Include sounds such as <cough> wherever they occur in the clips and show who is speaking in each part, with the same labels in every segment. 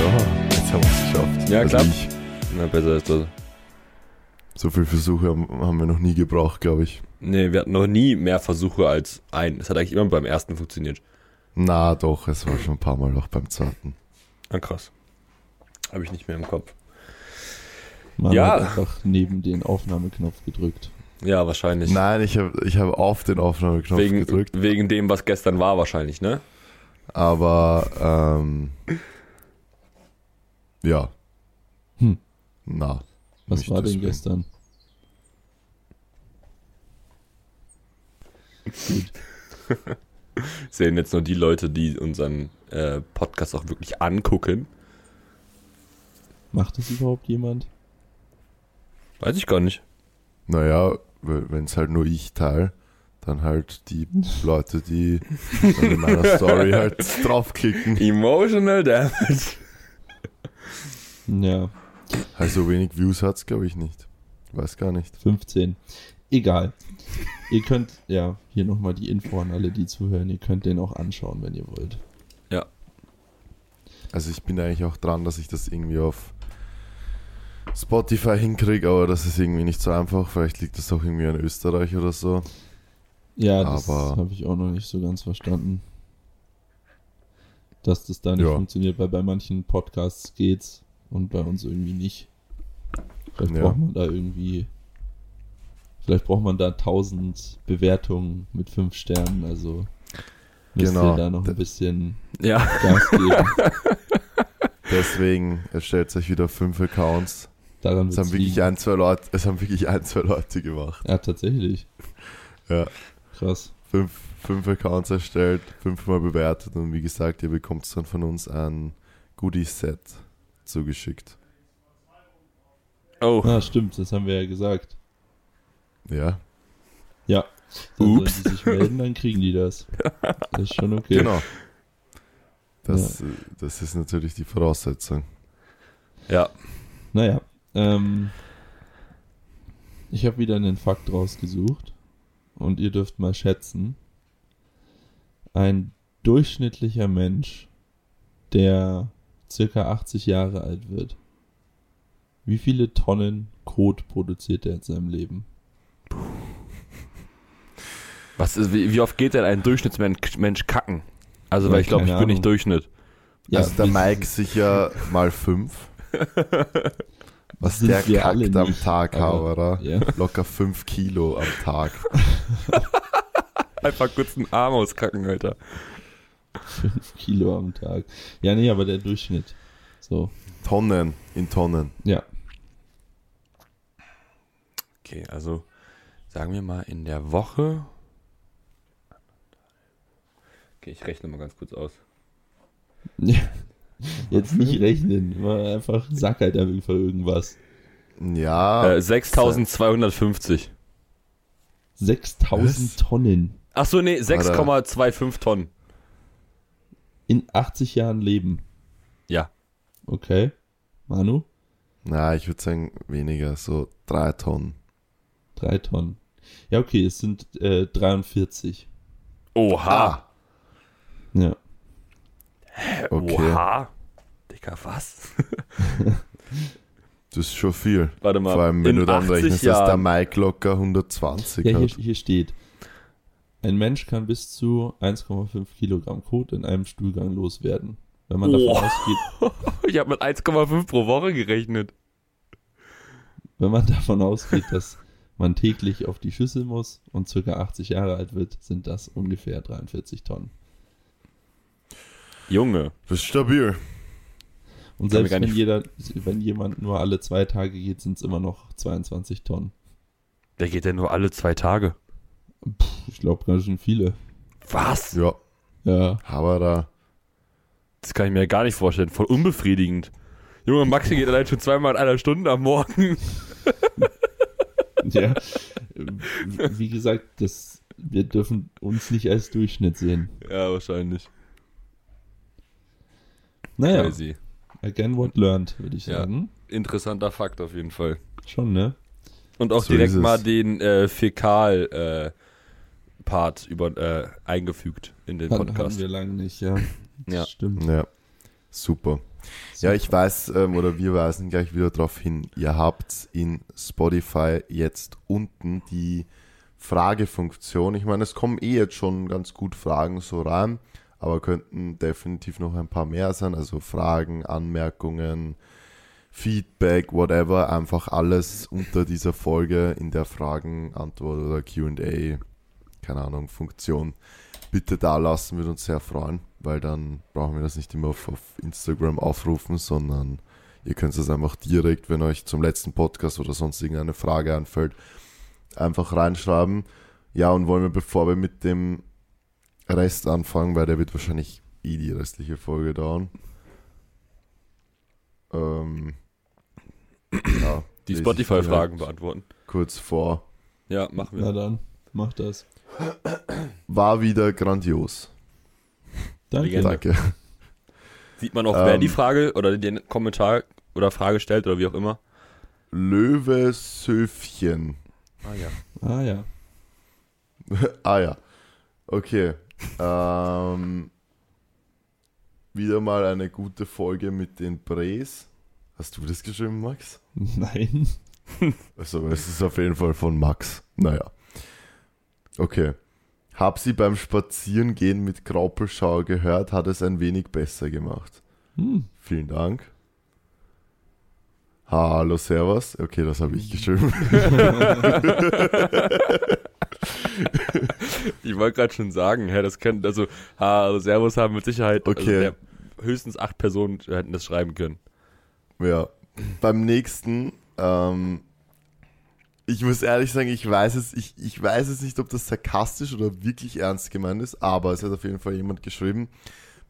Speaker 1: So, jetzt haben wir es geschafft.
Speaker 2: Ja,
Speaker 1: Also
Speaker 2: klar.
Speaker 1: ich.
Speaker 2: Na, besser ist das.
Speaker 1: So viele Versuche haben, wir noch nie gebraucht, glaube ich.
Speaker 2: Nee, wir hatten noch nie mehr Versuche als einen. Es hat eigentlich immer beim ersten funktioniert.
Speaker 1: Na doch, es war schon ein paar Mal auch beim zweiten.
Speaker 2: Ah, krass. Habe ich nicht mehr im Kopf.
Speaker 3: Man
Speaker 2: Ja.
Speaker 3: hat einfach neben den Aufnahmeknopf gedrückt.
Speaker 2: Ja, wahrscheinlich.
Speaker 1: Nein, ich habe ich hab auf den Aufnahmeknopf
Speaker 2: wegen,
Speaker 1: gedrückt,
Speaker 2: wegen dem, was gestern war, wahrscheinlich, ne?
Speaker 1: aber ähm, ja.
Speaker 3: Hm.
Speaker 1: Na.
Speaker 3: Was war denn
Speaker 1: deswegen.
Speaker 3: gestern? Gut. <laughs>
Speaker 2: Sehen jetzt nur die Leute, die unseren äh, Podcast auch wirklich angucken.
Speaker 3: Macht das überhaupt jemand?
Speaker 2: Weiß ich gar nicht.
Speaker 1: Naja, wenn es halt nur ich teile, dann halt die <laughs> Leute, die in meiner Story halt <laughs> draufklicken.
Speaker 2: Emotional Damage.
Speaker 3: Ja,
Speaker 1: Also wenig Views hat's, glaube ich, nicht. Weiß gar nicht.
Speaker 3: 15. Egal. ihr könnt, ja, hier nochmal die Info an alle, die zuhören. Ihr könnt den auch anschauen, wenn ihr wollt.
Speaker 1: Also ich bin eigentlich auch dran, dass ich das irgendwie auf Spotify hinkriege, aber das ist irgendwie nicht so einfach. Vielleicht liegt das auch irgendwie an Österreich oder so.
Speaker 3: Ja, das
Speaker 1: Aber-
Speaker 3: habe ich auch noch nicht so ganz verstanden. Dass das da nicht
Speaker 1: Ja.
Speaker 3: funktioniert, weil bei manchen Podcasts geht's und bei uns irgendwie nicht. Vielleicht
Speaker 1: Ja.
Speaker 3: braucht man da irgendwie. Vielleicht braucht man da 1000 Bewertungen mit 5 Sternen, also müsst
Speaker 1: Genau.
Speaker 3: ihr da noch ein bisschen
Speaker 2: Ja.
Speaker 3: Gas geben. <laughs>
Speaker 1: Deswegen erstellt euch wieder fünf Accounts.
Speaker 3: Daran
Speaker 1: Es haben wirklich
Speaker 3: liegen.
Speaker 1: ein, zwei Leute, es haben wirklich ein, zwei Leute gemacht.
Speaker 3: Ja, tatsächlich.
Speaker 1: Ja.
Speaker 3: Krass.
Speaker 1: Fünf, fünf Accounts erstellt, fünfmal bewertet und wie gesagt, ihr bekommt dann von uns ein Goodie-Set zugeschickt.
Speaker 2: Oh.
Speaker 3: Ah, stimmt, das haben wir ja gesagt.
Speaker 1: Ja,
Speaker 3: Ja. Dann
Speaker 2: Ups.
Speaker 3: die sich melden, dann kriegen die das. <laughs> Das ist schon okay.
Speaker 1: genau. Das, äh, das ist natürlich die Voraussetzung.
Speaker 2: Ja.
Speaker 3: Naja, ähm, ich habe wieder einen Fakt rausgesucht und ihr dürft mal schätzen. Ein durchschnittlicher Mensch, der circa 80 Jahre alt wird, wie viele Tonnen Kot produziert er in seinem Leben?
Speaker 2: Was ist, wie, wie oft geht denn ein Durchschnittsmensch Mensch kacken? Also,
Speaker 3: Ja,
Speaker 2: weil ich glaube, ich
Speaker 3: keine
Speaker 2: bin nicht
Speaker 3: Ahnung.
Speaker 2: Durchschnitt.
Speaker 1: also der Mike sicher mal fünf. <laughs> Was
Speaker 3: Sind
Speaker 1: der kackt am
Speaker 3: nicht,
Speaker 1: Tag,
Speaker 3: aber-
Speaker 1: Haberer.
Speaker 3: Ja.
Speaker 1: Locker fünf Kilo am Tag. <laughs>
Speaker 2: Einfach kurz einen Arm auskacken, Alter.
Speaker 3: 5 Kilo am Tag. Ja, nee, aber der Durchschnitt. So,
Speaker 1: Tonnen in Tonnen.
Speaker 3: ja.
Speaker 2: Okay, also sagen wir mal in der Woche. Okay, ich rechne mal ganz kurz aus.
Speaker 3: Jetzt nicht rechnen, mal einfach sack halt einfach irgendwas.
Speaker 1: Ja,
Speaker 2: Äh, 6250.
Speaker 3: 6000
Speaker 1: Was?
Speaker 3: Tonnen
Speaker 2: Achso, nee, 6,25 Tonnen.
Speaker 3: in 80 Jahren Leben.
Speaker 2: Ja.
Speaker 3: Okay. Manu?
Speaker 1: na, ich würde sagen weniger, so drei Tonnen.
Speaker 3: Drei Tonnen. Ja, okay, es sind äh, 43.
Speaker 2: Oha.
Speaker 3: Ja.
Speaker 1: Okay.
Speaker 2: Oha. Digga, was? <laughs>
Speaker 1: Das ist schon viel.
Speaker 2: Warte mal.
Speaker 1: Vor allem, wenn
Speaker 2: in
Speaker 1: du dann
Speaker 2: 80
Speaker 1: rechnest, dass der
Speaker 2: Jahren.
Speaker 1: Mike locker 120
Speaker 3: Ja, hier,
Speaker 1: hat.
Speaker 3: hier steht. Ein Mensch kann bis zu 1,5 Kilogramm Kot in einem Stuhlgang loswerden. Wenn man davon
Speaker 2: Oh.
Speaker 3: ausgeht, <laughs>
Speaker 2: Ich habe mit 1,5 pro Woche gerechnet.
Speaker 3: wenn man davon ausgeht, dass man täglich auf die Schüssel muss und circa 80 Jahre alt wird, sind das ungefähr 43 Tonnen.
Speaker 2: Junge.
Speaker 1: Das ist stabil.
Speaker 3: Und selbst wenn, jeder, wenn jemand nur alle zwei Tage geht, sind es immer noch 22 Tonnen.
Speaker 2: Der geht ja nur alle zwei Tage.
Speaker 3: Puh, ich glaube ganz schön viele.
Speaker 2: Was?
Speaker 1: Ja,
Speaker 3: Ja.
Speaker 1: aber da.
Speaker 2: Das kann ich mir gar nicht vorstellen. Voll unbefriedigend. Junge, Maxi geht allein schon zweimal in einer Stunde am Morgen. <laughs>
Speaker 3: ja. Wie- gesagt, das, wir dürfen uns nicht als Durchschnitt sehen.
Speaker 2: Ja, wahrscheinlich.
Speaker 3: Naja,
Speaker 2: Crazy.
Speaker 3: again what learned, würde ich
Speaker 2: Ja.
Speaker 3: sagen.
Speaker 2: Interessanter Fakt auf jeden Fall.
Speaker 3: Schon, ne?
Speaker 2: Und auch
Speaker 1: So
Speaker 2: direkt mal den äh, Fäkal-Part über äh, eingefügt in den
Speaker 3: Hatten, hatten
Speaker 2: Podcast.
Speaker 3: wir lange nicht, ja. Das
Speaker 2: Ja.
Speaker 3: Stimmt.
Speaker 1: Ja. Super. Ja, ich weiß, ähm, oder wir weisen gleich wieder darauf hin, ihr habt in Spotify jetzt unten die Fragefunktion. Ich meine, es kommen eh jetzt schon ganz gut Fragen so rein, aber könnten definitiv noch ein paar mehr sein. Also Fragen, Anmerkungen, Feedback, whatever. Einfach alles unter dieser Folge in der Fragen, Antwort oder QA, keine Ahnung, Funktion. Bitte da lassen, würde uns sehr freuen, weil dann brauchen wir das nicht immer auf, auf Instagram aufrufen, sondern ihr könnt es einfach direkt, wenn euch zum letzten Podcast oder sonst irgendeine Frage einfällt, einfach reinschreiben. Ja, und wollen wir, bevor wir mit dem Rest anfangen, weil der wird wahrscheinlich eh die restliche Folge dauern. Ähm, ja,
Speaker 2: Die Spotify-Fragen
Speaker 1: direkt
Speaker 2: beantworten.
Speaker 1: Kurz vor.
Speaker 2: Ja, machen wir.
Speaker 3: Na dann, mach das.
Speaker 1: War wieder grandios.
Speaker 3: Danke.
Speaker 1: Danke.
Speaker 2: Sieht man auch, wer
Speaker 1: Ähm.
Speaker 2: die Frage oder den Kommentar oder Frage stellt oder wie auch immer.
Speaker 1: Löwe Söfchen.
Speaker 2: Ah ja.
Speaker 3: Ah ja. <laughs>
Speaker 1: ah ja. Okay. Ähm, wieder mal eine gute Folge mit den Brees. Hast du das geschrieben, Max?
Speaker 3: Nein.
Speaker 1: Also, es ist auf jeden Fall von Max. Naja. Okay. Hab sie beim Spazierengehen mit Graupelschau gehört, hat es ein wenig besser gemacht.
Speaker 3: Hm.
Speaker 1: Vielen Dank. Hallo, Servus. Okay, das habe ich geschrieben. <laughs>
Speaker 2: Ich wollte gerade schon sagen, hä, das könnte, also, Hallo, Servus haben mit Sicherheit
Speaker 1: Okay.
Speaker 2: also höchstens acht Personen hätten das schreiben können.
Speaker 1: Ja. Beim nächsten, ähm, ich muss ehrlich sagen, ich weiß es, ich, ich weiß es nicht, ob das sarkastisch oder wirklich ernst gemeint ist, aber es hat auf jeden Fall jemand geschrieben.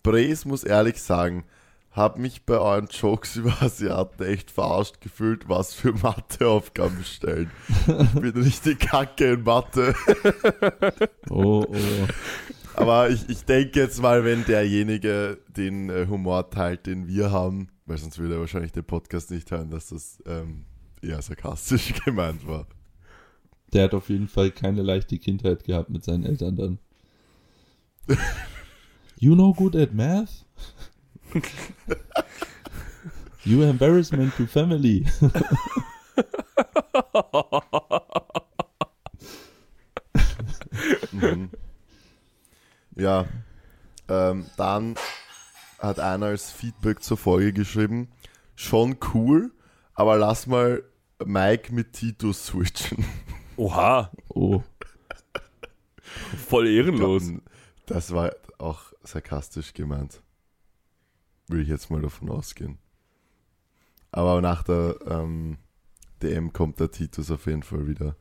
Speaker 1: Brace muss ehrlich sagen, hab mich bei euren Jokes <laughs> über Asiaten echt verarscht gefühlt, was für Matheaufgaben stellen. Ich bin richtig kacke in Mathe. <laughs>
Speaker 3: Oh, oh.
Speaker 1: Aber ich, ich denke jetzt mal, wenn derjenige den äh, Humor teilt, den wir haben, weil sonst würde er wahrscheinlich den Podcast nicht hören, dass das ähm, eher sarkastisch <laughs> gemeint war.
Speaker 3: Der hat auf jeden Fall keine leichte Kindheit gehabt mit seinen Eltern dann. <laughs> You know good at math? You embarrassment to family.
Speaker 1: Mhm. Ja, ähm, dann hat einer als Feedback zur Folge geschrieben, schon cool, aber lass mal Mike mit Tito switchen.
Speaker 2: Oha,
Speaker 3: Oh,
Speaker 2: voll ehrenlos.
Speaker 1: Das war auch sarkastisch gemeint. Würde ich jetzt mal davon ausgehen. Aber nach der ähm, DM kommt der Titus auf jeden Fall wieder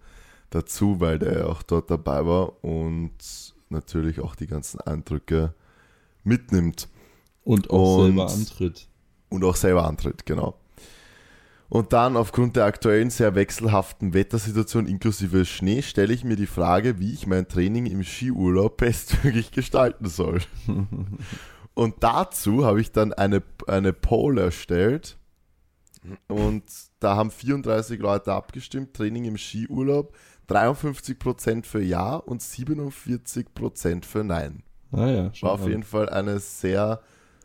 Speaker 1: dazu, weil der auch dort dabei war und natürlich auch die ganzen Eindrücke mitnimmt
Speaker 3: und auch
Speaker 1: Und-
Speaker 3: selber antritt.
Speaker 1: und auch selber antritt, genau. Und dann aufgrund der aktuellen sehr wechselhaften Wettersituation inklusive Schnee stelle ich mir die Frage, wie ich mein Training im Skiurlaub bestmöglich gestalten soll. <laughs> Und dazu habe ich dann eine, eine Poll erstellt und da haben 34 Leute abgestimmt, Training im Skiurlaub, 53% für Ja und 47% für Nein.
Speaker 3: Ah ja,
Speaker 1: War auf jeden Fall eine sehr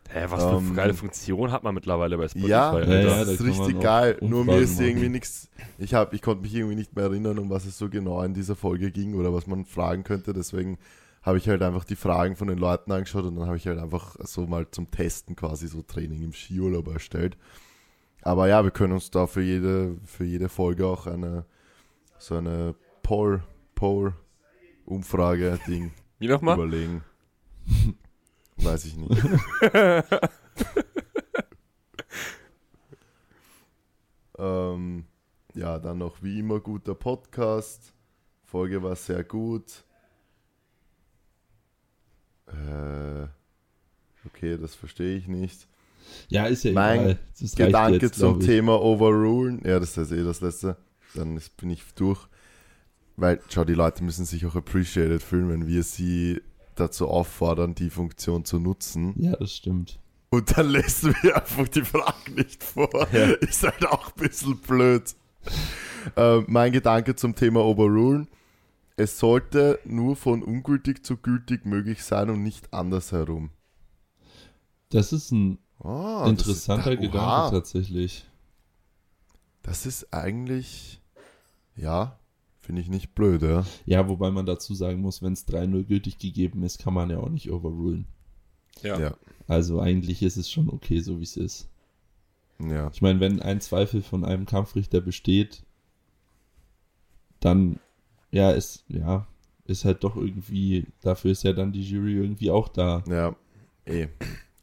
Speaker 2: Hä, was für
Speaker 1: Ähm,
Speaker 2: geile Funktion hat man mittlerweile bei Spotify,
Speaker 1: Ja,
Speaker 2: Alter.
Speaker 3: ja,
Speaker 1: das
Speaker 3: da
Speaker 1: ist richtig geil. Nur mir ist irgendwie nichts. Ich hab, ich konnte mich irgendwie nicht mehr erinnern, um was es so genau in dieser Folge ging oder was man fragen könnte. Deswegen habe ich halt einfach die Fragen von den Leuten angeschaut und dann habe ich halt einfach so mal zum Testen quasi so Training im Skiurlaub erstellt. Aber ja, wir können uns da für jede, für jede Folge auch eine so eine Poll, Poll Umfrage Ding
Speaker 2: Wie nochmal?
Speaker 1: überlegen. <laughs> Weiß ich nicht. <laughs> ähm, ja, dann noch wie immer guter Podcast. Folge war sehr gut. Äh, okay, das verstehe ich nicht.
Speaker 3: Ja, ist ja
Speaker 1: Mein
Speaker 3: egal. Das
Speaker 1: Gedanke
Speaker 3: jetzt,
Speaker 1: zum. Thema Overrulen. Ja, das ist eh das letzte. Dann bin ich durch. Weil, schau, die Leute müssen sich auch appreciated fühlen, wenn wir sie dazu auffordern, die Funktion zu nutzen.
Speaker 3: Ja, das stimmt.
Speaker 1: Und dann lesen wir einfach die Fragen nicht vor.
Speaker 2: Ja.
Speaker 1: Ist halt auch ein bisschen blöd. äh, mein Gedanke zum Thema Overrulen. Es sollte nur von ungültig zu gültig möglich sein und nicht andersherum.
Speaker 3: Das ist ein
Speaker 1: Oh,
Speaker 3: Interessanter
Speaker 1: ist,
Speaker 3: Gedanke
Speaker 1: Oha,
Speaker 3: tatsächlich.
Speaker 1: Das ist eigentlich, ja, finde ich nicht blöd, ja.
Speaker 3: Ja, wobei man dazu sagen muss, wenn es 3-0 gültig gegeben ist, kann man ja auch nicht overrulen.
Speaker 2: Ja.
Speaker 1: Ja,
Speaker 3: Also eigentlich ist es schon okay, so wie es ist.
Speaker 1: ja.
Speaker 3: Ich meine, wenn ein Zweifel von einem Kampfrichter besteht, dann, ja, ist, ja, ist halt doch irgendwie, dafür ist ja dann die Jury irgendwie auch da.
Speaker 1: Ja, eh.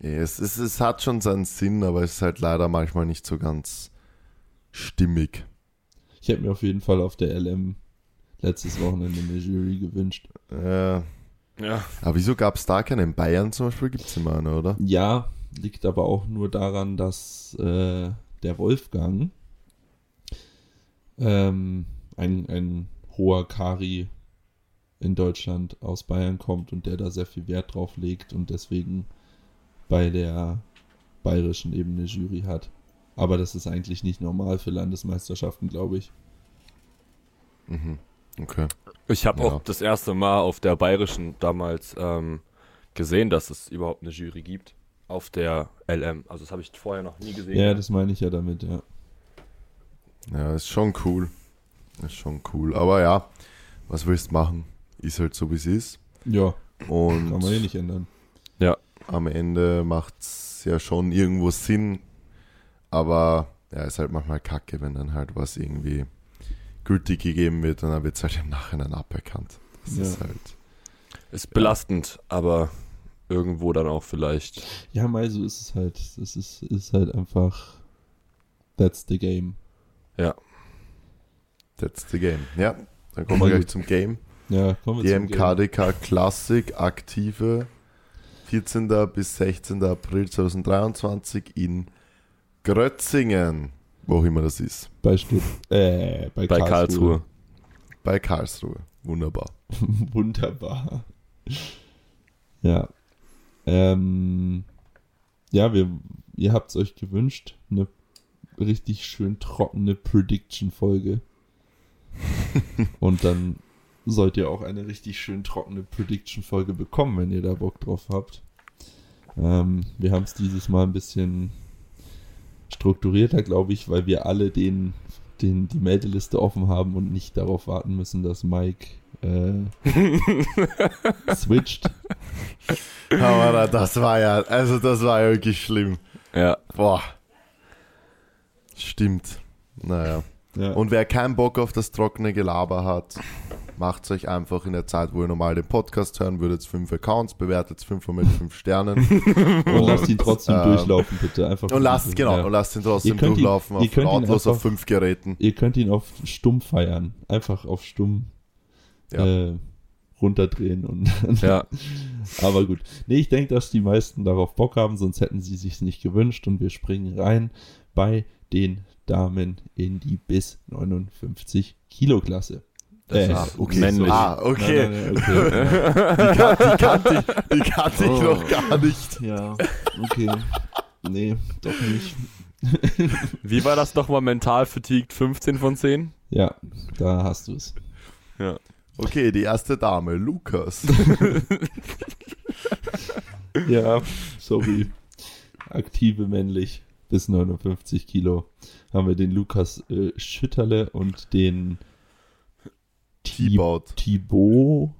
Speaker 1: eh. Es, es, es hat schon seinen Sinn, aber es ist halt leider manchmal nicht so ganz stimmig.
Speaker 3: Ich hätte mir auf jeden Fall auf der LM letztes Wochenende eine Jury gewünscht.
Speaker 1: Äh,
Speaker 2: Ja.
Speaker 1: aber wieso gab es da keinen? In Bayern zum Beispiel gibt es immer eine, oder?
Speaker 3: Ja, liegt aber auch nur daran, dass äh, der Wolfgang ähm, ein, ein hoher Kari in Deutschland aus Bayern kommt und der da sehr viel Wert drauf legt und deswegen bei der bayerischen Ebene Jury hat. Aber das ist eigentlich nicht normal für Landesmeisterschaften, glaube ich.
Speaker 1: Mhm. Okay.
Speaker 2: Ich habe
Speaker 1: Ja.
Speaker 2: auch das erste Mal auf der Bayerischen damals ähm, gesehen, dass es überhaupt eine Jury gibt. Auf der LM. Also das habe ich vorher noch nie gesehen.
Speaker 3: Ja, das meine ich ja damit, ja.
Speaker 1: Ja, ist schon cool. Ist schon cool. Aber ja, was willst du machen? Ist halt so, wie es ist.
Speaker 3: Ja,
Speaker 1: Und
Speaker 3: kann man eh nicht ändern.
Speaker 1: am Ende macht es ja schon irgendwo Sinn. Aber ja, ist halt manchmal kacke, wenn dann halt was irgendwie gültig gegeben wird und dann wird es halt im Nachhinein aberkannt. Das
Speaker 3: Ja.
Speaker 1: ist halt.
Speaker 2: Ist belastend, aber irgendwo dann auch vielleicht.
Speaker 3: Ja, Mai, so ist es halt. Es ist, ist halt einfach. That's the game.
Speaker 1: That's the game. Ja, dann kommen wir gleich zum Game.
Speaker 3: Ja, kommen wir
Speaker 1: Die
Speaker 3: zum Game.
Speaker 1: MKDK Classic aktive 14. bis 16. April 2023 in Grötzingen, wo auch immer das ist,
Speaker 3: Bei Stutt äh, bei,
Speaker 2: Bei Karlsruhe.
Speaker 1: bei Karlsruhe. Wunderbar. <laughs>
Speaker 3: Wunderbar. Ja. Ähm, ja, wir, ihr habt es euch gewünscht. Eine richtig schön trockene Prediction-Folge. <laughs> Und dann sollt ihr auch eine richtig schön trockene Prediction-Folge bekommen, wenn ihr da Bock drauf habt. Ähm, wir haben es dieses Mal ein bisschen strukturierter, glaube ich, weil wir alle den, den, die Meldeliste offen haben und nicht darauf warten müssen, dass Mike äh, <laughs> switcht.
Speaker 1: Aber das war ja, also das war ja wirklich schlimm.
Speaker 2: Ja.
Speaker 1: Boah. Stimmt. Naja.
Speaker 3: Ja.
Speaker 1: Und wer keinen Bock auf das trockene Gelaber hat, macht euch einfach in der Zeit, wo ihr normal den Podcast hören würdet, fünf Accounts, bewertet fünf mit fünf Sternen. <laughs>
Speaker 3: Und lasst ihn trotzdem
Speaker 1: ähm,
Speaker 3: durchlaufen, bitte. Einfach
Speaker 1: Und lasst, genau,
Speaker 3: Ja.
Speaker 1: und lasst ihn trotzdem
Speaker 3: ihn-
Speaker 1: durchlaufen
Speaker 3: ihr
Speaker 1: auf
Speaker 3: könnt ihn
Speaker 1: lautlos auf fünf Geräten.
Speaker 3: Ihr könnt ihn auf stumm feiern. Einfach auf stumm
Speaker 1: Ja.
Speaker 3: äh, runterdrehen. Und <laughs> <laughs>
Speaker 2: Ja.
Speaker 3: Aber gut. Nee, ich denke, dass die meisten darauf Bock haben, sonst hätten sie sich nicht gewünscht. Und wir springen rein bei den Damen in die bis 59 Kilo Klasse.
Speaker 2: Das
Speaker 3: Äh,
Speaker 1: okay,
Speaker 2: männlich.
Speaker 1: Ah, okay.
Speaker 3: Nein, nein, nein, <laughs>
Speaker 1: Die, kan die kannte ich, die kannte ich
Speaker 2: Oh.
Speaker 1: noch gar nicht.
Speaker 3: okay. ja, okay. Nee, doch nicht. <laughs>
Speaker 2: Wie war das nochmal mental fatigued? 15 von 10?
Speaker 3: Ja, da hast du es.
Speaker 2: Ja.
Speaker 1: Okay, die erste Dame, Lukas. <laughs>
Speaker 3: Ja, sorry. Aktive männlich bis 59 Kilo haben wir den Lukas äh, Schütterle und den
Speaker 1: T-Baut.
Speaker 3: Thibaut.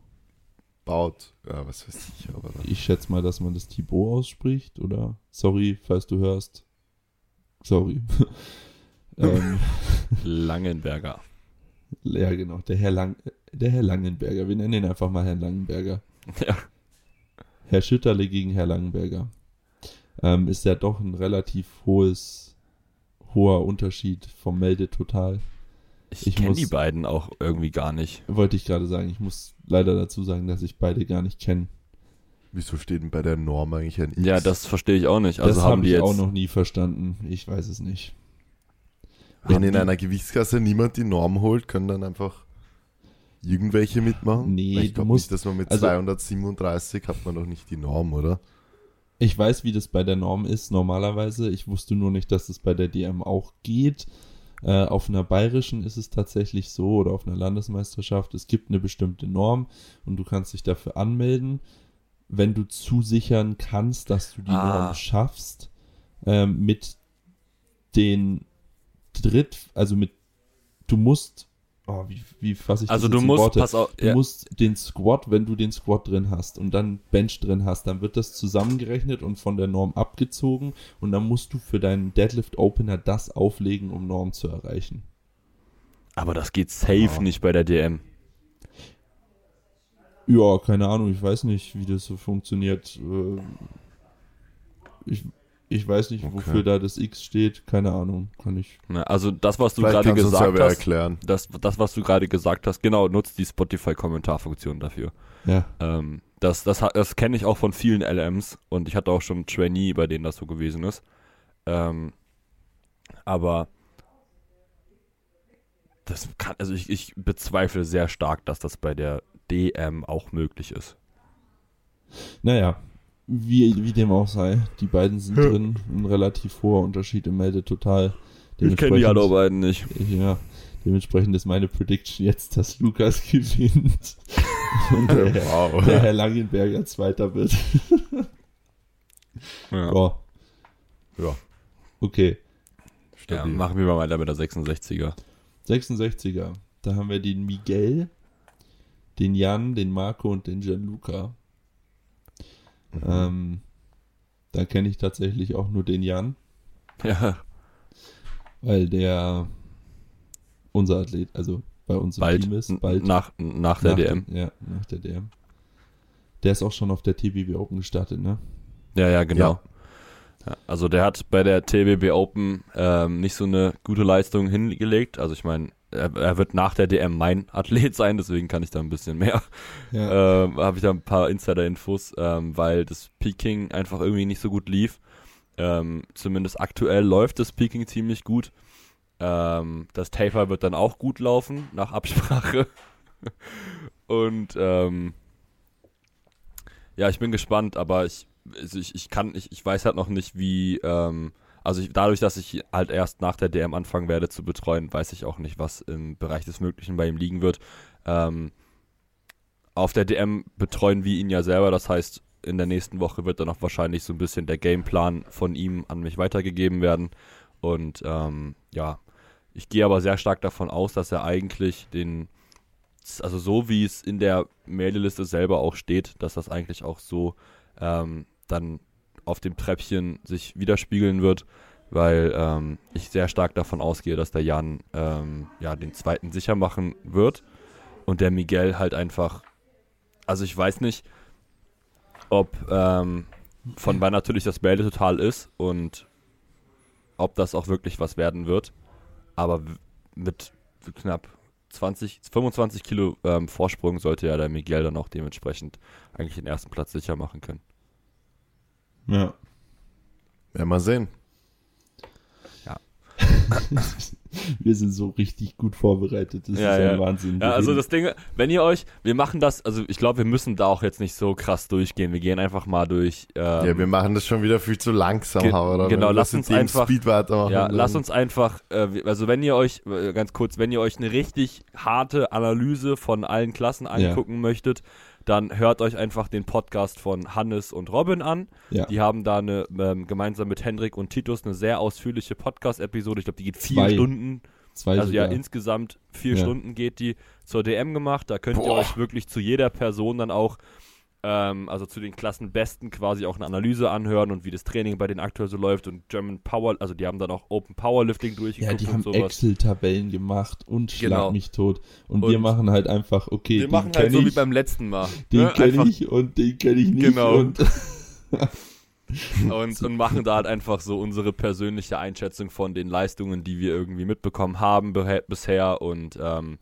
Speaker 1: Baut. Ja, was weiß ich, aber dann.
Speaker 3: Ich schätze mal, dass man das Thibaut ausspricht, oder? Sorry, falls du hörst. Sorry. <laughs> ähm,
Speaker 2: Langenberger.
Speaker 3: ja, genau. Der Herr, Lang der Herr Langenberger. Wir nennen ihn einfach mal Herrn Langenberger.
Speaker 2: Ja.
Speaker 3: Herr Schütterle gegen Herr Langenberger. Ähm, ist ja doch ein relativ hohes, hoher Unterschied vom Meldetotal.
Speaker 2: Ich,
Speaker 3: Ich
Speaker 2: kenne
Speaker 3: muss-
Speaker 2: die beiden auch irgendwie gar nicht.
Speaker 3: Wollte ich gerade sagen. Ich muss leider dazu sagen, dass ich beide gar nicht kenne.
Speaker 1: Wieso steht denn bei der Norm eigentlich ein X?
Speaker 2: Ja, das verstehe ich auch nicht. Also
Speaker 3: das
Speaker 2: haben
Speaker 3: habe
Speaker 2: die
Speaker 3: ich
Speaker 2: jetzt.
Speaker 3: auch noch nie verstanden. Ich weiß es nicht.
Speaker 1: Wenn
Speaker 3: Haben
Speaker 1: in
Speaker 3: die-
Speaker 1: einer Gewichtsklasse niemand die Norm holt, können dann einfach irgendwelche mitmachen?
Speaker 3: Nee,
Speaker 1: ich glaube
Speaker 3: musst-
Speaker 1: nicht, dass man mit
Speaker 3: also-
Speaker 1: 237 hat man noch nicht die Norm, oder?
Speaker 3: Ich weiß, wie das bei der Norm ist normalerweise. Ich wusste nur nicht, dass es bei der DM auch geht. Äh, auf einer bayerischen ist es tatsächlich so oder auf einer Landesmeisterschaft. Es gibt eine bestimmte Norm und du kannst dich dafür anmelden. Wenn du zusichern kannst, dass du die
Speaker 2: Ah.
Speaker 3: Norm schaffst, ähm, mit den Dritt, also mit, du musst, oh, wie, wie fasse ich
Speaker 2: Also
Speaker 3: das
Speaker 2: du
Speaker 3: jetzt in
Speaker 2: musst,
Speaker 3: Worte?
Speaker 2: pass auf,
Speaker 3: Du
Speaker 2: ja,
Speaker 3: musst den Squat, wenn du den Squat drin hast und dann Bench drin hast, dann wird das zusammengerechnet und von der Norm abgezogen und dann musst du für deinen Deadlift Opener das auflegen, um Norm zu erreichen.
Speaker 2: aber das geht safe
Speaker 1: Ja.
Speaker 2: nicht bei der DM.
Speaker 3: Ja, keine Ahnung, ich weiß nicht, wie das so funktioniert. Äh, Ich, ich weiß nicht,
Speaker 1: Okay.
Speaker 3: wofür da das X steht, keine Ahnung, kann ich.
Speaker 2: Ne, Also das, was du gerade gesagt hast,
Speaker 1: erklären.
Speaker 2: das, das, was du gerade gesagt hast, genau, nutzt die Spotify-Kommentarfunktion dafür.
Speaker 3: Ja,
Speaker 2: Ähm, das das, das kenne ich auch von vielen LMs und ich hatte auch schon Trainee, bei denen das so gewesen ist. Ähm, aber das kann, also ich, ich bezweifle sehr stark, dass das bei der DM auch möglich ist.
Speaker 3: naja, wie, wie dem auch sei, die beiden sind drin, ein relativ hoher Unterschied im Meldetotal. Dementsprechend-
Speaker 2: beiden nicht.
Speaker 3: Ja, dementsprechend ist meine Prediction jetzt, dass Lukas <laughs> gewinnt. Und der,
Speaker 1: Wow.
Speaker 3: der Herr Langenberger Zweiter wird.
Speaker 2: Ja.
Speaker 3: Ja.
Speaker 2: Ja.
Speaker 3: Okay.
Speaker 2: ja, machen wir mal weiter mit der 66er.
Speaker 3: 66er. Da haben wir den Miguel, den Jan, den Marco und den Gianluca.
Speaker 1: Mhm.
Speaker 3: Ähm, da kenne ich tatsächlich auch nur den Jan,
Speaker 2: Ja,
Speaker 3: weil der unser Athlet, also bei uns im
Speaker 2: bald,
Speaker 3: Team ist. Bald
Speaker 2: nach, nach der
Speaker 3: nach
Speaker 2: DM.
Speaker 3: Ja, nach der DM. Der ist auch schon auf der TBW Open gestartet, ne?
Speaker 2: Ja, ja, genau. Ja, also der hat bei der TBB Open ähm, nicht so eine gute Leistung hingelegt. Also ich meine, er, er wird nach der DM mein Athlet sein, deswegen kann ich da ein bisschen mehr,
Speaker 3: Ja. <laughs>
Speaker 2: ähm, habe ich da ein paar Insider-Infos, ähm, weil das Peking einfach irgendwie nicht so gut lief. Ähm, zumindest aktuell läuft das Peking ziemlich gut. Ähm, das Taper wird dann auch gut laufen, nach Absprache. <laughs> Und ähm, ja, ich bin gespannt, aber ich, also ich, ich kann, ich, ich weiß halt noch nicht, wie, ähm, also ich, dadurch, dass ich halt erst nach der DM anfangen werde zu betreuen, weiß ich auch nicht, was im Bereich des Möglichen bei ihm liegen wird. Ähm, auf der DM betreuen wir ihn ja selber, das heißt, in der nächsten Woche wird dann auch wahrscheinlich so ein bisschen der Gameplan von ihm an mich weitergegeben werden. Und ähm, ja, ich gehe aber sehr stark davon aus, dass er eigentlich den, also so wie es in der Mailingliste selber auch steht, dass das eigentlich auch so ähm, dann auf dem Treppchen sich widerspiegeln wird, weil ähm, ich sehr stark davon ausgehe, dass der Jan ähm, ja den zweiten sicher machen wird und der Miguel halt einfach, also ich weiß nicht, ob ähm, von wann natürlich das Melde total ist und ob das auch wirklich was werden wird, aber mit knapp 20, 25 Kilo ähm, Vorsprung sollte ja der Miguel dann auch dementsprechend eigentlich den ersten Platz sicher machen können.
Speaker 3: Ja.
Speaker 1: Werden wir sehen. <laughs>
Speaker 3: Wir sind so richtig gut vorbereitet. Das
Speaker 2: Ja,
Speaker 3: ist
Speaker 2: ja.
Speaker 3: ein Wahnsinn.
Speaker 2: Ja, also das Ding, wenn ihr euch, wir machen das, also ich glaube, wir müssen da auch jetzt nicht so krass durchgehen. Wir gehen einfach mal durch. Ähm,
Speaker 1: ja, wir machen das schon wieder viel zu langsam,
Speaker 2: Ge-
Speaker 1: oder?
Speaker 2: genau, lass uns
Speaker 1: in dem
Speaker 2: einfach-
Speaker 1: Speed weitermachen.
Speaker 2: Ja, lasst uns einfach, also wenn ihr euch, äh, ganz kurz, wenn ihr euch eine richtig harte Analyse von allen Klassen angucken möchtet, dann hört euch einfach den Podcast von Hannes und Robin an.
Speaker 3: ja.
Speaker 2: Die haben da eine, ähm, gemeinsam mit Hendrik und Titus eine sehr ausführliche Podcast-Episode. Ich glaube, die geht vier
Speaker 3: Zwei.
Speaker 2: Stunden.
Speaker 3: Zwei
Speaker 2: Also ja,
Speaker 3: sogar.
Speaker 2: insgesamt vier
Speaker 3: Ja.
Speaker 2: Stunden geht die zur DM gemacht. Da könnt ihr
Speaker 1: Boah.
Speaker 2: euch wirklich zu jeder Person dann auch, ähm, also zu den Klassenbesten quasi auch eine Analyse anhören und wie das Training bei denen aktuell so läuft und German Power, also die haben dann auch Open Powerlifting
Speaker 3: Ja,
Speaker 2: durchgeguckt
Speaker 3: die
Speaker 2: und
Speaker 3: haben. Excel-Tabellen gemacht und schlag
Speaker 2: Genau.
Speaker 3: mich tot. Und,
Speaker 2: Und
Speaker 3: wir machen halt einfach, okay,
Speaker 2: Wir
Speaker 3: den
Speaker 2: machen halt so
Speaker 3: ich,
Speaker 2: wie beim letzten Mal.
Speaker 3: den
Speaker 2: ne?
Speaker 3: kenne ich und den kenne ich nicht.
Speaker 2: Genau.
Speaker 3: Und
Speaker 2: und, <laughs> und machen da halt einfach so unsere persönliche Einschätzung von den Leistungen, die wir irgendwie mitbekommen haben bisher und ähm,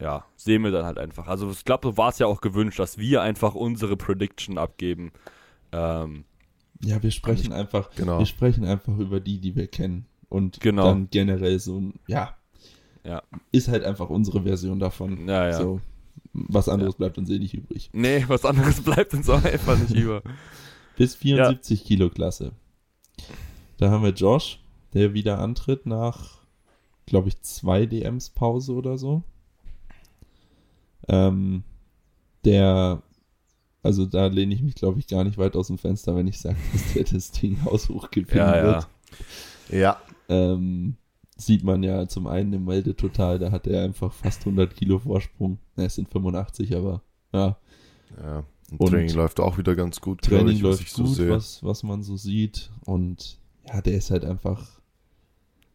Speaker 2: ja, sehen wir dann halt einfach. Also ich glaube, so war es ja auch gewünscht, dass wir einfach unsere Prediction abgeben. Ähm,
Speaker 3: ja, wir sprechen einfach,
Speaker 1: Genau.
Speaker 3: wir sprechen einfach über die, die wir kennen. Und
Speaker 2: Genau.
Speaker 3: dann generell so ein, ja,
Speaker 2: Ja.
Speaker 3: ist halt einfach unsere Version davon.
Speaker 2: ja, ja.
Speaker 3: So, was anderes bleibt uns eh nicht übrig.
Speaker 2: Nee, was anderes <laughs> bleibt uns auch einfach nicht über.
Speaker 3: Bis 74 Kilo Klasse. Da haben wir Josh, der wieder antritt nach, glaube ich, zwei DMs Pause oder so. Ähm, der, also da lehne ich mich, glaube ich, gar nicht weit aus dem Fenster, wenn ich sage, <laughs> dass der das Ding haushoch gewinnen
Speaker 2: Ja, ja.
Speaker 3: wird.
Speaker 1: Ja,
Speaker 3: ähm, sieht man ja zum einen im Meldetotal, da hat er einfach fast 100 Kilo Vorsprung. Na, es sind 85, aber ja,
Speaker 1: ja. Und,
Speaker 3: Und
Speaker 1: Training läuft auch wieder ganz gut.
Speaker 3: Training
Speaker 1: ich, was
Speaker 3: läuft
Speaker 1: ich so
Speaker 3: gut,
Speaker 1: sehe.
Speaker 3: was, was man so sieht. Und ja, der ist halt einfach,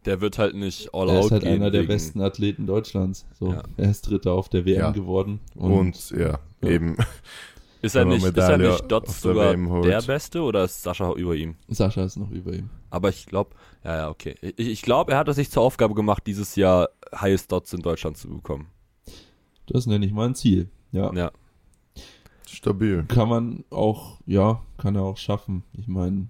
Speaker 2: Der wird halt nicht all
Speaker 3: er
Speaker 2: out
Speaker 3: ist halt
Speaker 2: gehen
Speaker 3: einer der
Speaker 2: wegen-
Speaker 3: besten Athleten Deutschlands. So,
Speaker 2: Ja.
Speaker 3: er ist Dritter auf der WM
Speaker 1: Ja.
Speaker 3: geworden.
Speaker 1: Und, ja,
Speaker 3: Ja.
Speaker 1: eben. <laughs>
Speaker 2: Ist er nicht, ist er nicht
Speaker 1: der
Speaker 2: sogar
Speaker 1: WM holt.
Speaker 2: der Beste oder ist Sascha über ihm?
Speaker 3: Sascha ist noch über ihm.
Speaker 2: Aber ich glaube, ja, ja, okay. Ich, ich glaube, er hat es sich zur Aufgabe gemacht, dieses Jahr Highest Dots in Deutschland zu bekommen.
Speaker 3: Das nenne ich mal ein Ziel. Ja.
Speaker 2: Ja.
Speaker 1: Stabil.
Speaker 3: Kann man auch, ja, kann er auch schaffen. Ich meine,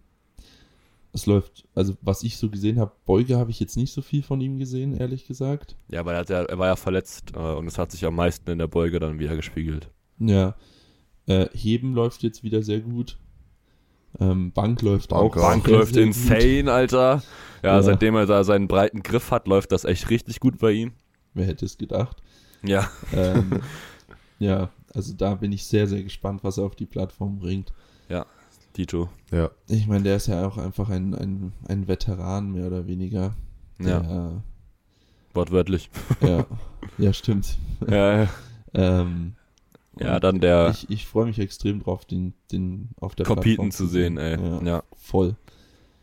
Speaker 3: es läuft, also was ich so gesehen habe, Beuge habe ich jetzt nicht so viel von ihm gesehen, ehrlich gesagt.
Speaker 2: Ja, weil er, hat ja, er war ja verletzt äh, und es hat sich am meisten in der Beuge dann wieder gespiegelt.
Speaker 3: Ja. Äh, Heben läuft jetzt wieder sehr gut. Ähm, Bank läuft
Speaker 1: Bank
Speaker 3: auch.
Speaker 2: Bank
Speaker 3: sehr,
Speaker 2: läuft
Speaker 3: sehr
Speaker 2: insane, Alter. Ja,
Speaker 3: Ja.
Speaker 2: seitdem er da seinen breiten Griff hat, läuft das echt richtig gut bei ihm.
Speaker 3: Gut. Wer hätte es gedacht?
Speaker 2: Ja.
Speaker 3: Ähm, <laughs> ja, also da bin ich sehr, sehr gespannt, was er auf die Plattform bringt.
Speaker 2: Tito.
Speaker 1: Ja.
Speaker 3: Ich meine, der ist ja auch einfach ein, ein, ein Veteran, mehr oder weniger.
Speaker 2: Ja,
Speaker 3: Der,
Speaker 2: wortwörtlich. <laughs>
Speaker 3: ja, ja, stimmt.
Speaker 2: ja, <laughs>
Speaker 3: Ähm,
Speaker 2: ja, dann der
Speaker 3: Ich, ich freue mich extrem drauf, den, den auf der
Speaker 2: Competen
Speaker 3: Plattform
Speaker 2: zu sehen, ey.
Speaker 3: Ja,
Speaker 2: Ja.
Speaker 3: voll.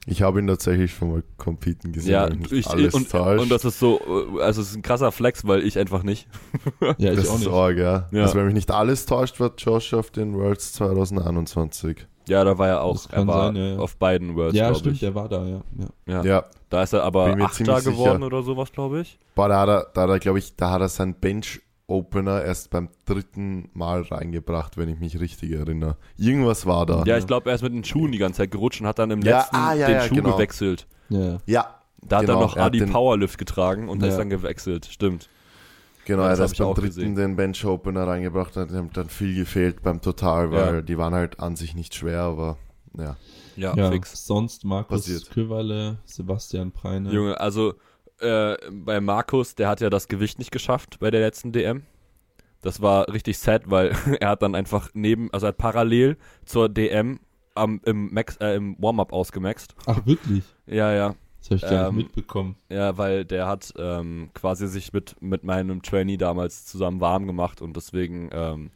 Speaker 1: Ich habe ihn tatsächlich schon mal competen gesehen.
Speaker 2: Ja, ich,
Speaker 1: alles
Speaker 2: und, und das ist so, äh, also es ist ein krasser Flex, weil ich einfach nicht. <laughs>
Speaker 3: Ja, ich
Speaker 1: das
Speaker 3: auch
Speaker 1: ist
Speaker 3: nicht.
Speaker 1: arg, ja.
Speaker 2: Ja.
Speaker 1: Also wenn mich nicht alles täuscht, war Josh auf den Worlds 2021.
Speaker 2: Ja, da war er auch, er war
Speaker 3: sein, ja, ja.
Speaker 2: auf beiden Worlds,
Speaker 3: ja,
Speaker 2: glaube
Speaker 3: stimmt,
Speaker 2: ich.
Speaker 3: der war da, ja. ja.
Speaker 2: Ja.
Speaker 1: Ja.
Speaker 2: Da ist er aber Achter geworden
Speaker 1: sicher.
Speaker 2: oder sowas, glaube ich.
Speaker 1: Boah, da hat er, da hat er glaube ich, da hat er seinen Bench-Opener erst beim dritten Mal reingebracht, wenn ich mich richtig erinnere. Irgendwas war da.
Speaker 2: Ja, ich glaube, er ist mit den Schuhen die ganze Zeit gerutscht und hat dann im
Speaker 1: Ja,
Speaker 2: letzten
Speaker 1: ah, ja,
Speaker 2: den
Speaker 1: ja,
Speaker 2: Schuh
Speaker 1: genau.
Speaker 2: gewechselt.
Speaker 3: Ja,
Speaker 1: Ja,
Speaker 2: Da hat
Speaker 1: Genau,
Speaker 2: er noch
Speaker 1: er
Speaker 2: Adi Powerlift getragen und
Speaker 3: Ja.
Speaker 2: ist dann gewechselt. Stimmt.
Speaker 1: Genau. Er hat beim dritten
Speaker 2: gesehen.
Speaker 1: den Bench-Opener reingebracht, hat ihm dann viel gefehlt beim Total, weil
Speaker 2: Ja.
Speaker 1: die waren halt an sich nicht schwer, aber ja.
Speaker 2: Ja,
Speaker 3: ja.
Speaker 2: fix.
Speaker 3: Sonst Markus
Speaker 1: Passiert.
Speaker 3: Köverle, Sebastian Preine.
Speaker 2: Junge, also äh, bei Markus, der hat ja das Gewicht nicht geschafft bei der letzten DM. Das war richtig sad, weil <laughs> er hat dann einfach neben, also er hat parallel zur DM am, im, Max, äh, im Warm-Up ausgemaxt.
Speaker 3: Ach, wirklich?
Speaker 2: Ja, ja.
Speaker 3: Das habe ich gar
Speaker 2: Ähm,
Speaker 3: nicht mitbekommen.
Speaker 2: Ja, weil der hat ähm, quasi sich mit, mit meinem Trainee damals zusammen warm gemacht und deswegen, ähm,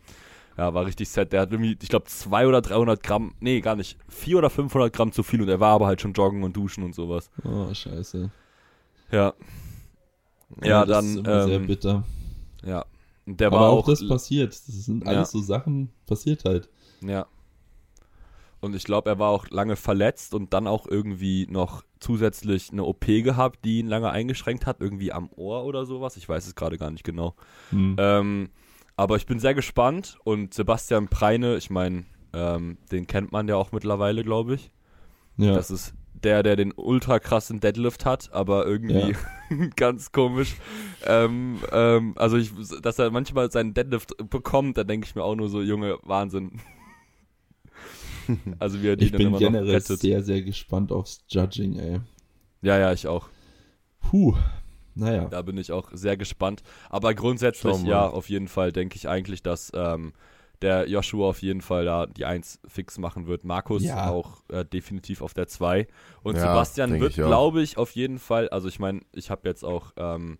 Speaker 2: ja, war richtig sad. Der hat irgendwie, ich glaube, 200 oder 300 Gramm, nee, gar nicht, 400 oder 500 Gramm zu viel und er war aber halt schon joggen und duschen und sowas.
Speaker 3: Oh, scheiße.
Speaker 2: Ja. Ja,
Speaker 3: das
Speaker 2: dann,
Speaker 3: ist immer sehr
Speaker 2: ähm,
Speaker 3: bitter.
Speaker 2: Ja. Der
Speaker 3: Aber
Speaker 2: war
Speaker 3: auch,
Speaker 2: auch,
Speaker 3: das passiert. Das sind
Speaker 2: Ja.
Speaker 3: alles so Sachen, passiert halt.
Speaker 2: ja. Und ich glaube, er war auch lange verletzt und dann auch irgendwie noch zusätzlich eine OP gehabt, die ihn lange eingeschränkt hat, irgendwie am Ohr oder sowas. Ich weiß es gerade gar nicht genau.
Speaker 3: Hm.
Speaker 2: Ähm, aber ich bin sehr gespannt und Sebastian Preine, ich meine, ähm, den kennt man ja auch mittlerweile, glaube ich.
Speaker 3: ja.
Speaker 2: Das ist der, der den ultra krassen Deadlift hat, aber irgendwie <laughs> ganz komisch. Ähm, ähm, also, ich, dass er manchmal seinen Deadlift bekommt, da denke ich mir auch nur so, Junge, Wahnsinn. <laughs> also, wie er den
Speaker 3: ich
Speaker 2: dann
Speaker 3: bin
Speaker 2: immer noch
Speaker 3: generell
Speaker 2: rettet.
Speaker 3: sehr, sehr gespannt aufs Judging, ey.
Speaker 2: Ja, ja, ich auch.
Speaker 3: Puh. Naja.
Speaker 2: Da bin ich auch sehr gespannt. Aber grundsätzlich, ja, auf jeden Fall denke ich eigentlich, dass ähm, der Joshua auf jeden Fall da die 1 fix machen wird. Markus
Speaker 3: Ja.
Speaker 2: auch äh, definitiv auf der 2. Und
Speaker 1: Ja,
Speaker 2: Sebastian wird, glaube ich, auf jeden Fall, also ich meine, ich habe jetzt auch ähm,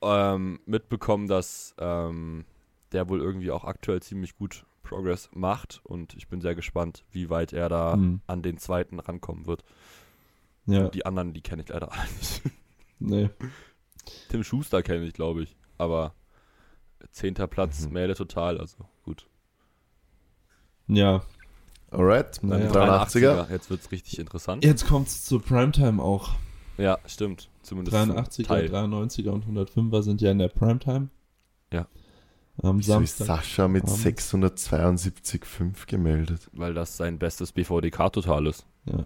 Speaker 2: ähm, mitbekommen, dass ähm, der wohl irgendwie auch aktuell ziemlich gut Progress macht und ich bin sehr gespannt, wie weit er da
Speaker 3: Hm.
Speaker 2: an den zweiten rankommen wird.
Speaker 3: Ja.
Speaker 2: Die anderen, die kenne ich leider alle nicht. <laughs>
Speaker 3: Nee.
Speaker 2: Tim Schuster kenne ich, glaube ich. Aber zehnter Platz,
Speaker 1: Mhm.
Speaker 2: Mähle total, also gut.
Speaker 3: Ja.
Speaker 1: Alright,
Speaker 3: Naja.
Speaker 1: ein 83er.
Speaker 2: Jetzt wird es richtig interessant.
Speaker 3: Jetzt kommt's zur Primetime auch.
Speaker 2: Ja, stimmt. Zumindest zum
Speaker 3: 83er,
Speaker 2: Teil.
Speaker 3: 93er und 105er sind ja in der Primetime.
Speaker 2: Ja.
Speaker 3: Am
Speaker 1: Wieso ist
Speaker 3: Samstag.
Speaker 1: Sascha mit
Speaker 3: Abend.
Speaker 1: 672,5 gemeldet?
Speaker 2: Weil das sein bestes BVDK-Total ist.
Speaker 3: Ja.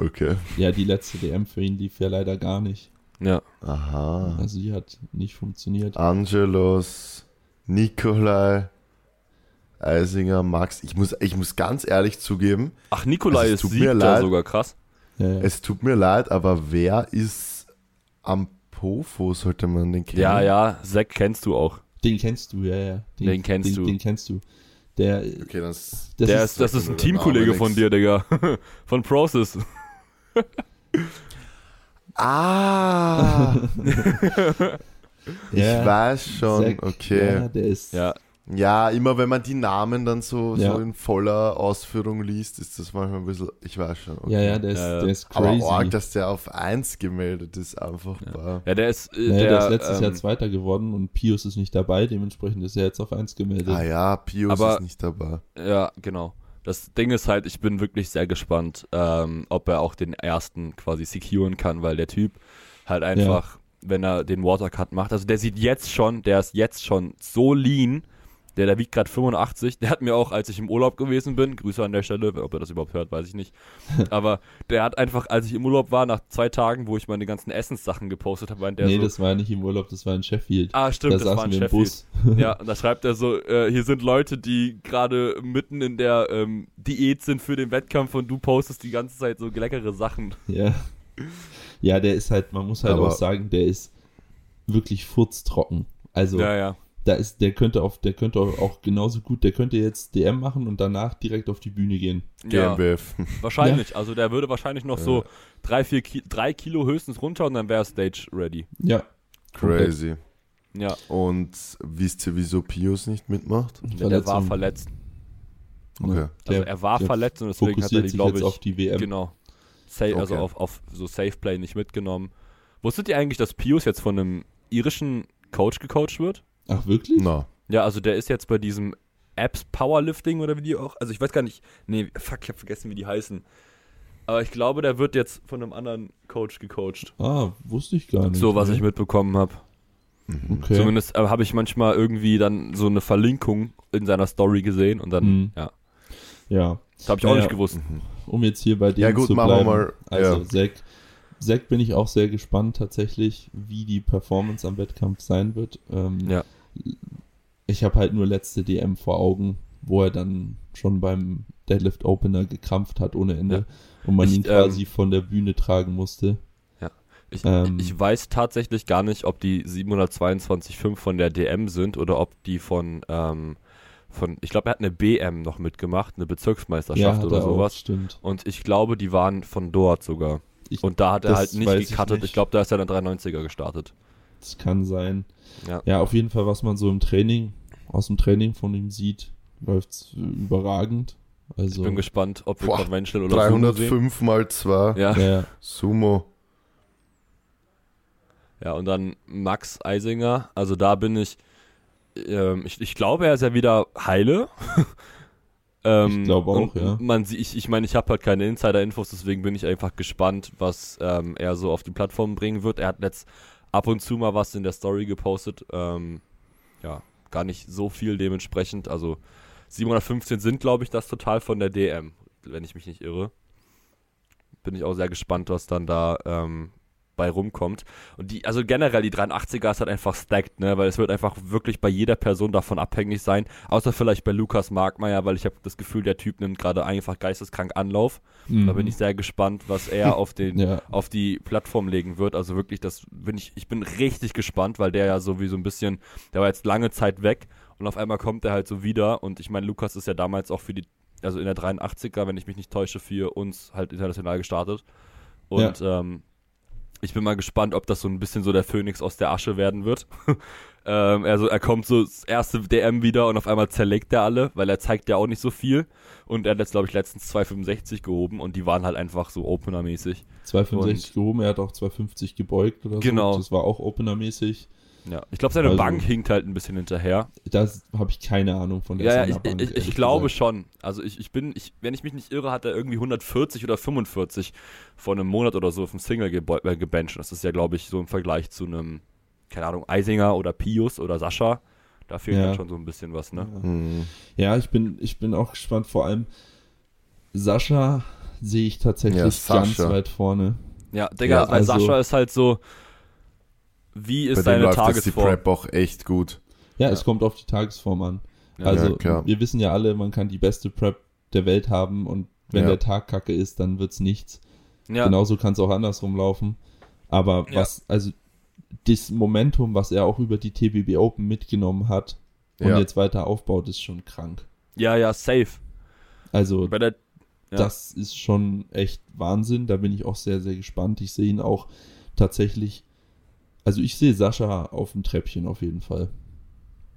Speaker 1: Okay.
Speaker 3: ja, die letzte DM für ihn lief ja leider gar nicht.
Speaker 2: Ja.
Speaker 1: Aha.
Speaker 3: Also die hat nicht funktioniert.
Speaker 1: Angelos, Nikolai, Eisinger, Max. Ich muss, ich muss ganz ehrlich zugeben,
Speaker 2: Ach, Nikolai
Speaker 1: Also es
Speaker 2: ist
Speaker 1: tut mir leid.
Speaker 2: sogar, krass.
Speaker 3: Ja, ja.
Speaker 1: es tut mir leid, aber wer ist am Pofo, sollte man den kennen?
Speaker 2: Ja, ja, Zack kennst du auch.
Speaker 3: Den kennst du, ja, ja.
Speaker 2: Den kennst
Speaker 3: den,
Speaker 2: du.
Speaker 3: Den kennst du. Der,
Speaker 1: Okay, das,
Speaker 3: das
Speaker 2: der
Speaker 3: ist,
Speaker 2: das ist ein Teamkollege von dir, Digga. <laughs> von Process. <laughs>
Speaker 1: Ah! <laughs> ich
Speaker 3: Ja,
Speaker 1: weiß schon,
Speaker 3: Zack,
Speaker 1: okay.
Speaker 3: Ja, der ist.
Speaker 2: Ja,
Speaker 1: Ja, immer wenn man die Namen dann so,
Speaker 3: Ja.
Speaker 1: so in voller Ausführung liest, ist das manchmal ein bisschen, ich weiß schon. Okay.
Speaker 3: ja, ja, der ist,
Speaker 2: Ja, ja.
Speaker 3: der ist
Speaker 1: Aber
Speaker 3: crazy.
Speaker 1: arg, dass der auf 1 gemeldet ist, einfach. Ja.
Speaker 2: ja der ist. Äh,
Speaker 3: naja, der,
Speaker 2: der,
Speaker 3: ist letztes
Speaker 2: ähm,
Speaker 3: Jahr Zweiter geworden und Pius ist nicht dabei, dementsprechend ist er jetzt auf 1 gemeldet.
Speaker 1: Ah ja, Pius
Speaker 2: Aber-
Speaker 1: ist nicht dabei.
Speaker 2: Ja, genau. Das Ding ist halt, ich bin wirklich sehr gespannt, ähm, ob er auch den ersten quasi securen kann, weil der Typ halt einfach, wenn er den Watercut macht, also der sieht jetzt schon, der ist jetzt schon so lean, der, der wiegt gerade 85, der hat mir auch, als ich im Urlaub gewesen bin, Grüße an der Stelle, ob er das überhaupt hört, weiß ich nicht, <laughs> aber der hat einfach, als ich im Urlaub war, nach zwei Tagen, wo ich meine ganzen Essenssachen gepostet habe, meint der
Speaker 3: nee,
Speaker 2: so,
Speaker 3: das war nicht im Urlaub, das war in Sheffield.
Speaker 2: ah stimmt,
Speaker 3: da
Speaker 2: das war
Speaker 3: im
Speaker 2: Sheffield.
Speaker 3: Bus.
Speaker 2: Ja, <laughs> und da schreibt er so, äh, hier sind Leute, die gerade mitten in der ähm, Diät sind für den Wettkampf und du postest die ganze Zeit so leckere Sachen.
Speaker 3: Ja. Ja, der ist halt, man muss halt
Speaker 1: Aber-
Speaker 3: auch sagen, der ist wirklich furztrocken. Also,
Speaker 2: Ja, ja.
Speaker 3: Da ist, der könnte auf, der könnte auch, genauso gut, der könnte jetzt DM machen und danach direkt auf die Bühne gehen.
Speaker 2: ja
Speaker 1: GmbF. <laughs> <laughs>
Speaker 2: wahrscheinlich. Also der würde wahrscheinlich noch so drei, vier Ki drei Kilo höchstens runter und dann wäre er Stage ready.
Speaker 3: Ja.
Speaker 1: Crazy.
Speaker 2: Ja,
Speaker 1: Und wisst ihr, wieso Pius nicht mitmacht?
Speaker 2: der, der war verletzt.
Speaker 1: Okay.
Speaker 3: Ja,
Speaker 2: Also
Speaker 3: der,
Speaker 2: er war
Speaker 3: der
Speaker 2: verletzt und deswegen hat er die, glaube ich,
Speaker 3: auf die WM.
Speaker 2: genau, sa also
Speaker 1: Okay.
Speaker 2: auf, auf so Safe Play nicht mitgenommen. Wusstet ihr eigentlich, dass Pius jetzt von einem irischen Coach gecoacht wird?
Speaker 3: Ach, wirklich?
Speaker 1: Na,
Speaker 2: Ja, also der ist jetzt bei diesem Apps Powerlifting oder wie die auch. Also ich weiß gar nicht. Nee, fuck, ich hab vergessen, wie die heißen. Aber ich glaube, der wird jetzt von einem anderen Coach gecoacht.
Speaker 3: Ah, wusste ich gar nicht.
Speaker 2: So, was
Speaker 3: ne?
Speaker 2: ich mitbekommen habe.
Speaker 3: Okay.
Speaker 2: Zumindest äh, habe ich manchmal irgendwie dann so eine Verlinkung in seiner Story gesehen und dann,
Speaker 3: Mhm.
Speaker 2: ja,
Speaker 3: Ja.
Speaker 2: das habe ich auch
Speaker 3: Naja.
Speaker 2: nicht gewusst.
Speaker 3: um jetzt hier bei dem
Speaker 1: Ja, gut,
Speaker 3: zu
Speaker 1: machen wir
Speaker 3: bleiben.
Speaker 1: mal,
Speaker 3: Also
Speaker 1: ja.
Speaker 3: Zack, Zack bin ich auch sehr gespannt tatsächlich, wie die Performance am Wettkampf sein wird. Ähm,
Speaker 2: Ja.
Speaker 3: Ich habe halt nur letzte DM vor Augen, wo er dann schon beim Deadlift Opener gekrampft hat ohne Ende
Speaker 2: Ja.
Speaker 3: und man
Speaker 2: Ich,
Speaker 3: ihn quasi von der Bühne tragen musste.
Speaker 2: Ich,
Speaker 3: Ähm.
Speaker 2: ich weiß tatsächlich gar nicht, ob die 722,5 von der DM sind oder ob die von, ähm, von ich glaube, er hat eine BM noch mitgemacht, eine Bezirksmeisterschaft
Speaker 3: hat
Speaker 2: oder
Speaker 3: er auch,
Speaker 2: sowas.
Speaker 3: stimmt.
Speaker 2: Und ich glaube, die waren von dort sogar.
Speaker 3: Ich,
Speaker 2: Und da hat er halt nicht
Speaker 3: ich
Speaker 2: gecuttet. Ich,
Speaker 3: nicht.
Speaker 2: glaube, da ist er dann 390er gestartet.
Speaker 3: Das kann sein.
Speaker 2: Ja.
Speaker 3: Ja, auf jeden Fall, was man so im Training, aus dem Training von ihm sieht, läuft's äh, überragend. Also,
Speaker 2: Ich bin gespannt, ob wir
Speaker 1: Boah,
Speaker 2: Conventional oder Sumo sehen.
Speaker 1: 305 mal 2.
Speaker 2: Ja.
Speaker 3: ja,
Speaker 1: Sumo.
Speaker 2: ja, und dann Max Eisinger. Also da bin ich, ähm, ich, ich glaube, er ist ja wieder heile. <laughs> ähm,
Speaker 3: Ich glaube auch, ja.
Speaker 2: Man, ich ich meine, ich habe halt keine Insider-Infos, deswegen bin ich einfach gespannt, was ähm, er so auf die Plattform bringen wird. Er hat letzt ab und zu mal was in der Story gepostet. Ähm, ja, gar nicht so viel dementsprechend. Also 715 sind, glaube ich, das total von der DM, wenn ich mich nicht irre. Bin ich auch sehr gespannt, was dann da ähm, bei rumkommt. Und die, also generell die 83er ist halt einfach stacked, ne, weil es wird einfach wirklich bei jeder Person davon abhängig sein, außer vielleicht bei Lukas Markmeier, weil ich habe das Gefühl, der Typ nimmt gerade einfach geisteskrank Anlauf. Da bin ich sehr gespannt, was er auf den
Speaker 3: Mhm. <laughs> Ja.
Speaker 2: auf die Plattform legen wird. Also wirklich, das bin ich, ich bin richtig gespannt, weil der ja so wie so ein bisschen, der war jetzt lange Zeit weg und auf einmal kommt er halt so wieder. Und ich meine, Lukas ist ja damals auch für die, also in der 83er, wenn ich mich nicht täusche, für uns halt international gestartet. Und ähm, ich bin mal gespannt, ob das so ein bisschen so der Phönix aus der Asche werden wird. <laughs> ähm, also er kommt so das erste DM wieder und auf einmal zerlegt er alle, weil er zeigt ja auch nicht so viel. Und er hat jetzt, glaube ich, letztens 265 gehoben und die waren halt einfach so Opener-mäßig.
Speaker 3: 265 gehoben, er hat auch 250 gebeugt oder
Speaker 2: Genau.
Speaker 3: so. Das war auch Opener-mäßig.
Speaker 2: Ja, ich glaube, seine
Speaker 3: Also-
Speaker 2: Bank hinkt halt ein bisschen hinterher.
Speaker 3: Da habe ich keine Ahnung von der
Speaker 2: Ja, ja, ich,
Speaker 3: Bank,
Speaker 2: ich, ich glaube
Speaker 3: gesagt.
Speaker 2: schon. Also ich, ich bin, ich, wenn ich mich nicht irre, hat er irgendwie 140 oder 45 vor einem Monat oder so auf dem Single gebo- äh, gebencht. Das ist ja, glaube ich, so im Vergleich zu einem, keine Ahnung, Eisinger oder Pius oder Sascha. Da fehlt
Speaker 3: Ja.
Speaker 2: halt schon so ein bisschen was, ne?
Speaker 1: Hm.
Speaker 3: Ja, ich bin, ich bin auch gespannt. Vor allem Sascha sehe ich tatsächlich
Speaker 1: Ja,
Speaker 3: ganz weit vorne.
Speaker 2: Ja, Digga,
Speaker 3: Ja,
Speaker 2: weil
Speaker 3: also-
Speaker 2: Sascha ist halt so, wie
Speaker 1: Bei
Speaker 2: ist
Speaker 1: dem
Speaker 2: deine
Speaker 1: läuft jetzt die
Speaker 2: Tagesform?
Speaker 1: Prep auch echt gut.
Speaker 3: Ja,
Speaker 2: Ja.
Speaker 3: es kommt auf die Tagesform an.
Speaker 2: Ja,
Speaker 3: also,
Speaker 1: ja,
Speaker 3: wir wissen ja alle, man kann die beste Prep der Welt haben und wenn
Speaker 1: Ja.
Speaker 3: der Tag kacke ist, dann wird's nichts.
Speaker 2: Ja,
Speaker 3: Genauso kann es auch andersrum laufen. Aber
Speaker 2: Ja.
Speaker 3: was, also das Momentum, was er auch über die TBB Open mitgenommen hat und
Speaker 1: Ja.
Speaker 3: jetzt weiter aufbaut, ist schon krank.
Speaker 2: Ja, ja, safe.
Speaker 3: Also
Speaker 2: Bei der, ja.
Speaker 3: das ist schon echt Wahnsinn. Da bin ich auch sehr, sehr gespannt. Ich sehe ihn auch tatsächlich. Also ich sehe Sascha auf dem Treppchen auf jeden Fall.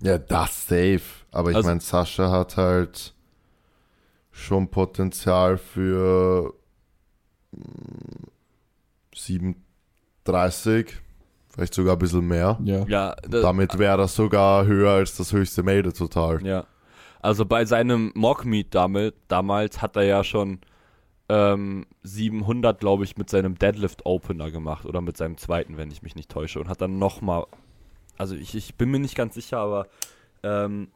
Speaker 1: Ja, das safe. Aber ich
Speaker 2: Also-
Speaker 1: meine, Sascha hat halt schon Potenzial für mm, 37, vielleicht sogar ein bisschen mehr.
Speaker 3: Ja.
Speaker 2: ja, da-
Speaker 1: Damit wäre das sogar höher als das höchste Made total.
Speaker 2: Ja. Also bei seinem Mock-Meet damals, damals hat er ja schon ähm, 700, glaube ich, mit seinem Deadlift-Opener gemacht oder mit seinem zweiten, wenn ich mich nicht täusche. Und hat dann nochmal, also ich, ich bin mir nicht ganz sicher, aber ähm,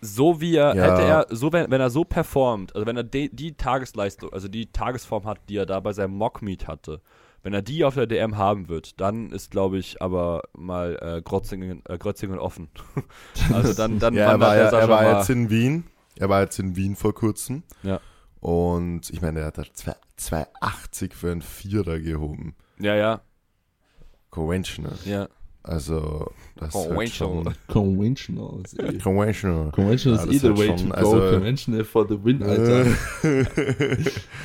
Speaker 2: so wie er,
Speaker 1: Ja.
Speaker 2: hätte er, so wenn, wenn er so performt, also wenn er die, die Tagesleistung, also die Tagesform hat, die er da bei seinem Mock-Meet hatte, wenn er die auf der DM haben wird, dann ist, glaube ich, aber mal äh, Grötzingen, äh, Grötzingen offen. <laughs> also dann, dann
Speaker 1: Ja, er war, er
Speaker 2: Sascha
Speaker 1: war jetzt in Wien. Er war jetzt in Wien vor kurzem.
Speaker 2: Ja.
Speaker 1: Und ich meine, er hat zwei- 280 für einen Vierer gehoben.
Speaker 2: Ja, ja,
Speaker 1: Conventional.
Speaker 2: ja.
Speaker 1: Also, das ist halt
Speaker 2: Conventional.
Speaker 1: schon...
Speaker 3: Conventional <laughs> ist eh.
Speaker 1: Conventional.
Speaker 3: Conventional
Speaker 1: Ja,
Speaker 3: ist
Speaker 1: ist
Speaker 3: way
Speaker 1: halt
Speaker 3: to
Speaker 1: schon-
Speaker 3: go.
Speaker 1: also-
Speaker 3: Conventional for the win, Alter. <laughs>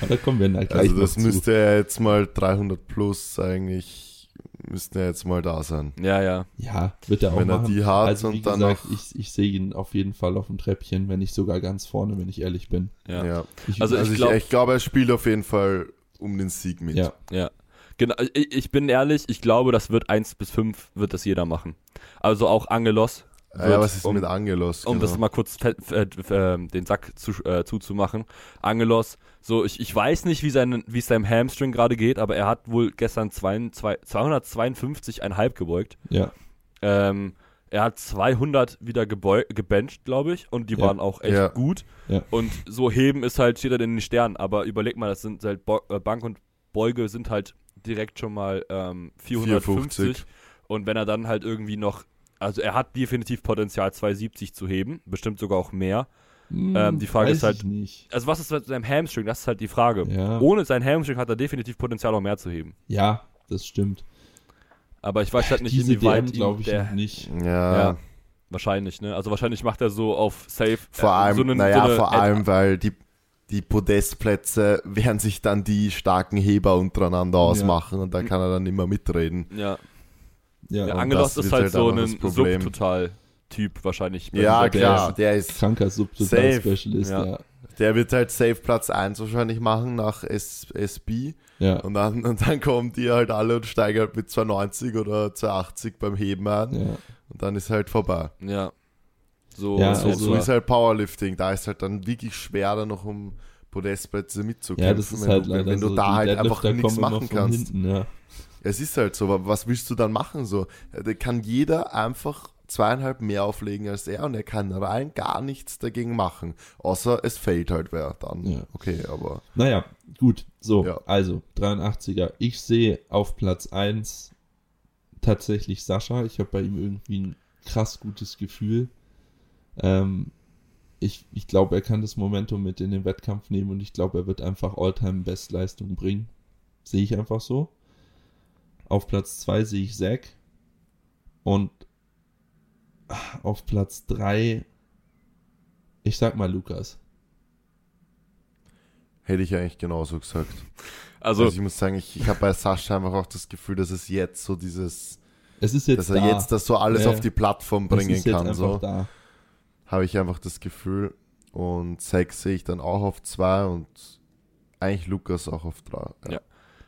Speaker 3: Aber da kommen wir dann gleich
Speaker 1: Also das müsste ja jetzt mal 300 plus eigentlich, müssten ja jetzt mal da sein.
Speaker 2: Ja, ja.
Speaker 3: Ja, wird er auch
Speaker 1: Wenn er
Speaker 3: machen.
Speaker 1: die hat
Speaker 3: also wie
Speaker 1: und dann
Speaker 3: gesagt,
Speaker 1: noch-
Speaker 3: ich, ich sehe ihn auf jeden Fall auf dem Treppchen, wenn nicht sogar ganz vorne, wenn ich ehrlich bin.
Speaker 2: Ja, ja.
Speaker 1: Ja.
Speaker 3: Ich,
Speaker 2: Also
Speaker 1: Also
Speaker 2: ich
Speaker 1: ich,
Speaker 2: glaub-
Speaker 1: ich glaube, er spielt auf jeden Fall um den Sieg mit.
Speaker 3: ja,
Speaker 2: Genau, ich, ich bin ehrlich, ich glaube, das wird 1 bis 5 wird das jeder machen. Also auch Angelos.
Speaker 1: Ah Ja,
Speaker 2: wird,
Speaker 1: was ist
Speaker 2: um,
Speaker 1: mit Angelos?
Speaker 2: um das
Speaker 1: genau.
Speaker 2: mal kurz äh, äh, den Sack zu, äh, zuzumachen. Angelos, so ich, ich weiß nicht, wie sein wie es seinem Hamstring gerade geht, aber er hat wohl gestern zwei, zwei, 252,5 gebeugt.
Speaker 3: ja,
Speaker 2: Ähm, er hat 200 wieder gebencht, glaube ich, und die
Speaker 3: Ja.
Speaker 2: waren auch echt
Speaker 1: Ja.
Speaker 2: gut.
Speaker 3: Ja.
Speaker 2: Und so heben ist halt, steht er in den Sternen. Aber überleg mal, das sind halt Bo äh, Bank und Beuge sind halt direkt schon mal ähm, 450.
Speaker 1: 450.
Speaker 2: Und wenn er dann halt irgendwie noch, also er hat definitiv Potenzial 270 zu heben, bestimmt sogar auch mehr. Ähm, die Frage
Speaker 3: Weiß
Speaker 2: ist halt-. Also was ist mit seinem Hamstring? Das ist halt die Frage.
Speaker 3: Ja.
Speaker 2: Ohne sein Hamstring hat er definitiv Potenzial noch mehr zu heben.
Speaker 3: Ja, das stimmt.
Speaker 2: Aber ich weiß halt nicht,
Speaker 3: Diese
Speaker 2: inwieweit
Speaker 3: DM
Speaker 2: ihm
Speaker 3: glaube ich
Speaker 2: der
Speaker 3: nicht.
Speaker 1: Ja,
Speaker 2: Ja. Wahrscheinlich, ne? Also wahrscheinlich macht er so auf Safe.
Speaker 1: vor
Speaker 2: äh,
Speaker 1: allem,
Speaker 2: so einen-
Speaker 1: naja,
Speaker 2: so
Speaker 1: vor allem, weil die, die Podestplätze werden sich dann die starken Heber untereinander ausmachen und da kann er dann immer mitreden.
Speaker 2: Ja,
Speaker 3: Ja,
Speaker 2: der
Speaker 3: und
Speaker 2: Angelos
Speaker 1: das
Speaker 2: ist halt
Speaker 1: halt
Speaker 2: so ein. Subtotal-Typ wahrscheinlich.
Speaker 1: Ja,
Speaker 2: Wenn-
Speaker 1: klar, der ist,
Speaker 3: kranker. Subtotal-Specialist,
Speaker 2: Ja.
Speaker 3: ja.
Speaker 1: der wird halt Safe Platz 1 wahrscheinlich machen nach S, SB
Speaker 3: Ja,
Speaker 1: und dann, <laughs> und dann kommen die halt alle und steigen halt mit 290 oder 280 beim Heben an
Speaker 3: ja.
Speaker 1: und dann ist halt vorbei.
Speaker 2: Ja. So,
Speaker 3: Ja,
Speaker 1: So,
Speaker 2: so,
Speaker 1: so
Speaker 3: also-
Speaker 1: ist halt Powerlifting, da ist halt dann wirklich schwer, da noch um Podestplätze mitzukämpfen,
Speaker 3: ja, das ist
Speaker 1: wenn,
Speaker 3: halt
Speaker 1: du,
Speaker 3: leider
Speaker 1: wenn du
Speaker 3: so.
Speaker 1: da
Speaker 3: die
Speaker 1: halt einfach nichts machen kannst.
Speaker 3: Hinten, ja.
Speaker 1: Es ist halt so, aber was willst du dann machen? So, da kann jeder einfach zweieinhalb mehr auflegen als er und er kann rein gar nichts dagegen machen. Außer es fällt halt wer dann.
Speaker 3: Ja.
Speaker 1: Okay, aber
Speaker 3: Naja, gut. So,
Speaker 1: Ja.
Speaker 3: also 83er. Ich sehe auf Platz 1 tatsächlich Sascha. Ich habe bei ihm irgendwie ein krass gutes Gefühl. Ähm, ich ich glaube, er kann das Momentum mit in den Wettkampf nehmen und ich glaube, er wird einfach All-Time-Bestleistung bringen. Sehe ich einfach so. Auf Platz 2 sehe ich Zack. Und auf Platz 3, ich sag mal Lukas.
Speaker 1: hätte ich eigentlich genauso gesagt.
Speaker 2: Also,
Speaker 1: Also ich muss sagen, ich, ich habe bei Sascha einfach auch das Gefühl, dass es jetzt so dieses,
Speaker 3: Es ist jetzt
Speaker 1: dass er
Speaker 3: da.
Speaker 1: jetzt das so alles
Speaker 3: Ja.
Speaker 1: auf die Plattform
Speaker 3: Es
Speaker 1: bringen kann. So
Speaker 3: da.
Speaker 1: habe ich einfach das Gefühl. Und Sex sehe ich dann auch auf zwei und eigentlich Lukas auch auf drei.
Speaker 2: Ja.
Speaker 1: Geh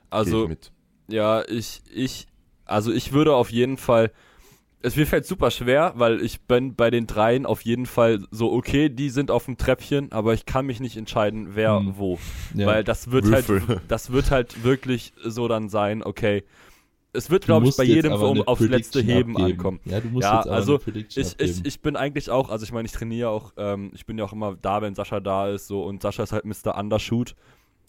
Speaker 2: also
Speaker 1: ich mit.
Speaker 2: Ja, ich, ich, also ich würde auf jeden Fall, es mir fällt super schwer, weil ich bin bei den dreien auf jeden Fall so, okay, die sind auf dem Treppchen, aber ich kann mich nicht entscheiden, wer
Speaker 3: Hm.
Speaker 2: wo.
Speaker 3: Ja.
Speaker 2: Weil das wird
Speaker 1: Würfel.
Speaker 2: halt, das wird halt wirklich so dann sein, okay. Es wird, glaube ich, bei jedem um, aufs letzte Heben
Speaker 3: abgeben.
Speaker 2: ankommen.
Speaker 3: Ja, du musst
Speaker 2: Ja,
Speaker 3: jetzt aber
Speaker 2: also Ich, ich, ich bin eigentlich auch, also ich meine, ich trainiere auch, ähm, ich bin ja auch immer da, wenn Sascha da ist, so und Sascha ist halt Mr. Undershoot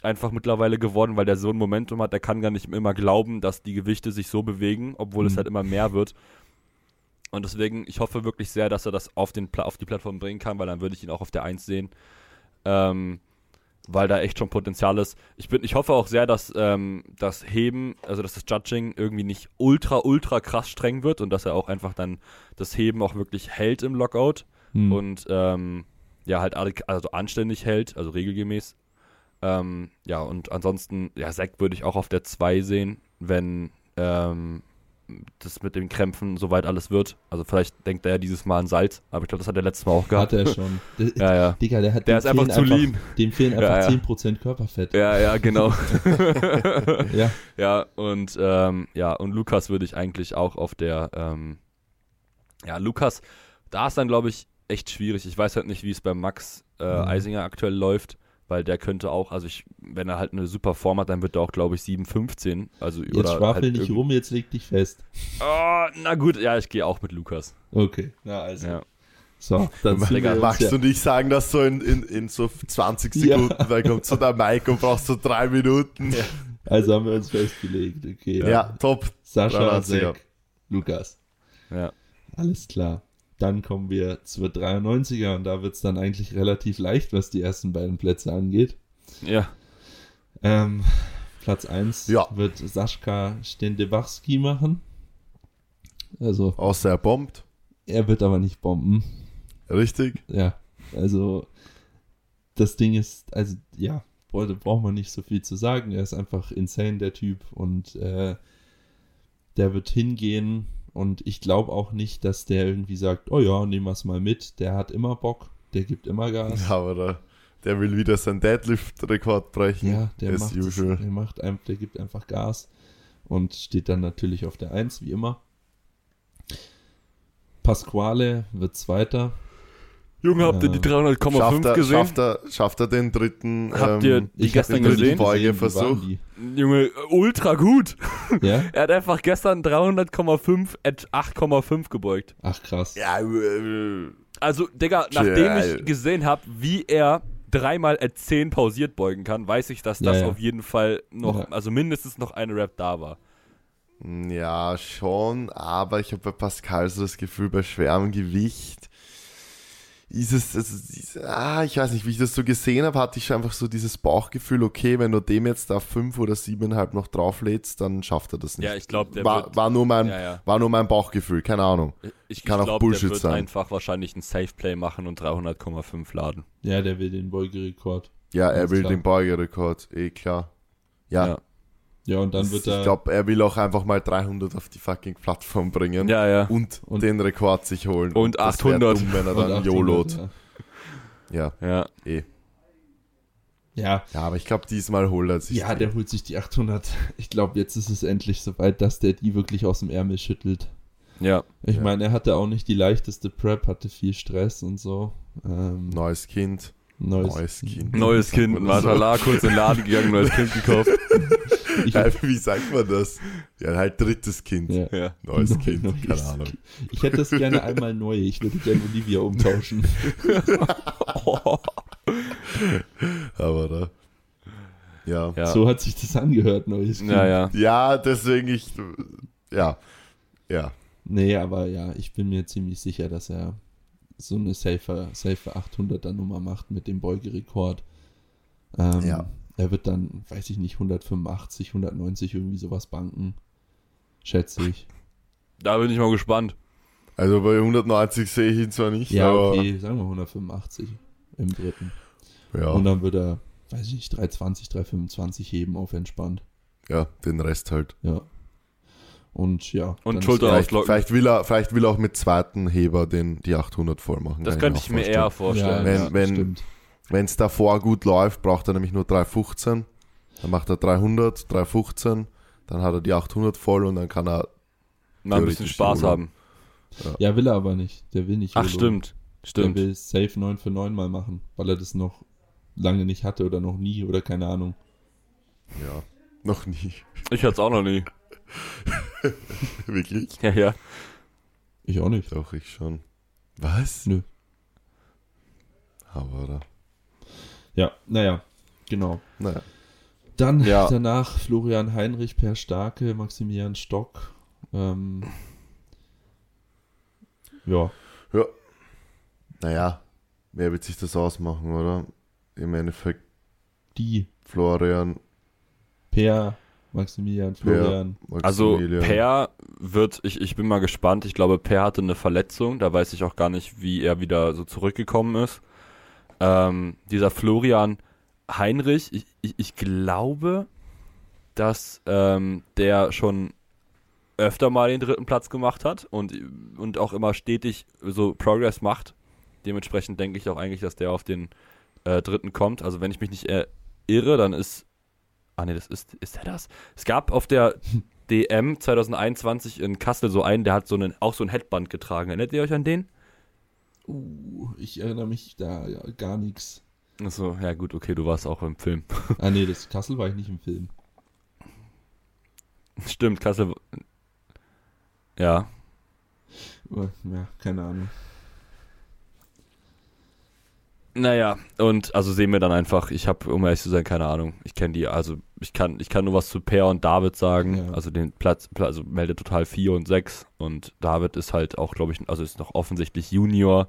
Speaker 2: einfach mittlerweile geworden, weil der so ein Momentum hat, der kann gar nicht immer glauben, dass die Gewichte sich so bewegen, obwohl es
Speaker 3: Mhm.
Speaker 2: halt immer mehr wird. Und deswegen, ich hoffe wirklich sehr, dass er das auf, den, auf die Plattform bringen kann, weil dann würde ich ihn auch auf der 1 sehen. Ähm, weil da echt schon Potenzial ist. Ich, bin, ich hoffe auch sehr, dass ähm, das Heben, also dass das Judging irgendwie nicht ultra, ultra krass streng wird und dass er auch einfach dann das Heben auch wirklich hält im Lockout.
Speaker 3: Hm.
Speaker 2: und ähm, ja, halt also anständig hält, also regelgemäß. Ähm, ja, und ansonsten, ja, Zack würde ich auch auf der 2 sehen, wenn ähm, das mit den Krämpfen soweit alles wird. Also vielleicht denkt er ja dieses Mal an Salz, aber ich glaube, das hat er letztes Mal auch
Speaker 3: Hat
Speaker 2: gehabt.
Speaker 3: er schon. <laughs>
Speaker 2: Ja, ja.
Speaker 3: Digga, der hat
Speaker 2: Der ist einfach zu lean.
Speaker 3: Dem fehlen einfach
Speaker 2: Ja, ja.
Speaker 3: 10% Körperfett.
Speaker 2: Ja, ja, genau. <laughs>
Speaker 3: Ja.
Speaker 2: Ja, und ähm, ja, und Lukas würde ich eigentlich auch auf der, ähm, ja, Lukas, da ist dann, glaube ich, echt schwierig. Ich weiß halt nicht, wie es bei Max äh,
Speaker 3: Mhm.
Speaker 2: Eisinger aktuell läuft, weil der könnte auch, also ich, wenn er halt eine super Form hat, dann wird er auch, glaube ich, 7,15. Also,
Speaker 3: Jetzt
Speaker 2: oder
Speaker 3: schwafel
Speaker 2: halt
Speaker 3: nicht rum, jetzt leg dich fest.
Speaker 2: Oh, na gut, ja, ich gehe auch mit Lukas.
Speaker 3: Okay. Na also.
Speaker 2: Ja.
Speaker 3: So, dann
Speaker 1: Magst
Speaker 3: ja,
Speaker 1: du nicht sagen, dass so in, in, in so 20
Speaker 3: Ja.
Speaker 1: Sekunden, dann kommt so der Mike und brauchst so drei Minuten. Ja,
Speaker 3: Also haben wir uns festgelegt. Okay.
Speaker 1: top.
Speaker 3: Sascha,
Speaker 1: 93er.
Speaker 3: Zack, Lukas.
Speaker 2: Ja.
Speaker 3: Alles klar. Dann kommen wir zur 93er und da wird es dann eigentlich relativ leicht, was die ersten beiden Plätze angeht.
Speaker 2: Ja.
Speaker 3: Ähm, Platz 1
Speaker 1: Ja.
Speaker 3: wird Sascha Stendewachski machen. Also,
Speaker 1: Außer er bombt.
Speaker 3: er wird aber nicht bomben.
Speaker 1: Richtig?
Speaker 3: Ja, also das Ding ist, also ja, braucht man nicht so viel zu sagen. Er ist einfach insane, der Typ. Und äh, der wird hingehen. Und ich glaube auch nicht, dass der irgendwie sagt, oh ja, nehmen wir es mal mit. Der hat immer Bock, der gibt immer Gas.
Speaker 1: Ja, aber der, der will wieder seinen Deadlift-Rekord brechen.
Speaker 3: Ja, der macht,
Speaker 1: usual.
Speaker 3: der macht einfach, der gibt einfach Gas und steht dann natürlich auf der 1, wie immer. Pasquale wird Zweiter.
Speaker 2: Junge, habt ihr
Speaker 3: Ja.
Speaker 2: die 300,5
Speaker 1: Schafft er,
Speaker 2: gesehen?
Speaker 1: schafft, er, schafft er den dritten
Speaker 2: Habt ihr
Speaker 1: ähm,
Speaker 2: die
Speaker 3: hab
Speaker 2: gestern
Speaker 3: den dritten
Speaker 2: gesehen?
Speaker 3: Wie waren
Speaker 2: Junge, ultra gut.
Speaker 3: Ja? <laughs>
Speaker 2: Er hat einfach gestern 300,5 at 8,5 gebeugt.
Speaker 3: Ach krass.
Speaker 1: Ja, äh,
Speaker 2: Also, Digga, nachdem ich gesehen habe, wie er dreimal at 10 pausiert beugen kann, weiß ich, dass
Speaker 3: Ja,
Speaker 2: das
Speaker 3: ja.
Speaker 2: auf jeden Fall noch,
Speaker 3: Ja.
Speaker 2: also mindestens noch eine Rap da war.
Speaker 1: ja, schon, aber ich habe bei Pascal so das Gefühl, bei schwerem Gewicht ist es, es ist, ah, ich weiß nicht, wie ich das so gesehen habe, hatte ich schon einfach so dieses Bauchgefühl, okay, wenn du dem jetzt da fünf oder siebeneinhalb noch drauflädst, dann schafft er das nicht.
Speaker 2: Ja, ich glaube, der
Speaker 1: war,
Speaker 2: wird,
Speaker 1: war, nur mein,
Speaker 2: ja, ja.
Speaker 1: war nur mein Bauchgefühl, keine Ahnung.
Speaker 2: Ich,
Speaker 1: kann auch
Speaker 2: glaube, der
Speaker 1: Bullshit
Speaker 2: wird
Speaker 1: sein.
Speaker 2: einfach wahrscheinlich ein Safe Play machen und 300,5 laden.
Speaker 3: Ja, der will den Beugerekord.
Speaker 1: Ja, er will
Speaker 3: klar.
Speaker 1: den Beugerekord, eh klar. Ja,
Speaker 2: Ja.
Speaker 3: Ja, und dann
Speaker 1: das-
Speaker 3: wird
Speaker 1: ich
Speaker 3: er.
Speaker 1: glaube, er will auch einfach mal 300 auf die fucking Plattform bringen
Speaker 2: Ja, ja.
Speaker 1: und,
Speaker 3: Und-
Speaker 1: den Rekord sich holen.
Speaker 2: Und
Speaker 1: das wär
Speaker 2: 800.
Speaker 1: Dumm, wenn er dann
Speaker 3: 800,
Speaker 1: YOLOt.
Speaker 3: Ja.
Speaker 1: Ja,
Speaker 2: Ja.
Speaker 1: eh.
Speaker 3: ja,
Speaker 1: Ja, aber ich glaube, diesmal holt er sich.
Speaker 3: ja,
Speaker 1: die.
Speaker 3: der holt sich die 800. Ich glaube, jetzt ist es endlich soweit, dass der die wirklich aus dem Ärmel schüttelt.
Speaker 2: Ja.
Speaker 3: Ich
Speaker 1: Ja.
Speaker 3: meine, er hatte auch nicht die leichteste Prep, hatte viel Stress und so. Ähm,
Speaker 1: Neues Kind.
Speaker 3: Neues,
Speaker 1: Neues Kind.
Speaker 2: Neues Kind,
Speaker 1: das so?
Speaker 2: Mashallah, kurz in den Laden gegangen, neues Kind gekauft. <laughs>
Speaker 3: Ich,
Speaker 1: Ja, Wie sagt man das? Ja, halt drittes Kind.
Speaker 3: ja.
Speaker 2: Ja.
Speaker 1: Neues
Speaker 3: Neu-
Speaker 1: Kind,
Speaker 3: neues
Speaker 1: keine Ahnung.
Speaker 3: Ich hätte das gerne einmal neu. Ich würde gerne Olivia umtauschen. <laughs>
Speaker 1: Aber da. Ja.
Speaker 2: Ja.
Speaker 3: So hat sich das angehört, neues Kind.
Speaker 2: Ja, ja.
Speaker 1: Ja, deswegen ich. Ja. Ja.
Speaker 3: Nee, aber ja, ich bin mir ziemlich sicher, dass er so eine safe, safe 800er Nummer macht mit dem Beugerekord. Ähm,
Speaker 1: Ja.
Speaker 3: Er wird dann, weiß ich nicht, 185, 190 irgendwie sowas banken. Schätze ich.
Speaker 2: Da bin ich mal gespannt.
Speaker 1: Also bei 190 sehe ich ihn zwar nicht,
Speaker 3: Ja,
Speaker 1: aber.
Speaker 3: okay, sagen wir 185 im dritten.
Speaker 1: Ja,
Speaker 3: Und dann wird er, weiß ich nicht, 320, 325 heben auf entspannt.
Speaker 1: ja, den Rest halt.
Speaker 3: Ja. Und ja.
Speaker 2: Und Schulter
Speaker 3: ist er-
Speaker 1: Vielleicht, vielleicht, will er, vielleicht will er auch mit zweiten Heber den, die 800 voll machen.
Speaker 2: Das
Speaker 1: kann
Speaker 2: könnte
Speaker 1: auch
Speaker 2: ich mir
Speaker 1: vorstellen.
Speaker 2: eher vorstellen.
Speaker 1: Wenn-
Speaker 3: ja,
Speaker 1: wenn-. Wenn es davor gut läuft, braucht er nämlich nur 315. Dann macht er 300, 315. Dann hat er die 800 voll und dann kann er.
Speaker 2: Mal ein bisschen Spaß haben.
Speaker 3: Ja, will er aber nicht. Der will nicht.
Speaker 2: Ach,
Speaker 3: YOLO.
Speaker 2: stimmt.
Speaker 3: Der
Speaker 2: Stimmt.
Speaker 3: will safe 9 für 9 mal machen, weil er das noch lange nicht hatte oder noch nie oder keine Ahnung.
Speaker 1: Ja, noch nie.
Speaker 2: Ich hatte es auch noch nie. <laughs>
Speaker 1: Wirklich?
Speaker 2: Ja, ja.
Speaker 3: Ich auch nicht.
Speaker 1: Doch, ich schon. Was?
Speaker 3: Nö.
Speaker 1: Aber da.
Speaker 3: Ja, naja, genau.
Speaker 1: Naja.
Speaker 3: Dann
Speaker 2: Ja.
Speaker 3: danach Florian Heinrich, Per Starke, Maximilian Stock. Ähm, ja,
Speaker 1: Ja. Naja, wer wird sich das ausmachen, oder? Im Endeffekt
Speaker 3: die
Speaker 1: Florian.
Speaker 3: Per Maximilian, Florian.
Speaker 2: Also
Speaker 1: Maximilian.
Speaker 2: Per wird, ich, ich bin mal gespannt. Ich glaube, Per hatte eine Verletzung. Da weiß ich auch gar nicht, wie er wieder so zurückgekommen ist. Ähm, dieser Florian Heinrich, ich, ich, ich glaube, dass ähm, der schon öfter mal den dritten Platz gemacht hat und, und auch immer stetig so Progress macht. Dementsprechend denke ich auch eigentlich, dass der auf den äh, dritten kommt. Also wenn ich mich nicht irre, dann ist. Ah ne, das ist. Ist der das? Es gab auf der <laughs> DM 2021 in Kassel so einen, der hat so einen, auch so ein Headband getragen. Erinnert ihr euch an den?
Speaker 3: Uh, ich erinnere mich da ja, gar nichts.
Speaker 2: Achso, ja gut, okay, du warst auch im Film.
Speaker 3: Ah nee, <laughs> das Kassel war ich nicht im Film.
Speaker 2: Stimmt, Kassel. Ja.
Speaker 3: Ja, keine Ahnung.
Speaker 2: Naja, und also sehen wir dann einfach, ich habe, um ehrlich zu sein, keine Ahnung. Ich kenne die, also ich kann, ich kann nur was zu Per und David sagen.
Speaker 3: Ja.
Speaker 2: Also den Platz, Pla- also meldet total 4 und 6. Und David ist halt auch, glaube ich, also ist noch offensichtlich Junior.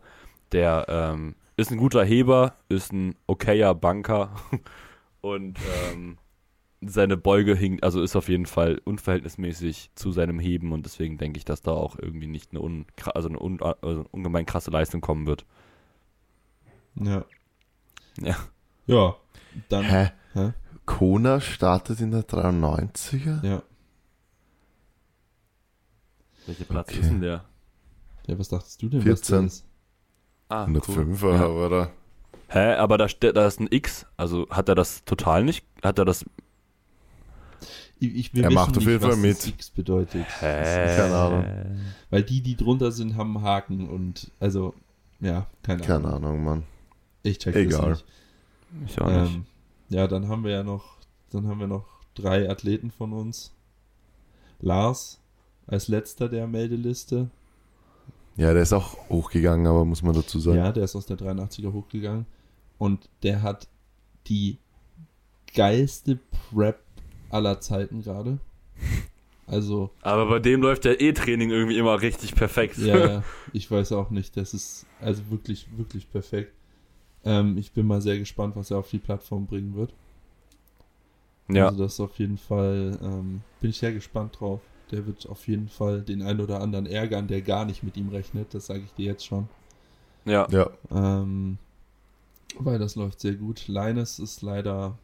Speaker 2: Der ähm, ist ein guter Heber, ist ein okayer Banker <laughs> und ähm, seine Beuge hinkt, also ist auf jeden Fall unverhältnismäßig zu seinem Heben und deswegen denke ich, dass da auch irgendwie nicht eine, un, also eine un, also ungemein krasse Leistung kommen wird.
Speaker 3: Ja.
Speaker 2: Ja.
Speaker 3: Ja, dann.
Speaker 1: Hä?
Speaker 3: Hä?
Speaker 1: Kona startet in der 93er?
Speaker 3: Ja.
Speaker 2: Welcher Platz
Speaker 1: Okay.
Speaker 2: ist denn der?
Speaker 3: Ja, was dachtest du denn?
Speaker 1: 14.
Speaker 3: Was?
Speaker 2: Ah,
Speaker 1: 105er,
Speaker 2: Ja.
Speaker 1: aber da.
Speaker 2: Hä, aber da, da ist ein X. Also hat er das total nicht? Hat er das.
Speaker 3: Ich, ich will
Speaker 1: Er
Speaker 3: wissen
Speaker 1: macht auf
Speaker 3: nicht,
Speaker 1: jeden Fall mit.
Speaker 3: X bedeutet.
Speaker 2: Hä?
Speaker 1: Keine Ahnung.
Speaker 3: Weil die, die drunter sind, haben einen Haken und also, ja, keine,
Speaker 1: Keine
Speaker 3: Ahnung.
Speaker 1: Ahnung, Mann.
Speaker 3: Ich check
Speaker 1: Egal.
Speaker 3: das nicht.
Speaker 2: Ich auch nicht.
Speaker 3: Ähm, ja, dann haben wir ja noch, dann haben wir noch drei Athleten von uns. Lars als letzter der Meldeliste.
Speaker 1: Ja, der ist auch hochgegangen, aber muss man dazu sagen.
Speaker 3: Ja, der ist aus der 83er hochgegangen. Und der hat die geilste Prep aller Zeiten gerade. Also,
Speaker 2: Aber bei dem läuft der E-Training irgendwie immer richtig perfekt.
Speaker 3: ja, ja, <laughs> ich weiß auch nicht. Das ist also wirklich, wirklich perfekt. Ähm, ich bin mal sehr gespannt, was er auf die Plattform bringen wird.
Speaker 2: ja.
Speaker 3: Also das auf jeden Fall, ähm, bin ich sehr gespannt drauf. Der wird auf jeden Fall den einen oder anderen ärgern, der gar nicht mit ihm rechnet. Das sage ich dir jetzt schon.
Speaker 2: ja.
Speaker 1: Ja,
Speaker 3: Ähm, weil das läuft sehr gut. Linus ist leider,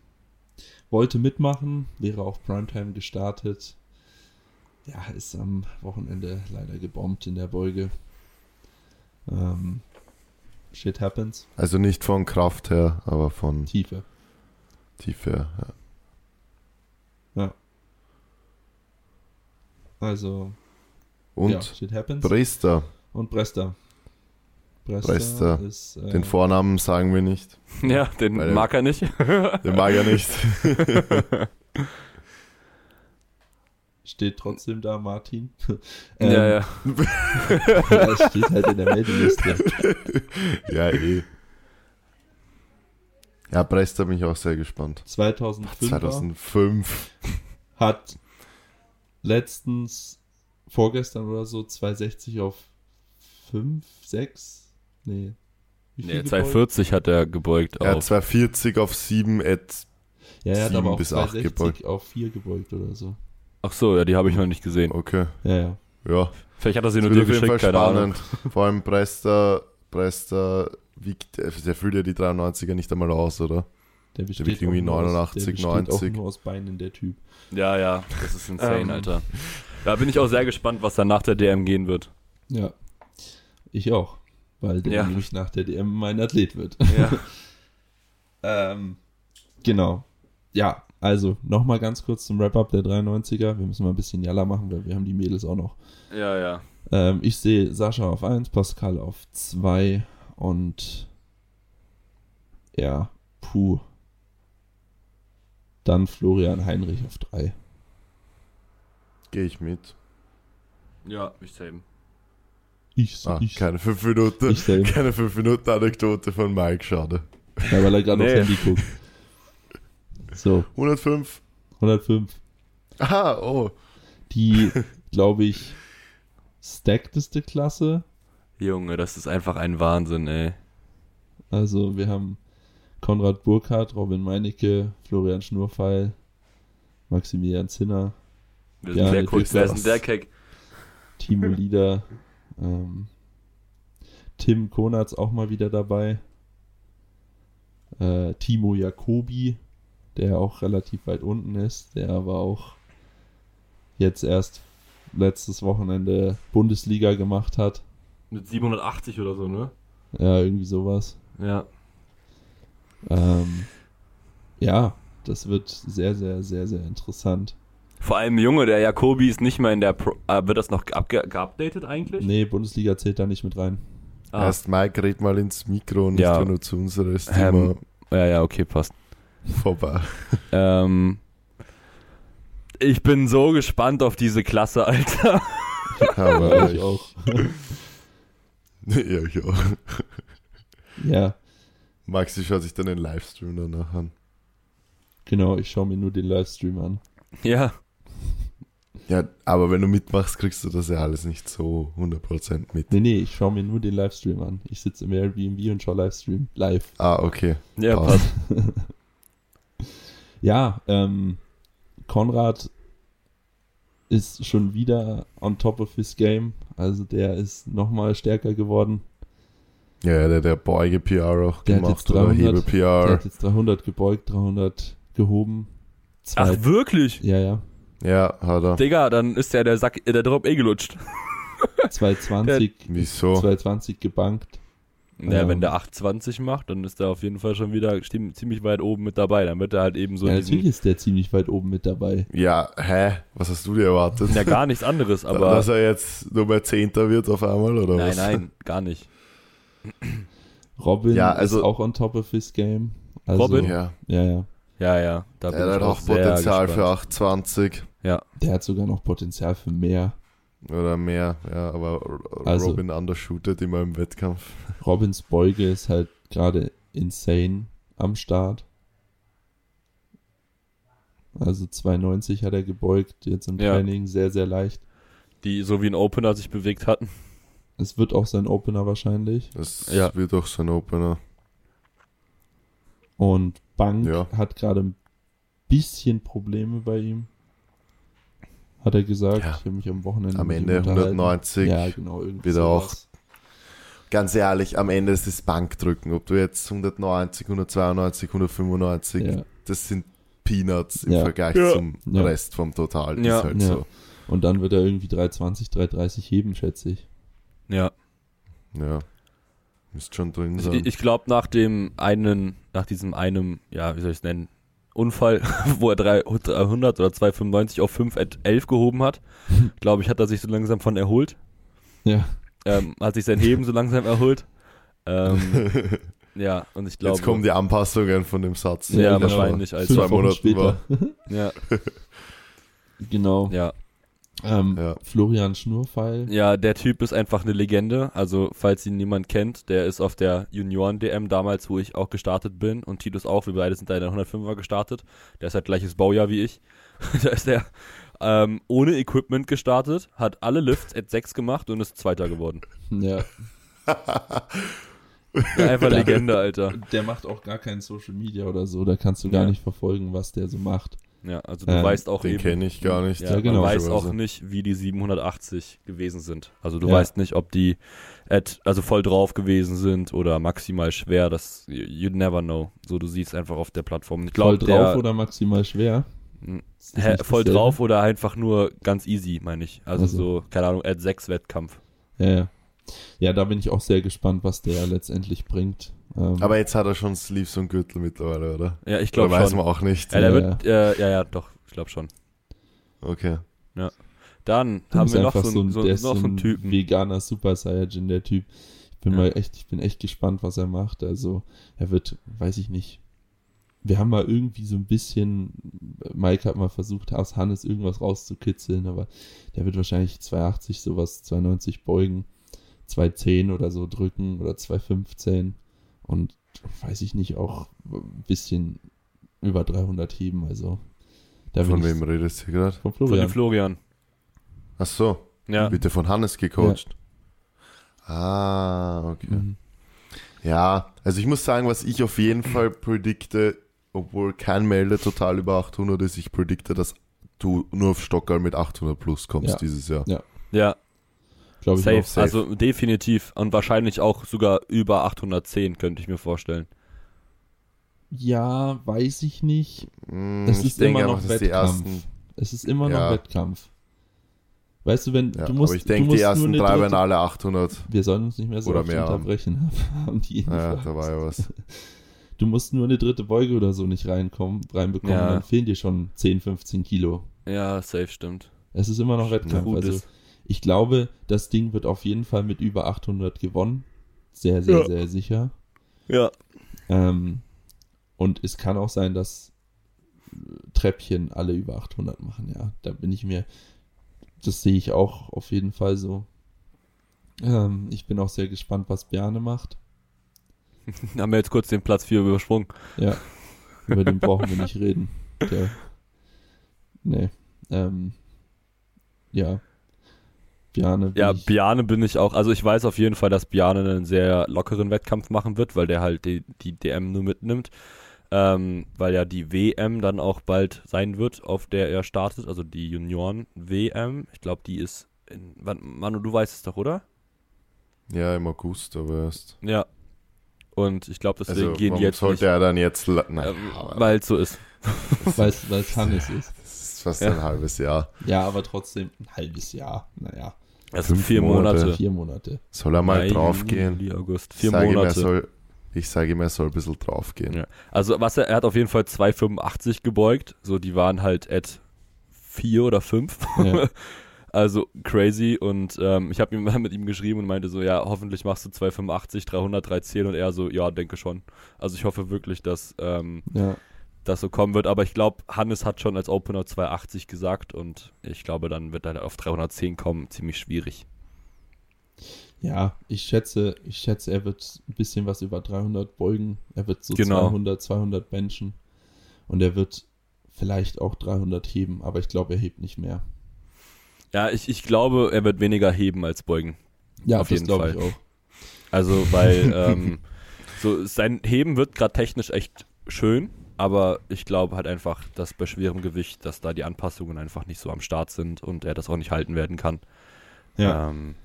Speaker 3: wollte mitmachen, wäre auf Primetime gestartet. Ja, ist am Wochenende leider gebombt in der Beuge. Ähm, shit happens.
Speaker 1: also nicht von Kraft her, aber von
Speaker 3: Tiefe.
Speaker 1: Tiefe her. Ja.
Speaker 3: Also,
Speaker 1: Und
Speaker 3: ja, shit happens.
Speaker 1: Brester,
Speaker 3: Und Bresta. Bresta,
Speaker 1: Bresta.
Speaker 3: ist. Äh,
Speaker 1: den Vornamen sagen wir nicht. <laughs>
Speaker 2: Ja, <laughs> den mag er nicht.
Speaker 1: Den mag er nicht.
Speaker 3: Steht trotzdem da, Martin. <laughs>
Speaker 2: ja, ja. <laughs>
Speaker 3: ja, es steht halt in der Meldeliste. <laughs>
Speaker 1: ja, eh. Ja, Brester bin ich auch sehr gespannt.
Speaker 3: 2005
Speaker 1: 2005.
Speaker 3: hat letztens, vorgestern oder so, 260 auf 5, 6? Nee. Wie
Speaker 2: Nee,
Speaker 3: gebeugt?
Speaker 2: 240 hat er gebeugt
Speaker 1: Er hat
Speaker 2: auf.
Speaker 1: 240 auf 7 at.
Speaker 3: Ja, er hat aber
Speaker 1: sieben
Speaker 3: auch
Speaker 1: bis acht
Speaker 3: 260
Speaker 1: gebeugt.
Speaker 3: auf 4 gebeugt oder so.
Speaker 2: Ach so, ja, die habe ich noch nicht gesehen.
Speaker 1: Okay.
Speaker 3: Ja, ja.
Speaker 1: Ja.
Speaker 2: Vielleicht hat er sie
Speaker 1: Das
Speaker 2: nur dir
Speaker 1: auf jeden Fall
Speaker 2: geschickt, keine Ahnung.
Speaker 1: spannend. Vor allem Brester, Brester wiegt, der füllt ja die 93er nicht einmal aus, oder?
Speaker 3: Der besteht
Speaker 1: wiegt irgendwie
Speaker 3: auch nur
Speaker 1: 89,
Speaker 3: aus, der besteht
Speaker 1: 90.
Speaker 3: auch nur aus Beinen, der Typ.
Speaker 2: Ja, ja, das ist insane,
Speaker 1: Ähm.
Speaker 2: Alter. Da bin ich auch sehr gespannt, was dann nach der DM gehen wird.
Speaker 3: Ja. Ich auch. Weil der
Speaker 2: Ja.
Speaker 3: nämlich nach der DM mein Athlet wird.
Speaker 2: Ja. <laughs>
Speaker 3: Ähm, genau. Ja, also nochmal ganz kurz zum Wrap-Up der 93er. Wir müssen mal ein bisschen Jalla machen, weil wir haben die Mädels auch noch.
Speaker 2: ja, ja.
Speaker 3: Ähm, ich sehe Sascha auf 1, Pascal auf 2 und ja, puh. Dann Florian Heinrich auf 3.
Speaker 1: Gehe ich mit.
Speaker 2: Ja, ich same.
Speaker 3: Ich,
Speaker 1: Ah,
Speaker 3: ich,
Speaker 1: keine 5 Minuten.
Speaker 3: ich.
Speaker 1: Keine 5 Minuten Anekdote von Mike, schade.
Speaker 3: Ja, weil er gerade
Speaker 2: Nee.
Speaker 3: aufs Handy guckt. So,
Speaker 1: 105.
Speaker 3: 105.
Speaker 1: Aha, oh.
Speaker 3: Die, <laughs> glaube ich, stackteste Klasse.
Speaker 2: Junge, das ist einfach ein Wahnsinn, ey.
Speaker 3: Also wir haben Konrad Burkhardt, Robin Meinecke, Florian Schnurfeil, Maximilian Zinner,
Speaker 2: Wir
Speaker 3: Ja,
Speaker 2: sind sehr cool.
Speaker 3: Typ
Speaker 2: Wer ist denn der Keck?
Speaker 3: Timo <laughs> Lieder, ähm, Tim Konatz auch mal wieder dabei, äh, Timo Jacobi, der auch relativ weit unten ist, der aber auch jetzt erst letztes Wochenende Bundesliga gemacht hat.
Speaker 2: Mit 780 oder so, ne?
Speaker 3: Ja, irgendwie sowas.
Speaker 2: Ja.
Speaker 3: Ähm, ja, das wird sehr, sehr, sehr, sehr interessant.
Speaker 2: Vor allem Junge, der Jakobi ist nicht mehr in der Pro äh, wird das noch geupdatet eigentlich?
Speaker 3: Nee, Bundesliga zählt da nicht mit rein.
Speaker 2: Ah.
Speaker 1: Erst Mike, red mal ins Mikro und nicht
Speaker 2: Ja.
Speaker 1: nur zu unseres
Speaker 2: Ähm,
Speaker 1: Thema
Speaker 2: Ja, ja, okay, passt.
Speaker 1: Vorbei.
Speaker 2: Ähm, ich bin so gespannt auf diese Klasse, Alter.
Speaker 1: Aber
Speaker 3: Ja, <laughs>
Speaker 1: ich,
Speaker 3: ich auch. <laughs>
Speaker 1: ja, ich auch.
Speaker 3: Ja,
Speaker 1: Maxi schaut sich dann den Livestream danach an.
Speaker 3: genau, ich schaue mir nur den Livestream an.
Speaker 2: Ja,
Speaker 1: Ja, aber wenn du mitmachst, kriegst du das ja alles nicht so 100% mit.
Speaker 3: Nee, nee, ich schaue mir nur den Livestream an. Ich sitze im Airbnb und schaue Livestream live.
Speaker 1: Ah, okay.
Speaker 2: ja,
Speaker 1: Passt.
Speaker 2: passt. <laughs>
Speaker 3: Ja, ähm, Konrad ist schon wieder on top of his game. Also der ist nochmal stärker geworden.
Speaker 1: Ja, der, der Beuge PR auch
Speaker 3: Der hat
Speaker 1: gemacht
Speaker 3: jetzt
Speaker 1: oder
Speaker 3: 300.
Speaker 1: Hebe
Speaker 3: Der
Speaker 1: PR.
Speaker 3: hat jetzt 300 gebeugt, 300 gehoben.
Speaker 2: Ach,
Speaker 3: Zwei,
Speaker 2: wirklich?
Speaker 3: ja, ja.
Speaker 1: Ja, hat er.
Speaker 2: Digga, dann ist ja der Sack, der Drop eh gelutscht.
Speaker 3: 220,
Speaker 1: Wieso?
Speaker 3: 220 gebankt.
Speaker 2: Ja,
Speaker 3: Ähm.
Speaker 2: wenn der 820 macht, dann ist er auf jeden Fall schon wieder ziemlich weit oben mit dabei. Dann wird er halt eben so
Speaker 3: ja,
Speaker 2: diesen,
Speaker 3: natürlich ist der ziemlich weit oben mit dabei.
Speaker 1: Ja, hä? Was hast du dir erwartet?
Speaker 2: ja gar nichts anderes, aber
Speaker 1: Dass er jetzt nur mehr Zehnter wird auf einmal, oder
Speaker 2: nein,
Speaker 1: was?
Speaker 2: nein, gar nicht.
Speaker 3: Robin
Speaker 1: Ja, also-
Speaker 3: ist auch on top of his game. Also,
Speaker 2: Robin?
Speaker 1: Ja,
Speaker 3: Ja, ja.
Speaker 2: Ja, ja, da bin
Speaker 1: er
Speaker 2: ich
Speaker 1: hat auch
Speaker 2: sehr
Speaker 1: Potenzial für
Speaker 2: gespannt.
Speaker 1: 820
Speaker 3: Der hat sogar noch Potenzial für mehr.
Speaker 1: Oder mehr. Ja, aber
Speaker 3: Also-
Speaker 1: Robin undershootet immer im Wettkampf. <laughs>
Speaker 3: Robins Beuge ist halt gerade insane am Start. Also 290 hat er gebeugt, jetzt im
Speaker 2: Ja.
Speaker 3: Training sehr, sehr leicht.
Speaker 2: Die so wie ein Opener sich bewegt hatten.
Speaker 3: Es wird auch sein Opener wahrscheinlich.
Speaker 1: Das
Speaker 2: Ja.
Speaker 1: wird auch sein Opener.
Speaker 3: Und Bank
Speaker 1: Ja.
Speaker 3: hat gerade ein bisschen Probleme bei ihm. Hat er gesagt.
Speaker 1: Ja.
Speaker 3: Ich habe mich am Wochenende
Speaker 1: Am Ende
Speaker 3: unterhalten.
Speaker 1: 190.
Speaker 3: Ja, genau.
Speaker 1: Wieder
Speaker 3: sowas.
Speaker 1: Ganz ehrlich, am Ende ist es Bankdrücken. Ob du jetzt 190, 192, 195,
Speaker 3: Ja.
Speaker 1: das sind Peanuts im
Speaker 3: Ja.
Speaker 1: Vergleich
Speaker 2: Ja.
Speaker 1: zum
Speaker 3: Ja.
Speaker 1: Rest vom Total.
Speaker 2: Ja.
Speaker 1: Ist halt
Speaker 3: Ja.
Speaker 1: so.
Speaker 3: Und dann wird er irgendwie 320, 330 heben, schätze ich.
Speaker 2: Ja.
Speaker 1: Ja. Müsste schon drin
Speaker 2: Ich,
Speaker 1: sein.
Speaker 2: ich glaube, nach dem einen, nach diesem einem, ja, wie soll ich es nennen, Unfall, <laughs> wo er 300 oder 295 auf 511 gehoben hat, <laughs> glaube ich, hat er sich so langsam von erholt.
Speaker 3: Ja.
Speaker 2: Ähm, hat sich sein Heben so langsam erholt. Ähm, <laughs> ja, und ich glaube.
Speaker 1: Jetzt kommen die Anpassungen von dem Satz.
Speaker 2: Ja,
Speaker 1: der
Speaker 2: wahrscheinlich,
Speaker 1: vor
Speaker 2: als
Speaker 1: zwei Monaten war.
Speaker 2: Ja,
Speaker 3: Genau.
Speaker 2: ja.
Speaker 3: Ähm,
Speaker 1: Ja.
Speaker 3: Florian Schnurpfeil.
Speaker 2: ja, der Typ ist einfach eine Legende. Also, falls ihn niemand kennt, der ist auf der Junioren-DM damals, wo ich auch gestartet bin und Titus auch. Wir beide sind da in der 105er gestartet. Der ist halt gleiches Baujahr wie ich. <laughs> da ist der ähm, ohne Equipment gestartet, hat alle Lifts at 6 gemacht und ist Zweiter geworden.
Speaker 3: Ja.
Speaker 2: Ja, einfach <laughs> Legende, Alter.
Speaker 3: Der macht auch gar kein Social Media oder so. Da kannst du gar
Speaker 2: Ja.
Speaker 3: nicht verfolgen, was der so macht.
Speaker 2: Ja, also du
Speaker 3: Ähm,
Speaker 2: weißt auch
Speaker 1: Den
Speaker 2: eben.
Speaker 1: kenne ich gar nicht.
Speaker 2: Ja,
Speaker 3: Ja, genau.
Speaker 2: Man weiß auch
Speaker 1: Logischerweise.
Speaker 2: nicht, wie die 780 gewesen sind. Also du
Speaker 3: Ja.
Speaker 2: weißt nicht, ob die at, also voll drauf gewesen sind oder maximal schwer. Das you never know. So du siehst einfach auf der Plattform. Ich
Speaker 3: Voll
Speaker 2: glaube,
Speaker 3: drauf
Speaker 2: der
Speaker 3: oder maximal schwer?
Speaker 2: Hm, hä, voll
Speaker 3: dasselbe?
Speaker 2: drauf oder einfach nur ganz easy, meine ich. Also
Speaker 3: Also.
Speaker 2: so keine Ahnung, at 6 Wettkampf.
Speaker 3: Ja, ja. Ja, da bin ich auch sehr gespannt, was der letztendlich bringt. Ähm,
Speaker 1: Aber jetzt hat er schon Sleeves und Gürtel mittlerweile, oder?
Speaker 2: Ja, ich glaube
Speaker 1: weiß
Speaker 2: schon.
Speaker 1: man auch nicht.
Speaker 2: Ja, der
Speaker 3: Ja,
Speaker 2: wird, äh, ja, ja, doch, ich glaube schon.
Speaker 1: Okay.
Speaker 2: Dann
Speaker 3: der
Speaker 2: haben wir noch
Speaker 3: einfach
Speaker 2: so, einen- so,
Speaker 3: der
Speaker 2: noch so einen Typen.
Speaker 3: veganer Super Saiyajin, der Typ. Ich bin
Speaker 2: Ja.
Speaker 3: mal echt, ich bin echt gespannt, was er macht. Also, er wird, weiß ich nicht. Wir haben mal irgendwie so ein bisschen, Mike hat mal versucht, aus Hannes irgendwas rauszukitzeln, aber der wird wahrscheinlich 280 sowas, 290 beugen, 210 oder so drücken oder 215 und weiß ich nicht, auch ein bisschen über 300 heben, also da
Speaker 1: Von wem redest du gerade?
Speaker 3: Von
Speaker 2: Von
Speaker 3: Florian.
Speaker 2: dem Florian.
Speaker 1: Ach so,
Speaker 2: Ja.
Speaker 1: bitte von Hannes gecoacht. Ah, okay.
Speaker 3: Mhm.
Speaker 1: Ja, also ich muss sagen, was ich auf jeden Fall predikte obwohl kein Melde total über 800 ist, ich predikte, dass du nur auf Stockerl mit 800 plus kommst
Speaker 3: Ja.
Speaker 1: dieses Jahr.
Speaker 2: Ja,
Speaker 3: Glaube ich
Speaker 2: safe.
Speaker 3: auch.
Speaker 1: safe.
Speaker 2: Also definitiv. Und wahrscheinlich auch sogar über 810, könnte ich mir vorstellen.
Speaker 3: Ja, weiß ich nicht.
Speaker 1: Mm,
Speaker 3: Es
Speaker 1: ich
Speaker 3: ist
Speaker 1: denke
Speaker 3: Wettkampf.
Speaker 1: ersten,
Speaker 3: Es ist immer
Speaker 1: Ja.
Speaker 3: noch Wettkampf. Weißt du, wenn
Speaker 1: ja,
Speaker 3: du musst,
Speaker 1: aber ich denke, die ersten
Speaker 3: nur eine
Speaker 1: drei werden alle 800.
Speaker 3: Wir sollen uns nicht mehr so
Speaker 1: oder mehr
Speaker 3: unterbrechen. <laughs> haben die
Speaker 1: Ja, da war ja was.
Speaker 3: Du musst nur eine dritte Beuge oder so nicht reinkommen, reinbekommen,
Speaker 2: Ja.
Speaker 3: dann fehlen dir schon 10, 15 Kilo.
Speaker 2: Ja, safe stimmt.
Speaker 3: Es ist immer noch Wettkampf. Also
Speaker 2: ist.
Speaker 3: Ich glaube, das Ding wird auf jeden Fall mit über 800 gewonnen. Sehr, sehr,
Speaker 2: Ja.
Speaker 3: sehr sicher.
Speaker 2: Ja.
Speaker 3: Ähm, und es kann auch sein, dass Treppchen alle über 800 machen. Ja, da bin ich mir, das sehe ich auch auf jeden Fall so. Ähm, ich bin auch sehr gespannt, was Bjarne macht. <laughs>
Speaker 2: Haben wir jetzt kurz den Platz 4 übersprungen.
Speaker 3: Ja, über den brauchen wir nicht <laughs> reden. Der, nee, ähm, ja, Bin
Speaker 2: Ja,
Speaker 3: ich,
Speaker 2: Biane bin ich auch. Also ich weiß auf jeden Fall, dass Biane einen sehr lockeren Wettkampf machen wird, weil der halt die, die DM nur mitnimmt. Ähm, weil ja die WM dann auch bald sein wird, auf der er startet. Also die Junioren-WM. Ich glaube, die ist. In, wann, Manu, du weißt es doch, oder?
Speaker 1: Ja, im August, aber erst.
Speaker 2: Ja. Und ich glaube, deswegen
Speaker 1: Also,
Speaker 2: gehen
Speaker 1: warum
Speaker 2: jetzt
Speaker 1: sollte
Speaker 2: nicht,
Speaker 1: er dann jetzt. Nein,
Speaker 2: ähm, weil es so ist. <laughs>
Speaker 3: weil es Hannes ist.
Speaker 1: das ist fast
Speaker 2: Ja.
Speaker 1: ein halbes Jahr.
Speaker 3: Ja, aber trotzdem ein halbes Jahr. Naja,
Speaker 2: Das sind
Speaker 1: Fünf
Speaker 2: vier Monate.
Speaker 1: Monate.
Speaker 3: vier Monate.
Speaker 1: Soll er mal
Speaker 2: Mai,
Speaker 1: draufgehen?
Speaker 2: Juli, August.
Speaker 1: Ich
Speaker 2: Vier
Speaker 1: sage ihm, er
Speaker 2: Monate.
Speaker 1: soll, ich sage ihm, er soll ein bisschen draufgehen.
Speaker 2: Ja. Also was er, er hat auf jeden Fall 2,85 gebeugt. So, die waren halt at 4 oder 5.
Speaker 3: Ja. <laughs>
Speaker 2: also crazy. Und ähm, ich habe ihm mal <laughs> mit ihm geschrieben und meinte so, ja, hoffentlich machst du 2,85, 300, 310 und er so, ja, denke schon. Also ich hoffe wirklich, dass ähm,
Speaker 3: Ja,
Speaker 2: das so kommen wird. Aber ich glaube, Hannes hat schon als Opener 2,80 gesagt und ich glaube, dann wird er auf 310 kommen. Ziemlich schwierig.
Speaker 3: ja, ich schätze, ich schätze, er wird ein bisschen was über 300 beugen. Er wird so
Speaker 2: Genau.
Speaker 3: 200, 200 benchen. Und er wird vielleicht auch 300 heben, aber ich glaube, er hebt nicht mehr.
Speaker 2: Ja, ich, ich glaube, er wird weniger heben als beugen.
Speaker 3: Ja,
Speaker 2: Auf jeden Fall.
Speaker 3: auch.
Speaker 2: Also, weil <laughs> ähm, so sein Heben wird gerade technisch echt schön, aber ich glaube halt einfach, dass bei schwerem Gewicht, dass da die Anpassungen einfach nicht so am Start sind und er das auch nicht halten werden kann.
Speaker 3: Ja,
Speaker 2: Ähm,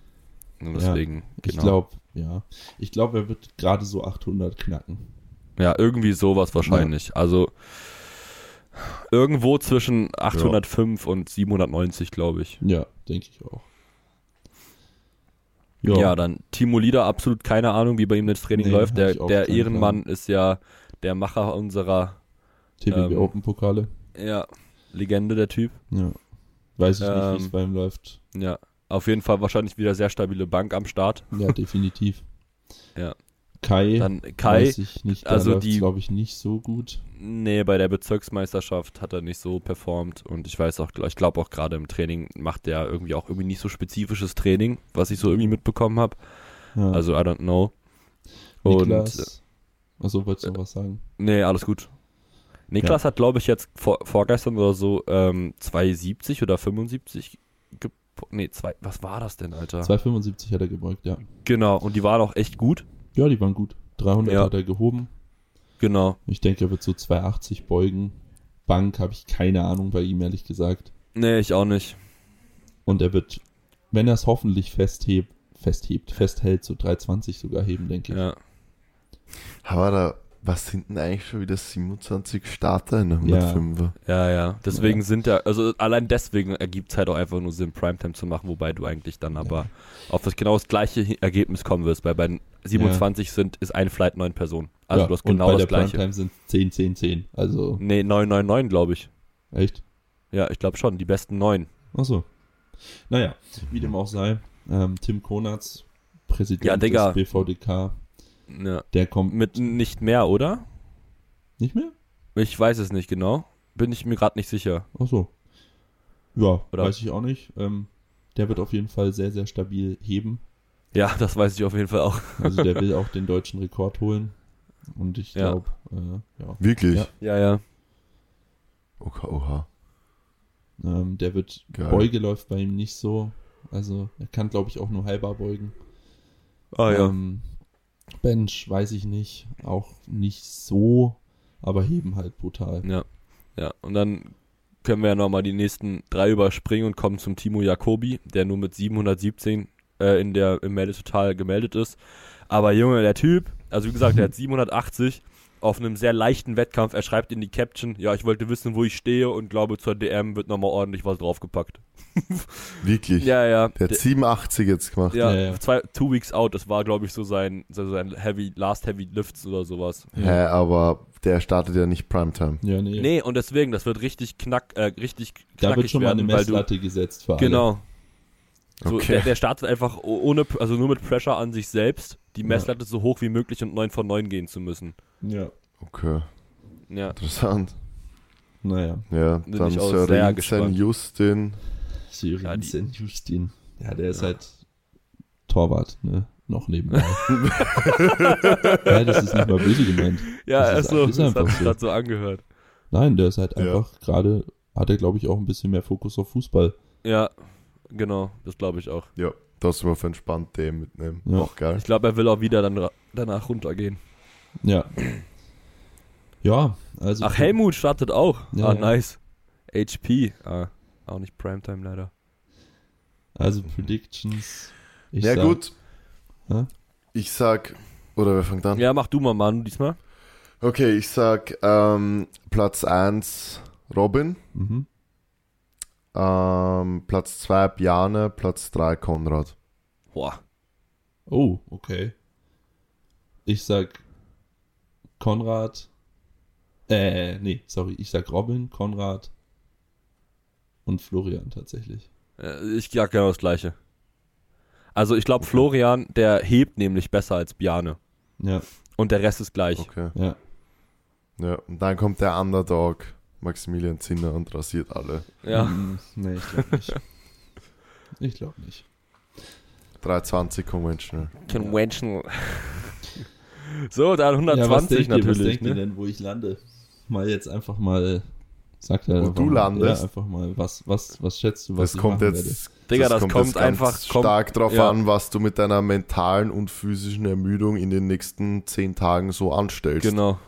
Speaker 2: und deswegen,
Speaker 3: ich
Speaker 2: genau.
Speaker 3: glaube, ja. Ich glaube, er wird gerade so 800 knacken.
Speaker 2: ja, irgendwie sowas wahrscheinlich. Also irgendwo zwischen 805 und 790, glaube ich.
Speaker 3: Ja, denke ich auch.
Speaker 2: Ja. dann Timo Lieder, absolut keine Ahnung, wie bei ihm das Training
Speaker 3: Nee,
Speaker 2: läuft. Der,
Speaker 3: ich
Speaker 2: der Ehrenmann ist ja der Macher unserer
Speaker 3: TBB
Speaker 2: ähm,
Speaker 3: Open Pokale.
Speaker 2: ja, Legende, der Typ.
Speaker 3: Ja. Weiß ich nicht, wie es
Speaker 2: Ähm,
Speaker 3: bei ihm läuft.
Speaker 2: Ja, auf jeden Fall wahrscheinlich wieder sehr stabile Bank am Start.
Speaker 3: Ja, definitiv. <laughs>
Speaker 2: Ja.
Speaker 3: Kai,
Speaker 2: Dann Kai,
Speaker 3: weiß ich nicht, da
Speaker 2: also die-
Speaker 3: glaube ich, nicht so gut.
Speaker 2: nee, bei der Bezirksmeisterschaft hat er nicht so performt und ich weiß auch, ich glaube auch gerade im Training macht er irgendwie auch irgendwie nicht so spezifisches Training, was ich so irgendwie mitbekommen habe.
Speaker 3: Ja.
Speaker 2: Also I don't know. Und
Speaker 3: Niklas. Achso, wolltest du noch was sagen?
Speaker 2: nee, alles gut. Niklas hat, glaube ich, jetzt vor, vorgestern oder so ähm, 270 oder 75 ge Nee, zwei, was war das denn, Alter?
Speaker 3: 275 hat er gebeugt, ja.
Speaker 2: Genau, und die waren auch echt gut.
Speaker 3: Ja, die waren gut. 300
Speaker 2: Ja.
Speaker 3: hat er gehoben.
Speaker 2: Genau.
Speaker 3: Ich denke, er wird so 280 beugen. Bank habe ich keine Ahnung bei ihm, ehrlich gesagt.
Speaker 2: Nee, ich auch nicht.
Speaker 3: Und er wird, wenn er es hoffentlich festhebt, festhebt, festhält, so 320 sogar heben, denke ich.
Speaker 2: Ja.
Speaker 1: Aber da, was sind denn eigentlich schon wieder 27 Starter in der
Speaker 3: Ja.
Speaker 1: 105er?
Speaker 2: Ja, ja. Deswegen
Speaker 3: Ja.
Speaker 2: sind ja, also allein deswegen ergibt es halt auch einfach nur Sinn, Primetime zu machen, wobei du eigentlich dann aber auf das genau das gleiche Ergebnis kommen wirst. Weil bei 27 sind, ist ein Flight neun Personen. Also
Speaker 3: ja,
Speaker 2: du hast
Speaker 3: und
Speaker 2: genau
Speaker 3: bei
Speaker 2: das
Speaker 3: der
Speaker 2: gleiche.
Speaker 3: Primetime sind 10, 10, 10. Also,
Speaker 2: Nee, 999, glaube ich.
Speaker 3: echt?
Speaker 2: Ja, ich glaube schon. Die besten neun.
Speaker 3: Achso. Naja, wie dem auch sei. Ähm, Tim Konatz, Präsident
Speaker 2: Ja,
Speaker 3: des BVDK,
Speaker 2: Ja.
Speaker 3: der kommt
Speaker 2: Mit nicht mehr, oder?
Speaker 3: nicht mehr?
Speaker 2: Ich weiß es nicht genau. Bin ich mir gerade nicht sicher.
Speaker 3: Achso. Ja,
Speaker 2: Oder-
Speaker 3: weiß ich auch nicht. Ähm, der wird auf jeden Fall sehr, sehr stabil heben.
Speaker 2: Ja, das weiß ich auf jeden Fall auch.
Speaker 3: Also der will <laughs> auch den deutschen Rekord holen. Und ich
Speaker 2: Ja.
Speaker 3: glaube, äh, ja.
Speaker 1: Wirklich?
Speaker 3: Ja.
Speaker 2: Ja, ja.
Speaker 1: Okay, oha.
Speaker 3: Ähm, der wird
Speaker 1: Geil.
Speaker 3: Beuge läuft bei ihm nicht so. Also er kann, glaube ich, auch nur halber beugen.
Speaker 2: Ah ja.
Speaker 3: Ähm, Bench weiß ich nicht. Auch nicht so. aber heben halt brutal.
Speaker 2: Ja. Ja. Und dann können wir ja nochmal die nächsten drei überspringen und kommen zum Timo Jacobi, der nur mit 717 äh, in der, im Meldetotal gemeldet ist. Aber Junge, der Typ, also wie gesagt, der hat 780 auf einem sehr leichten Wettkampf. Er schreibt in die Caption, ja, ich wollte wissen, wo ich stehe und glaube, zur DM wird nochmal ordentlich was draufgepackt. <laughs>
Speaker 1: Wirklich.
Speaker 2: Ja, ja.
Speaker 1: Der hat 87 jetzt gemacht.
Speaker 2: ja,
Speaker 3: Ja, ja.
Speaker 2: Zwei, two weeks out, das war, glaube ich, so sein, so sein Heavy, Last Heavy Lifts oder sowas.
Speaker 1: Hä, aber der startet ja nicht Primetime.
Speaker 3: Ja, nee.
Speaker 2: Nee, und deswegen, das wird richtig knack, äh, richtig knackig
Speaker 3: da wird schon mal eine
Speaker 2: werden, weil du,
Speaker 3: Messlatte gesetzt für alle.
Speaker 2: Genau. So,
Speaker 1: Okay.
Speaker 2: der, der startet einfach ohne, also nur mit Pressure an sich selbst, die Messlatte so hoch wie möglich und 9 von 9 gehen zu müssen.
Speaker 3: Ja.
Speaker 1: Okay,
Speaker 2: Ja.
Speaker 1: interessant.
Speaker 3: Naja.
Speaker 1: Ja,
Speaker 2: Bin
Speaker 1: dann
Speaker 2: gespannt.
Speaker 1: Justin.
Speaker 3: Sören
Speaker 2: Ja,
Speaker 3: Justin. Ja, der ist
Speaker 2: Ja.
Speaker 3: halt Torwart, ne? Noch nebenbei. <laughs> ja, das ist nicht mal böse gemeint.
Speaker 2: Ja,
Speaker 3: Das ist-
Speaker 2: also,
Speaker 3: ist
Speaker 2: das
Speaker 3: einfach
Speaker 2: hat sich
Speaker 3: so.
Speaker 2: gerade so angehört.
Speaker 3: Nein, der ist halt
Speaker 1: Ja.
Speaker 3: einfach gerade, hat er glaube ich auch ein bisschen mehr Fokus auf Fußball.
Speaker 2: Ja, genau, das glaube ich auch.
Speaker 1: Ja, das wir auf entspannt dem mitnehmen.
Speaker 3: Ja.
Speaker 1: Auch geil.
Speaker 2: Ich glaube, er will auch wieder dann danach runtergehen.
Speaker 3: Ja. Ja, also.
Speaker 2: Ach, Helmut startet auch.
Speaker 3: Ja,
Speaker 2: ah,
Speaker 3: ja.
Speaker 2: nice. HP. Ah, auch nicht Primetime leider.
Speaker 3: Also Predictions. Ich
Speaker 1: ja,
Speaker 3: sag,
Speaker 1: gut.
Speaker 3: Hä?
Speaker 1: Ich sag, oder wer fängt an?
Speaker 2: Ja, mach du mal, Manu, diesmal.
Speaker 1: Okay, ich sag ähm, Platz 1 Robin,
Speaker 3: Mhm.
Speaker 1: Ähm, Platz 2 Bjane, Platz 3 Konrad.
Speaker 2: Boah.
Speaker 3: Oh, okay. Ich sag Konrad. Äh, nee, sorry. Ich sag Robin, Konrad und Florian tatsächlich.
Speaker 2: Äh, Ich sag genau das Gleiche. Also, ich glaube, Florian, der hebt nämlich besser als Bjane.
Speaker 3: Ja,
Speaker 2: Und der Rest ist gleich.
Speaker 1: Okay.
Speaker 3: ja.
Speaker 1: Ja, und dann kommt der Underdog, Maximilian Zinner, und rasiert alle.
Speaker 2: Ja.
Speaker 3: Mm, Nee, ich glaube nicht. ich glaube nicht.
Speaker 1: 320 Conventional.
Speaker 2: Conventional. so, dann
Speaker 3: ja, was
Speaker 2: 120
Speaker 3: denkt ihr, was
Speaker 2: natürlich.
Speaker 3: denkt ihr
Speaker 2: Ne?
Speaker 3: denn, wo ich lande? Mal jetzt einfach mal. Sagt er
Speaker 1: Wo du
Speaker 3: mal,
Speaker 1: landest?
Speaker 3: Ja, einfach mal. Was, was, was schätzt du, was
Speaker 1: Das
Speaker 3: ich
Speaker 1: kommt jetzt,
Speaker 2: Digga, das kommt
Speaker 1: jetzt ganz
Speaker 2: einfach- kommt-
Speaker 1: stark drauf
Speaker 2: ja.
Speaker 1: an, was du mit deiner mentalen und physischen Ermüdung in den nächsten 10 Tagen so anstellst.
Speaker 2: Genau.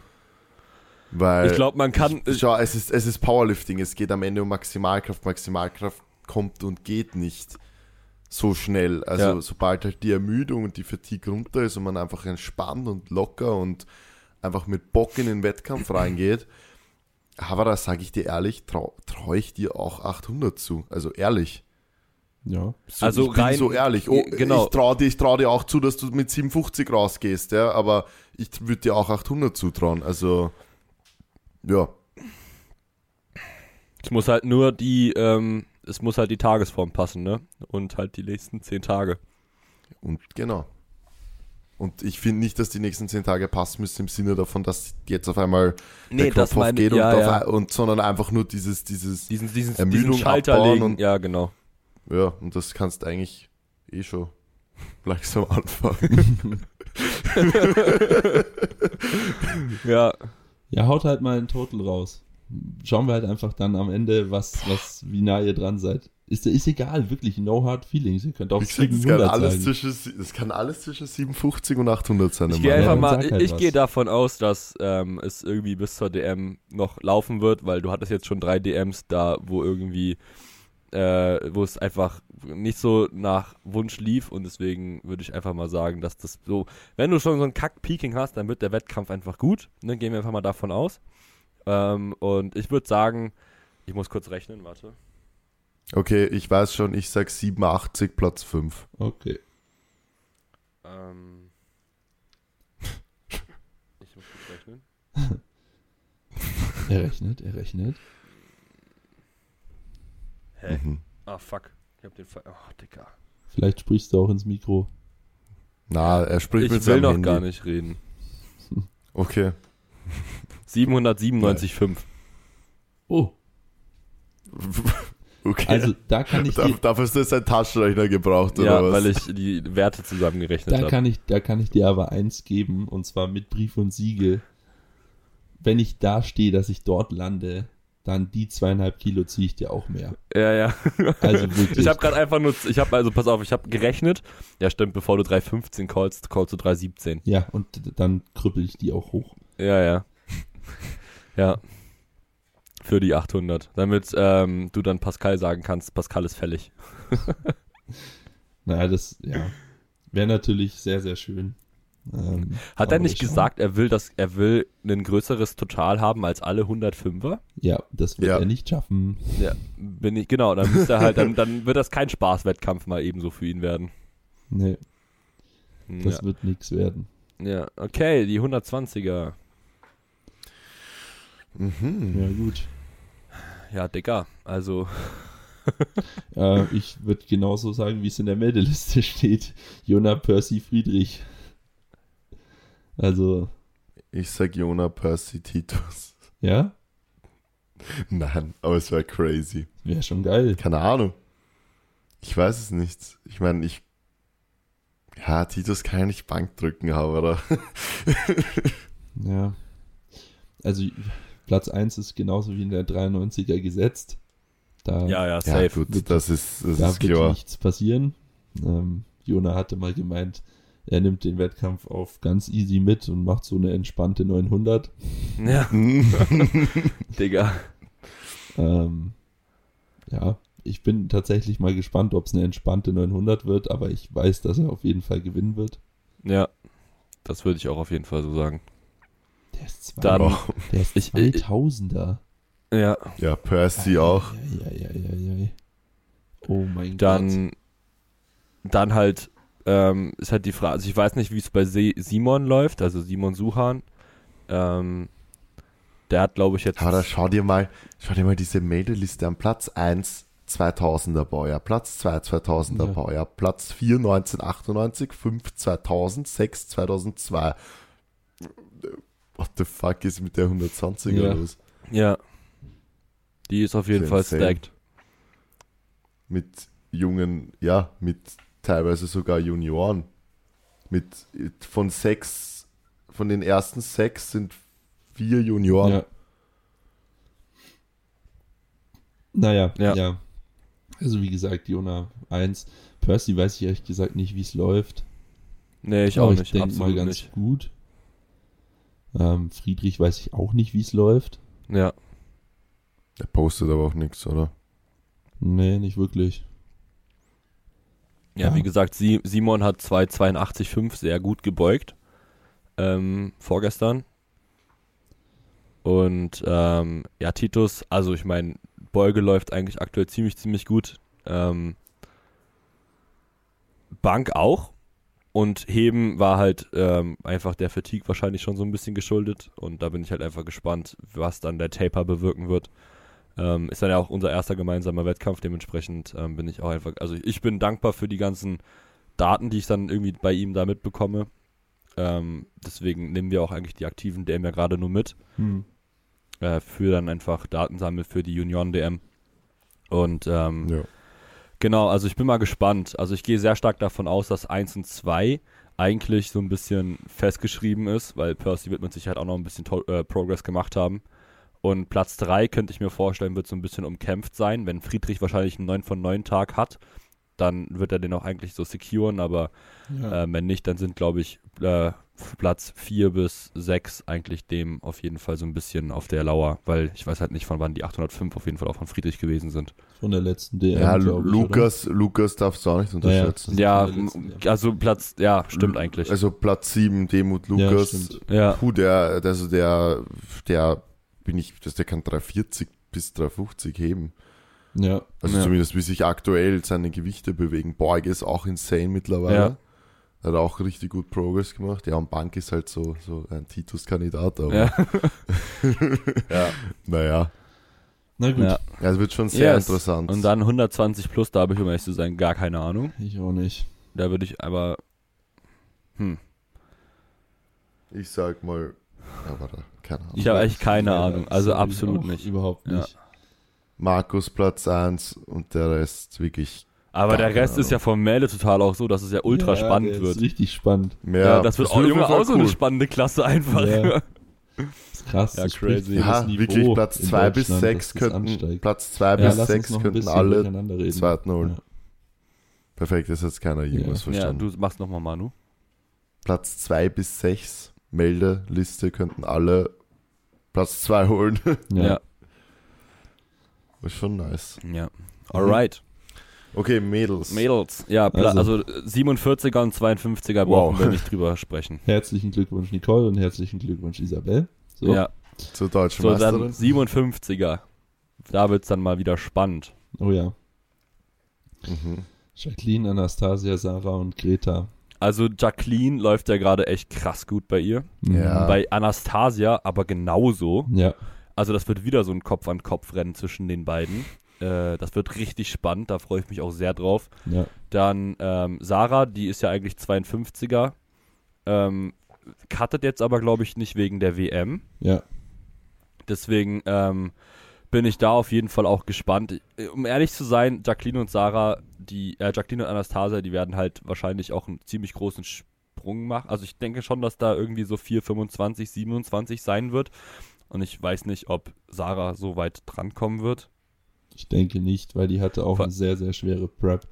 Speaker 1: Weil
Speaker 2: Ich glaube, man kann.
Speaker 1: Ich, schau, es ist, es ist Powerlifting. Es geht am Ende um Maximalkraft. Maximalkraft kommt und geht nicht so schnell. Also
Speaker 2: Ja.
Speaker 1: sobald halt die Ermüdung und die Fatigue runter ist und man einfach entspannt und locker und einfach mit Bock in den Wettkampf reingeht, aber da sage ich dir ehrlich, traue trau ich dir auch 800 zu. Also ehrlich.
Speaker 3: Ja.
Speaker 1: So,
Speaker 2: Also
Speaker 1: ich bin
Speaker 2: rein-
Speaker 1: so ehrlich. Oh,
Speaker 2: genau.
Speaker 1: Ich traue dir, ich trau dir auch zu, dass du mit 57 rausgehst, ja, aber ich würde dir auch 800 zutrauen. Also, ja.
Speaker 2: Es muss halt nur die, ähm, es muss halt die Tagesform passen, ne? Und halt die nächsten zehn Tage.
Speaker 1: Und genau. Und ich finde nicht, dass die nächsten zehn Tage passen müssen im Sinne davon, dass jetzt auf einmal der Kopf aufgeht und,
Speaker 2: ja,
Speaker 1: auf,
Speaker 2: ja.
Speaker 1: und sondern einfach nur dieses, dieses,
Speaker 2: Diesen, diesen,
Speaker 1: Ermüdung
Speaker 2: diesen Schalter
Speaker 1: abbauen
Speaker 2: legen.
Speaker 1: und-
Speaker 2: ja, genau.
Speaker 1: ja, und das kannst du eigentlich eh schon <laughs> langsam anfangen. <laughs>
Speaker 2: Ja,
Speaker 3: Ja, haut halt mal ein Total raus. Schauen wir halt einfach dann am Ende, was, was, wie nah ihr dran seid. Ist, ist egal, wirklich, no hard feelings. Ihr könnt auch
Speaker 1: Wie gesagt, es kann,
Speaker 3: 700
Speaker 1: alles zwischen, es kann alles zwischen 57 und 800 sein.
Speaker 2: ich
Speaker 1: im
Speaker 2: gehe
Speaker 1: Mann.
Speaker 2: einfach mal,
Speaker 3: halt
Speaker 2: ich gehe davon aus, dass ähm, es irgendwie bis zur DM noch laufen wird, weil du hattest jetzt schon drei DMs da, wo irgendwie, äh, wo es einfach nicht so nach Wunsch lief und deswegen würde ich einfach mal sagen, dass das so, wenn du schon so ein Kack-Peaking hast, dann wird der Wettkampf einfach gut. Ne, gehen wir einfach mal davon aus. Ähm, und ich würde sagen, ich muss kurz rechnen, warte.
Speaker 1: Okay, ich weiß schon, ich sag 87 Platz 5.
Speaker 3: Okay.
Speaker 2: Ähm, <laughs> ich muss kurz rechnen.
Speaker 3: Er rechnet, er rechnet.
Speaker 2: Hä?
Speaker 1: Mhm.
Speaker 2: Ah, fuck. Ich hab den Fall. Oh, Dicker.
Speaker 3: Vielleicht sprichst du auch ins Mikro.
Speaker 1: Na, er spricht
Speaker 2: Ich
Speaker 1: mit
Speaker 2: will
Speaker 1: seinem
Speaker 2: noch
Speaker 1: Handy.
Speaker 2: gar nicht reden. <laughs>
Speaker 1: Okay.
Speaker 2: 797,5.
Speaker 3: Oh, <laughs>
Speaker 1: okay.
Speaker 3: also da kann ich
Speaker 1: Da,
Speaker 3: dir,
Speaker 1: dafür ist das ein Taschenrechner gebraucht, oder
Speaker 2: Ja,
Speaker 1: was?
Speaker 2: weil ich die Werte zusammengerechnet
Speaker 3: da
Speaker 2: habe.
Speaker 3: kann ich, da kann ich dir aber eins geben, und zwar mit Brief und Siegel. Wenn ich da stehe, dass ich dort lande, dann die zweieinhalb Kilo ziehe ich dir auch mehr.
Speaker 2: Ja, ja.
Speaker 3: Also <laughs> wirklich.
Speaker 2: Ich habe gerade einfach nur, ich habe also, pass auf, ich habe gerechnet. Ja, stimmt, bevor du 3,15 callst, callst du 3,17.
Speaker 3: ja, und dann krüppel ich die auch hoch.
Speaker 2: Ja, ja. Ja. Für die 800. Damit ähm, du dann Pascal sagen kannst, Pascal ist fällig. <laughs>
Speaker 3: Naja, das, ja, wäre natürlich sehr, sehr schön. Ähm,
Speaker 2: Hat er nicht gesagt, er will, dass er will ein größeres Total haben als alle 105er?
Speaker 3: Ja, das wird
Speaker 1: Ja.
Speaker 3: er nicht schaffen.
Speaker 2: Ja, bin ich, genau, dann müsste er halt, dann, dann wird das kein Spaßwettkampf mal ebenso für ihn werden.
Speaker 3: Nee, das
Speaker 2: Ja.
Speaker 3: wird nichts werden.
Speaker 2: ja, okay, die 120er.
Speaker 1: Mhm.
Speaker 3: Ja, gut.
Speaker 2: Ja, Digga, also, <laughs>
Speaker 3: Äh, ich würde genauso sagen, wie es in der Meldeliste steht. Jona Percy Friedrich. Also,
Speaker 1: Ich sag Jona Percy Titus.
Speaker 3: ja,
Speaker 1: Nein, aber es wäre crazy.
Speaker 3: wäre schon geil.
Speaker 1: Keine Ahnung. Ich weiß es nicht. Ich meine, ich. Ja, Titus kann ja nicht Bank drücken, aber. <laughs>
Speaker 3: Ja. Also, Platz 1 ist genauso wie in der 93er gesetzt. Da,
Speaker 2: ja, ja,
Speaker 1: Ja,
Speaker 2: safe.
Speaker 1: gut, das ist, das
Speaker 3: da
Speaker 1: ist
Speaker 3: wird
Speaker 1: klar.
Speaker 3: nichts passieren. Ähm, Jona hatte mal gemeint, er nimmt den Wettkampf auf ganz easy mit und macht so eine entspannte 900.
Speaker 2: Ja, <laughs> Digga.
Speaker 3: Ähm, ja, ich bin tatsächlich mal gespannt, ob es eine entspannte 900 wird, aber ich weiß, dass er auf jeden Fall gewinnen wird.
Speaker 2: Ja, das würde ich auch auf jeden Fall so sagen.
Speaker 3: Der ist, zwei,
Speaker 2: Dann,
Speaker 3: der ist
Speaker 2: ich- ich-
Speaker 3: 2000er.
Speaker 2: ja,
Speaker 1: ja, Percy auch.
Speaker 3: Ja, ja, ja, ja, ja. Oh mein Gott.
Speaker 2: dann, dann halt, ähm, ist halt die Frage, also ich weiß nicht, wie es bei Se Simon läuft, also Simon Suhan. Ähm, der hat, glaube ich, jetzt.
Speaker 1: Aber da schau dir mal, schau dir mal diese Meldeliste an. Platz 1, 2000er Baujahr. Platz 2, 2000er
Speaker 3: Ja.
Speaker 1: Baujahr. Platz 4, 1998. 5, 2000. 6, 2002. What the fuck ist mit der 120er
Speaker 3: Ja.
Speaker 1: los?
Speaker 2: Ja. Die ist auf jeden Fall stacked.
Speaker 1: Mit jungen, ja, mit teilweise sogar Junioren. Mit von sechs, von den ersten sechs sind vier Junioren.
Speaker 3: Ja. Naja,
Speaker 2: Ja.
Speaker 3: ja. Also wie gesagt, Jona 1. Percy weiß ich ehrlich gesagt nicht, wie es läuft.
Speaker 2: Nee, ich
Speaker 3: Aber
Speaker 2: auch
Speaker 3: ich
Speaker 2: nicht.
Speaker 3: denke
Speaker 2: Absolut
Speaker 3: mal ganz
Speaker 2: nicht.
Speaker 3: gut. Ähm, Friedrich weiß ich auch nicht, wie es läuft.
Speaker 2: Ja.
Speaker 1: Der postet aber auch nichts, oder?
Speaker 3: Nee, nicht wirklich.
Speaker 2: Ja,
Speaker 3: Ja.
Speaker 2: wie gesagt, Si- Simon hat 2,82,5 sehr gut gebeugt. Ähm, vorgestern. Und ähm, ja, Titus, also ich meine, Beuge läuft eigentlich aktuell ziemlich, ziemlich gut. Ähm, Bank auch. Und Heben war halt ähm, einfach der Fatigue wahrscheinlich schon so ein bisschen geschuldet. Und da bin ich halt einfach gespannt, was dann der Taper bewirken wird. Ähm, ist dann ja auch unser erster gemeinsamer Wettkampf, dementsprechend ähm, bin ich auch einfach, also ich bin dankbar für die ganzen Daten, die ich dann irgendwie bei ihm da mitbekomme. Ähm, deswegen nehmen wir auch eigentlich die aktiven DM ja gerade nur mit,
Speaker 3: Hm.
Speaker 2: äh, für dann einfach Datensammel für die Junioren-DM. Und ähm,
Speaker 1: Ja.
Speaker 2: Genau, also ich bin mal gespannt. Also ich gehe sehr stark davon aus, dass 1 und 2 eigentlich so ein bisschen festgeschrieben ist, weil Percy wird mit Sicherheit auch noch ein bisschen to- äh, Progress gemacht haben. Und Platz 3 könnte ich mir vorstellen, wird so ein bisschen umkämpft sein. Wenn Friedrich wahrscheinlich einen 9 von 9 Tag hat, dann wird er den auch eigentlich so securen, aber
Speaker 3: Ja.
Speaker 2: äh, wenn nicht, dann sind, glaube ich, äh, Platz 4 bis 6 eigentlich dem auf jeden Fall so ein bisschen auf der Lauer, weil ich weiß halt nicht, von wann die 805 auf jeden Fall auch von Friedrich gewesen sind.
Speaker 3: Von der letzten DM.
Speaker 1: Ja,
Speaker 3: glaub ich,
Speaker 1: Lukas, Lukas darfst du auch nicht
Speaker 3: ja.
Speaker 1: unterschätzen.
Speaker 2: Ja,
Speaker 3: letzten,
Speaker 2: m- also Platz, ja, stimmt eigentlich.
Speaker 1: Also Platz 7, Demut
Speaker 3: Ja,
Speaker 1: Lukas.
Speaker 3: stimmt.
Speaker 2: Ja,
Speaker 1: Puh, der, also der, der bin ich, das, der kann 340 bis 350 heben.
Speaker 3: Ja.
Speaker 1: Also
Speaker 2: Ja.
Speaker 1: zumindest wie sich aktuell seine Gewichte bewegen. Borg ist auch insane mittlerweile.
Speaker 2: Ja.
Speaker 1: Hat auch richtig gut Progress gemacht. Ja, und Bank ist halt so, so ein Titus-Kandidat, aber
Speaker 2: ja. <laughs> ja.
Speaker 1: naja.
Speaker 3: Na gut,
Speaker 2: ja.
Speaker 1: Es wird schon sehr
Speaker 2: Yes.
Speaker 1: interessant.
Speaker 2: Und dann 120 plus, da habe ich, um ehrlich zu sein, gar keine Ahnung.
Speaker 3: ich auch nicht.
Speaker 2: Da würde ich aber, hm,
Speaker 1: ich sag mal, aber da, keine Ahnung.
Speaker 2: Ich habe echt keine
Speaker 3: Ja,
Speaker 2: Ahnung. Also absolut
Speaker 3: auch
Speaker 2: nicht.
Speaker 3: Überhaupt
Speaker 2: Ja.
Speaker 3: nicht.
Speaker 1: Markus Platz 1 und der Rest wirklich
Speaker 2: aber der Rest
Speaker 1: keine
Speaker 2: ist ja vom Melde total auch so, dass es ja ultra
Speaker 3: ja,
Speaker 2: spannend
Speaker 3: der
Speaker 2: wird.
Speaker 3: Ist richtig spannend.
Speaker 2: Ja, das wird auch,
Speaker 1: auf
Speaker 2: Junge, auch so eine spannende Klasse einfach.
Speaker 3: Ja. <laughs> ist krass.
Speaker 2: Ja,
Speaker 3: das
Speaker 2: crazy.
Speaker 3: das
Speaker 1: Ja, wirklich Platz
Speaker 3: in
Speaker 1: 2 bis
Speaker 3: Deutschland,
Speaker 1: 6
Speaker 3: dass das
Speaker 1: könnten. Platz 2
Speaker 3: ja,
Speaker 1: bis
Speaker 3: lass uns
Speaker 1: 6
Speaker 3: noch ein
Speaker 1: könnten alle
Speaker 3: durcheinander reden.
Speaker 1: zweiten holen.
Speaker 3: Ja.
Speaker 1: Perfekt, das hat jetzt keiner irgendwas
Speaker 3: Ja.
Speaker 2: Ja,
Speaker 1: verstanden.
Speaker 2: du machst nochmal Manu.
Speaker 1: Platz 2 bis 6 Meldeliste könnten alle Platz 2 holen.
Speaker 2: Ja.
Speaker 1: ist schon nice.
Speaker 2: Ja. Alright.
Speaker 1: Okay, Mädels.
Speaker 2: Mädels. Ja,
Speaker 3: Also-
Speaker 2: also, 57er und 52er
Speaker 1: Wow.
Speaker 2: brauchen wir nicht drüber sprechen. <laughs>
Speaker 3: Herzlichen Glückwunsch, Nicole, und herzlichen Glückwunsch, Isabel. So.
Speaker 2: Ja.
Speaker 1: Zur deutschen
Speaker 2: So, dann
Speaker 1: Meisterin.
Speaker 2: 57er. Da wird's dann mal wieder spannend.
Speaker 3: Oh ja.
Speaker 1: Mhm.
Speaker 3: Jacqueline, Anastasia, Sarah und Greta.
Speaker 2: Also Jacqueline läuft ja gerade echt krass gut bei ihr.
Speaker 1: Ja.
Speaker 2: Bei Anastasia aber genauso.
Speaker 3: Ja.
Speaker 2: Also das wird wieder so ein Kopf-an-Kopf-Rennen zwischen den beiden. Äh, das wird richtig spannend, da freue ich mich auch sehr drauf.
Speaker 3: Ja.
Speaker 2: Dann ähm, Sarah, die ist ja eigentlich 52er. Ähm, cuttet jetzt aber, glaube ich, nicht wegen der WM.
Speaker 3: Ja.
Speaker 2: Deswegen ähm, bin ich da auf jeden Fall auch gespannt. Äh, Um ehrlich zu sein, Jacqueline und Sarah, die, äh, Jacqueline und Anastasia, die werden halt wahrscheinlich auch einen ziemlich großen Sprung machen. Also ich denke schon, dass da irgendwie so 4, 25, 27 sein wird. Und ich weiß nicht, ob Sarah so weit drankommen wird.
Speaker 3: Ich denke nicht, weil die hatte auch eine sehr, sehr schwere Prep.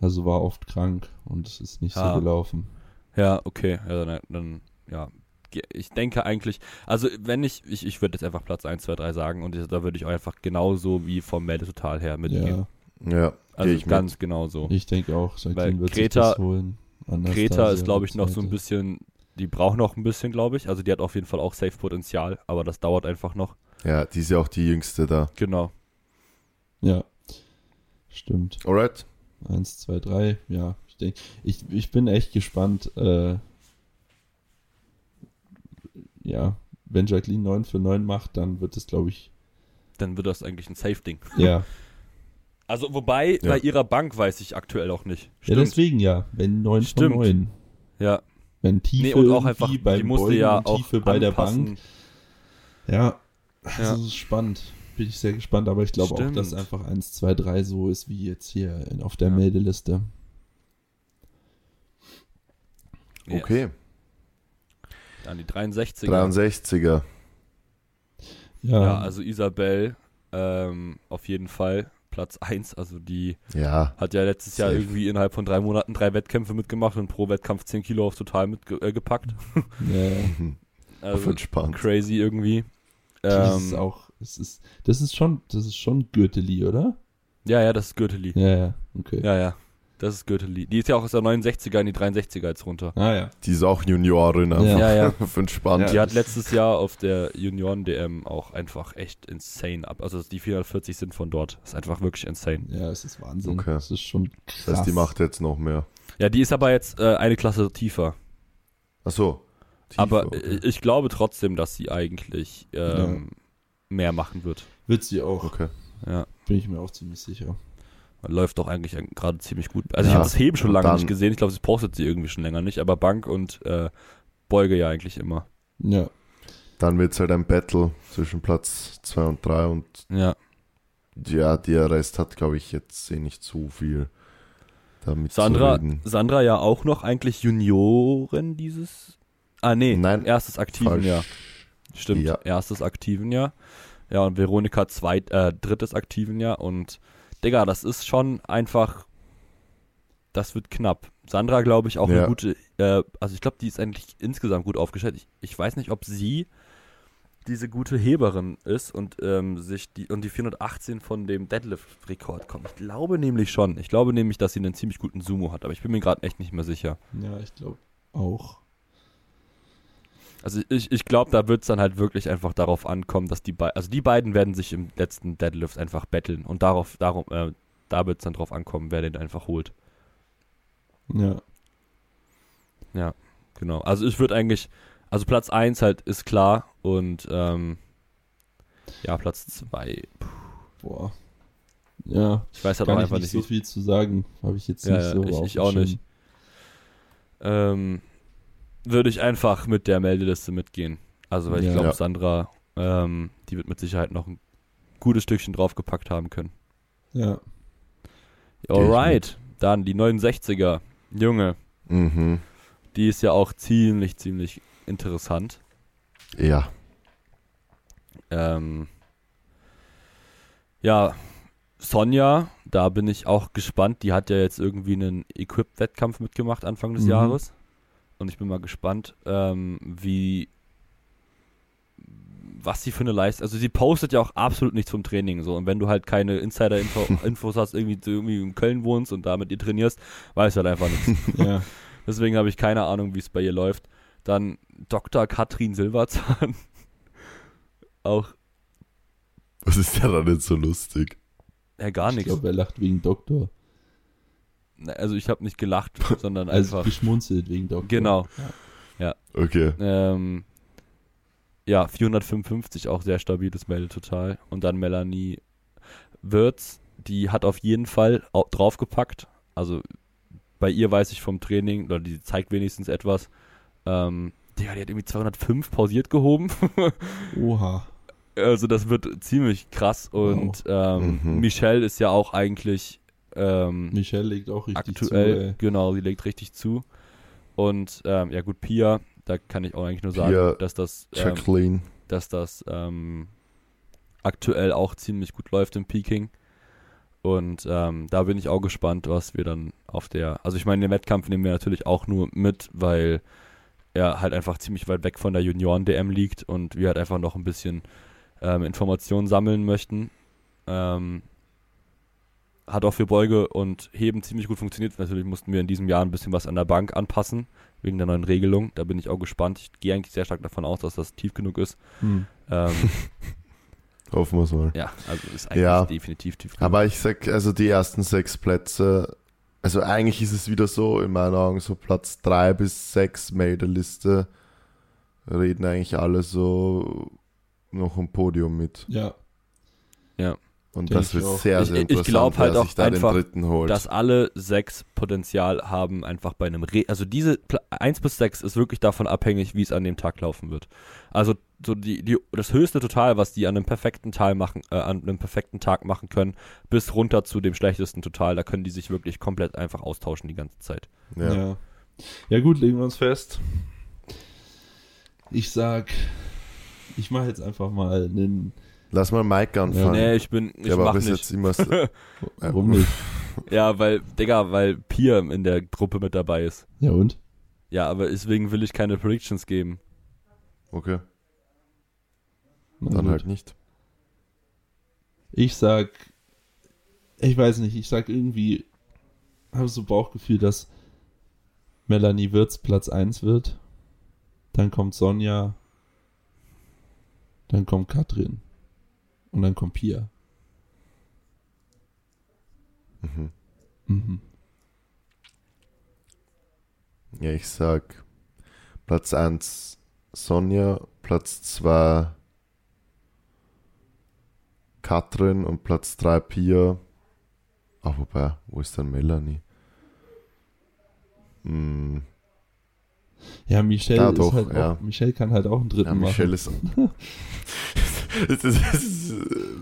Speaker 3: Also war oft krank und es ist nicht
Speaker 2: Ah.
Speaker 3: so gelaufen.
Speaker 2: Ja, okay. Ja, dann, dann ja. Ich denke eigentlich, also wenn ich, ich, ich würde jetzt einfach Platz 1, 2, 3 sagen und da würde ich auch einfach genauso wie vom Meldetotal her mitgehen.
Speaker 3: Ja,
Speaker 1: Ja,
Speaker 2: also
Speaker 1: ich
Speaker 2: ganz
Speaker 1: mit.
Speaker 2: genauso.
Speaker 3: ich denke auch,
Speaker 2: Weil
Speaker 3: wird
Speaker 2: Greta-
Speaker 3: sich das holen. Anastasia
Speaker 2: Greta ist, glaube ich, noch so ein bisschen, die braucht noch ein bisschen, glaube ich. Also die hat auf jeden Fall auch Safe-Potenzial, aber das dauert einfach noch.
Speaker 1: Ja, die ist ja auch die jüngste da.
Speaker 2: Genau.
Speaker 3: Ja, stimmt.
Speaker 1: Alright.
Speaker 3: Eins, zwei, drei. Ja, ich denke, ich, ich bin echt gespannt. Äh, ja, wenn Jacqueline 9 für 9 macht, dann wird es, glaube ich,
Speaker 2: Dann wird das eigentlich ein Safe-Ding.
Speaker 3: ja. <laughs>
Speaker 2: Also wobei,
Speaker 1: Ja.
Speaker 2: bei ihrer Bank weiß ich aktuell auch nicht.
Speaker 3: ja,
Speaker 2: Stimmt.
Speaker 3: deswegen ja. Wenn 9
Speaker 2: Stimmt.
Speaker 3: von 9.
Speaker 2: Ja.
Speaker 3: Wenn Tiefe
Speaker 2: Nee, und auch einfach, die
Speaker 3: beim
Speaker 2: musste
Speaker 3: Beugen
Speaker 2: ja auch
Speaker 3: Tiefe bei der
Speaker 2: anpassen.
Speaker 3: Bank. Ja,
Speaker 2: Ja.
Speaker 3: das ist spannend. Bin ich sehr gespannt, aber ich glaube auch, dass einfach 1, 2, 3 so ist wie jetzt hier auf der
Speaker 2: Ja.
Speaker 3: Meldeliste.
Speaker 2: Yes.
Speaker 1: Okay.
Speaker 2: Dann die 63er.
Speaker 1: 63er.
Speaker 3: Ja,
Speaker 2: Ja, also Isabel ähm, auf jeden Fall Platz 1. Also die
Speaker 1: Ja.
Speaker 2: hat ja letztes Jahr
Speaker 1: Safe.
Speaker 2: irgendwie innerhalb von drei Monaten drei Wettkämpfe mitgemacht und pro Wettkampf 10 Kilo auf total mitgepackt. Äh, gepackt. <laughs>
Speaker 3: ja,
Speaker 1: Auf <laughs>
Speaker 2: also
Speaker 1: entspannt.
Speaker 2: crazy irgendwie.
Speaker 3: das
Speaker 2: Ähm,
Speaker 3: ist auch, es ist, das ist schon, das ist schon Gürteli, oder?
Speaker 2: ja, ja, das ist Gürteli.
Speaker 3: Ja, ja, okay.
Speaker 2: Ja, ja. Das ist Gürteli. Die ist ja auch aus der 69er in die 63er jetzt runter.
Speaker 3: Ah ja.
Speaker 1: Die ist auch Juniorin einfach.
Speaker 2: Ja, ja. <laughs>
Speaker 1: Auf entspannt.
Speaker 2: Die hat letztes Jahr auf der Junioren-DM auch einfach echt insane ab. Also die 440 sind von dort. Das ist einfach wirklich insane.
Speaker 3: Ja, es ist Wahnsinn.
Speaker 1: Okay.
Speaker 3: Das ist schon krass.
Speaker 1: Das heißt, die macht jetzt noch mehr.
Speaker 2: Ja, die ist aber jetzt äh, eine Klasse tiefer.
Speaker 1: Achso.
Speaker 2: aber
Speaker 1: okay.
Speaker 2: äh, ich glaube trotzdem, dass sie eigentlich ähm, mehr machen wird.
Speaker 3: Wird sie auch.
Speaker 1: Okay.
Speaker 2: Ja.
Speaker 3: Bin ich mir auch ziemlich sicher.
Speaker 2: Läuft doch eigentlich gerade ziemlich gut. Also ich
Speaker 1: Ja,
Speaker 2: habe das Heben schon lange
Speaker 1: dann-
Speaker 2: nicht gesehen. Ich glaube, sie postet sie irgendwie schon länger nicht. Aber Bank und äh, Beuge ja eigentlich immer.
Speaker 3: Ja.
Speaker 1: Dann wird es halt ein Battle zwischen Platz 2 und 3 und
Speaker 2: Ja.
Speaker 1: ja, der Rest hat, glaube ich, jetzt eh nicht so viel damit
Speaker 2: Sandra,
Speaker 1: zu reden.
Speaker 2: Sandra ja auch noch eigentlich Juniorin dieses. Ah, nee,
Speaker 1: Nein,
Speaker 2: erstes aktiven
Speaker 1: Falsch.
Speaker 2: Jahr. Stimmt,
Speaker 1: Ja.
Speaker 2: erstes aktiven Jahr. Ja, und Veronika zweit, äh, drittes aktiven Jahr. Und Digga, das ist schon einfach. Das wird knapp. Sandra, glaube ich, auch
Speaker 1: Ja.
Speaker 2: eine gute. Äh, also, ich glaube, die ist eigentlich insgesamt gut aufgestellt. Ich, ich weiß nicht, ob sie diese gute Heberin ist und ähm, sich die und die 418 von dem Deadlift-Rekord kommt. Ich glaube nämlich schon. Ich glaube nämlich, dass sie einen ziemlich guten Sumo hat, aber ich bin mir gerade echt nicht mehr sicher.
Speaker 3: Ja, ich glaube auch.
Speaker 2: Also ich, ich glaube, da wird es dann halt wirklich einfach darauf ankommen, dass die beiden, also die beiden werden sich im letzten Deadlift einfach betteln und darauf, darum, äh, da wird es dann drauf ankommen, wer den einfach holt.
Speaker 3: Ja.
Speaker 2: Genau. Also ich würde eigentlich, also Platz 1 halt ist klar und ähm, ja, Platz 2,
Speaker 3: Boah. Ja.
Speaker 2: ich weiß halt auch einfach
Speaker 3: nicht so viel zu sagen. Habe ich jetzt
Speaker 2: Ja,
Speaker 3: nicht
Speaker 2: ja,
Speaker 3: so
Speaker 2: ich- ich auch nicht. ähm, würde ich einfach mit der Meldeliste mitgehen. Also weil ich
Speaker 3: Ja.
Speaker 2: glaube. Sandra, ähm, die wird mit Sicherheit noch ein gutes Stückchen draufgepackt haben können.
Speaker 3: Ja.
Speaker 2: Alright, dann die 69er. Junge,
Speaker 1: Mhm.
Speaker 2: die ist ja auch ziemlich, ziemlich interessant.
Speaker 1: Ja.
Speaker 2: Ähm, ja, Sonja, da bin ich auch gespannt. Die hat ja jetzt irgendwie einen Equip-Wettkampf mitgemacht Anfang des
Speaker 3: Mhm.
Speaker 2: Jahres. Und ich bin mal gespannt, ähm, wie, was sie für eine Leistung, also sie postet ja auch absolut nichts vom Training so und wenn du halt keine Insider-Infos <laughs> hast, irgendwie irgendwie in Köln wohnst und da mit ihr trainierst, weißt du halt einfach nichts. <laughs>
Speaker 3: Ja.
Speaker 2: Deswegen habe ich keine Ahnung, wie es bei ihr läuft. Dann Dr. Katrin Silberzahn. <laughs> auch,
Speaker 1: Was ist dann nicht so lustig?
Speaker 2: ja gar
Speaker 3: Ich
Speaker 2: nichts.
Speaker 3: glaube, er lacht wegen Doktor.
Speaker 2: Also ich habe nicht gelacht, <laughs> sondern
Speaker 3: Also
Speaker 2: einfach,
Speaker 3: geschmunzelt wegen Doktor.
Speaker 2: genau.
Speaker 1: Okay.
Speaker 2: Ähm, ja, 455 auch sehr stabiles Melde total. Und dann Melanie Wirtz, die hat auf jeden Fall au- draufgepackt. Also bei ihr weiß ich vom Training, oder die zeigt wenigstens etwas. Ähm, Digga, die hat irgendwie 205 pausiert gehoben. <laughs>
Speaker 3: Oha.
Speaker 2: also das wird ziemlich krass. Und ähm,
Speaker 1: Mhm.
Speaker 2: Michelle ist ja auch eigentlich ähm,
Speaker 3: Michelle legt auch richtig
Speaker 2: aktuell,
Speaker 3: zu, ey.
Speaker 2: genau, sie legt richtig zu. Und ähm, ja gut, Pia, da kann ich auch eigentlich nur sagen,
Speaker 1: Pia,
Speaker 2: dass das, ähm, dass das ähm, aktuell auch ziemlich gut läuft im Peking. Und ähm, da bin ich auch gespannt, was wir dann auf der, also ich meine, den Wettkampf nehmen wir natürlich auch nur mit, weil er halt einfach ziemlich weit weg von der Junioren-DM liegt und wir halt einfach noch ein bisschen ähm, Informationen sammeln möchten. Ähm, hat auch für Beuge und Heben ziemlich gut funktioniert. Natürlich mussten wir in diesem Jahr ein bisschen was an der Bank anpassen, wegen der neuen Regelung. Da bin ich auch gespannt. Ich gehe eigentlich sehr stark davon aus, dass das tief genug ist.
Speaker 3: Hm.
Speaker 2: Ähm, <laughs>
Speaker 1: Hoffen wir es mal.
Speaker 2: ja, also ist eigentlich
Speaker 1: Ja.
Speaker 2: definitiv tief genug.
Speaker 1: Aber ich sag, also die ersten sechs Plätze, also eigentlich ist es wieder so, in meinen Augen, so Platz drei bis sechs Meldeliste reden eigentlich alle so noch im Podium mit.
Speaker 3: Ja.
Speaker 1: Und
Speaker 3: Denk
Speaker 1: das
Speaker 3: ich
Speaker 1: wird
Speaker 3: auch.
Speaker 1: sehr,
Speaker 2: Ich-
Speaker 1: sehr
Speaker 2: ich
Speaker 1: interessant,
Speaker 2: glaub halt auch einfach,
Speaker 1: den dritten holt.
Speaker 2: dass alle sechs Potenzial haben, einfach bei einem Re also diese Pla 1 bis 6 ist wirklich davon abhängig, wie es an dem Tag laufen wird. Also so die, die das höchste Total, was die an einem perfekten Teil machen, äh, an einem perfekten Tag machen können, bis runter zu dem schlechtesten Total, da können die sich wirklich komplett einfach austauschen die ganze Zeit.
Speaker 1: ja.
Speaker 3: ja. Ja gut, legen wir uns fest. Ich sag, ich mache jetzt einfach mal einen.
Speaker 1: Lass mal Mike anfangen.
Speaker 2: Nee, ich bin, ich
Speaker 1: der war
Speaker 2: mach
Speaker 1: bis
Speaker 2: nicht.
Speaker 1: jetzt immer so, <laughs>
Speaker 3: Warum nicht?
Speaker 2: Ja, weil, Digga, weil Pia in der Gruppe mit dabei ist.
Speaker 3: Ja und?
Speaker 2: Ja, aber deswegen will ich keine Predictions geben.
Speaker 1: Okay,
Speaker 3: Na
Speaker 1: dann
Speaker 3: gut.
Speaker 1: halt nicht.
Speaker 3: Ich sag, ich weiß nicht, ich sag irgendwie, habe so Bauchgefühl, dass Melanie Wirtz Platz 1 wird. Dann kommt Sonja. Dann kommt Katrin. Und dann kommt Pia.
Speaker 1: Mhm.
Speaker 3: Mhm.
Speaker 1: Ja, ich sag Platz 1 Sonja, Platz 2 Katrin und Platz 3 Pia. Ah, wobei, wo ist dann Melanie? Hm,
Speaker 3: Ja, Michelle
Speaker 1: Ja,
Speaker 3: ist
Speaker 1: doch,
Speaker 3: halt
Speaker 1: ja.
Speaker 3: auch, Michelle kann halt auch einen dritten
Speaker 1: ja, Michelle ist. <laughs> <laughs> <laughs> das ist, das ist,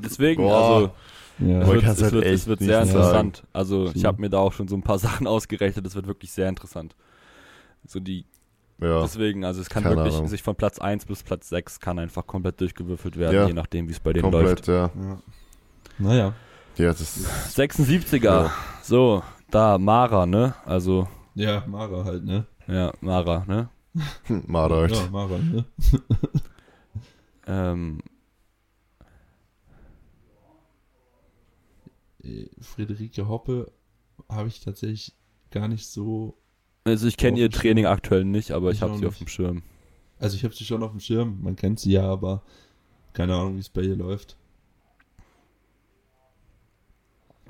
Speaker 2: Deswegen,
Speaker 1: Boah.
Speaker 2: also.
Speaker 3: Ja.
Speaker 2: es wird,
Speaker 1: kann's
Speaker 2: es
Speaker 1: halt
Speaker 2: wird, es wird sehr
Speaker 1: sagen.
Speaker 2: interessant. Also ich habe mir da auch schon so ein paar <laughs> Sachen ausgerechnet. Es wird wirklich sehr interessant. So die,
Speaker 1: ja,
Speaker 2: deswegen, also es kann
Speaker 1: Keine
Speaker 2: wirklich
Speaker 1: Ahnung.
Speaker 2: sich von Platz 1 bis Platz 6 kann einfach komplett durchgewürfelt werden,
Speaker 1: Ja.
Speaker 2: je nachdem, wie es bei denen läuft.
Speaker 1: komplett, ja.
Speaker 3: ja. Naja.
Speaker 1: Ja, das
Speaker 2: 76er.
Speaker 1: Ja.
Speaker 2: So, da, Mara, ne? Also,
Speaker 3: Ja, Mara halt, ne?
Speaker 2: ja, Mara, ne? <laughs>
Speaker 1: Mara halt.
Speaker 3: Ja, Mara, ne?
Speaker 2: Ähm,
Speaker 3: Friederike Hoppe habe ich tatsächlich gar nicht so.
Speaker 2: also ich kenne
Speaker 3: Auf
Speaker 2: ihr
Speaker 3: dem Schirm.
Speaker 2: Training aktuell nicht, aber ich,
Speaker 3: Ich
Speaker 2: habe sie auf
Speaker 3: nicht.
Speaker 2: dem Schirm.
Speaker 3: Also ich habe sie schon auf dem Schirm, man kennt sie ja, aber keine Ahnung, wie es bei ihr läuft.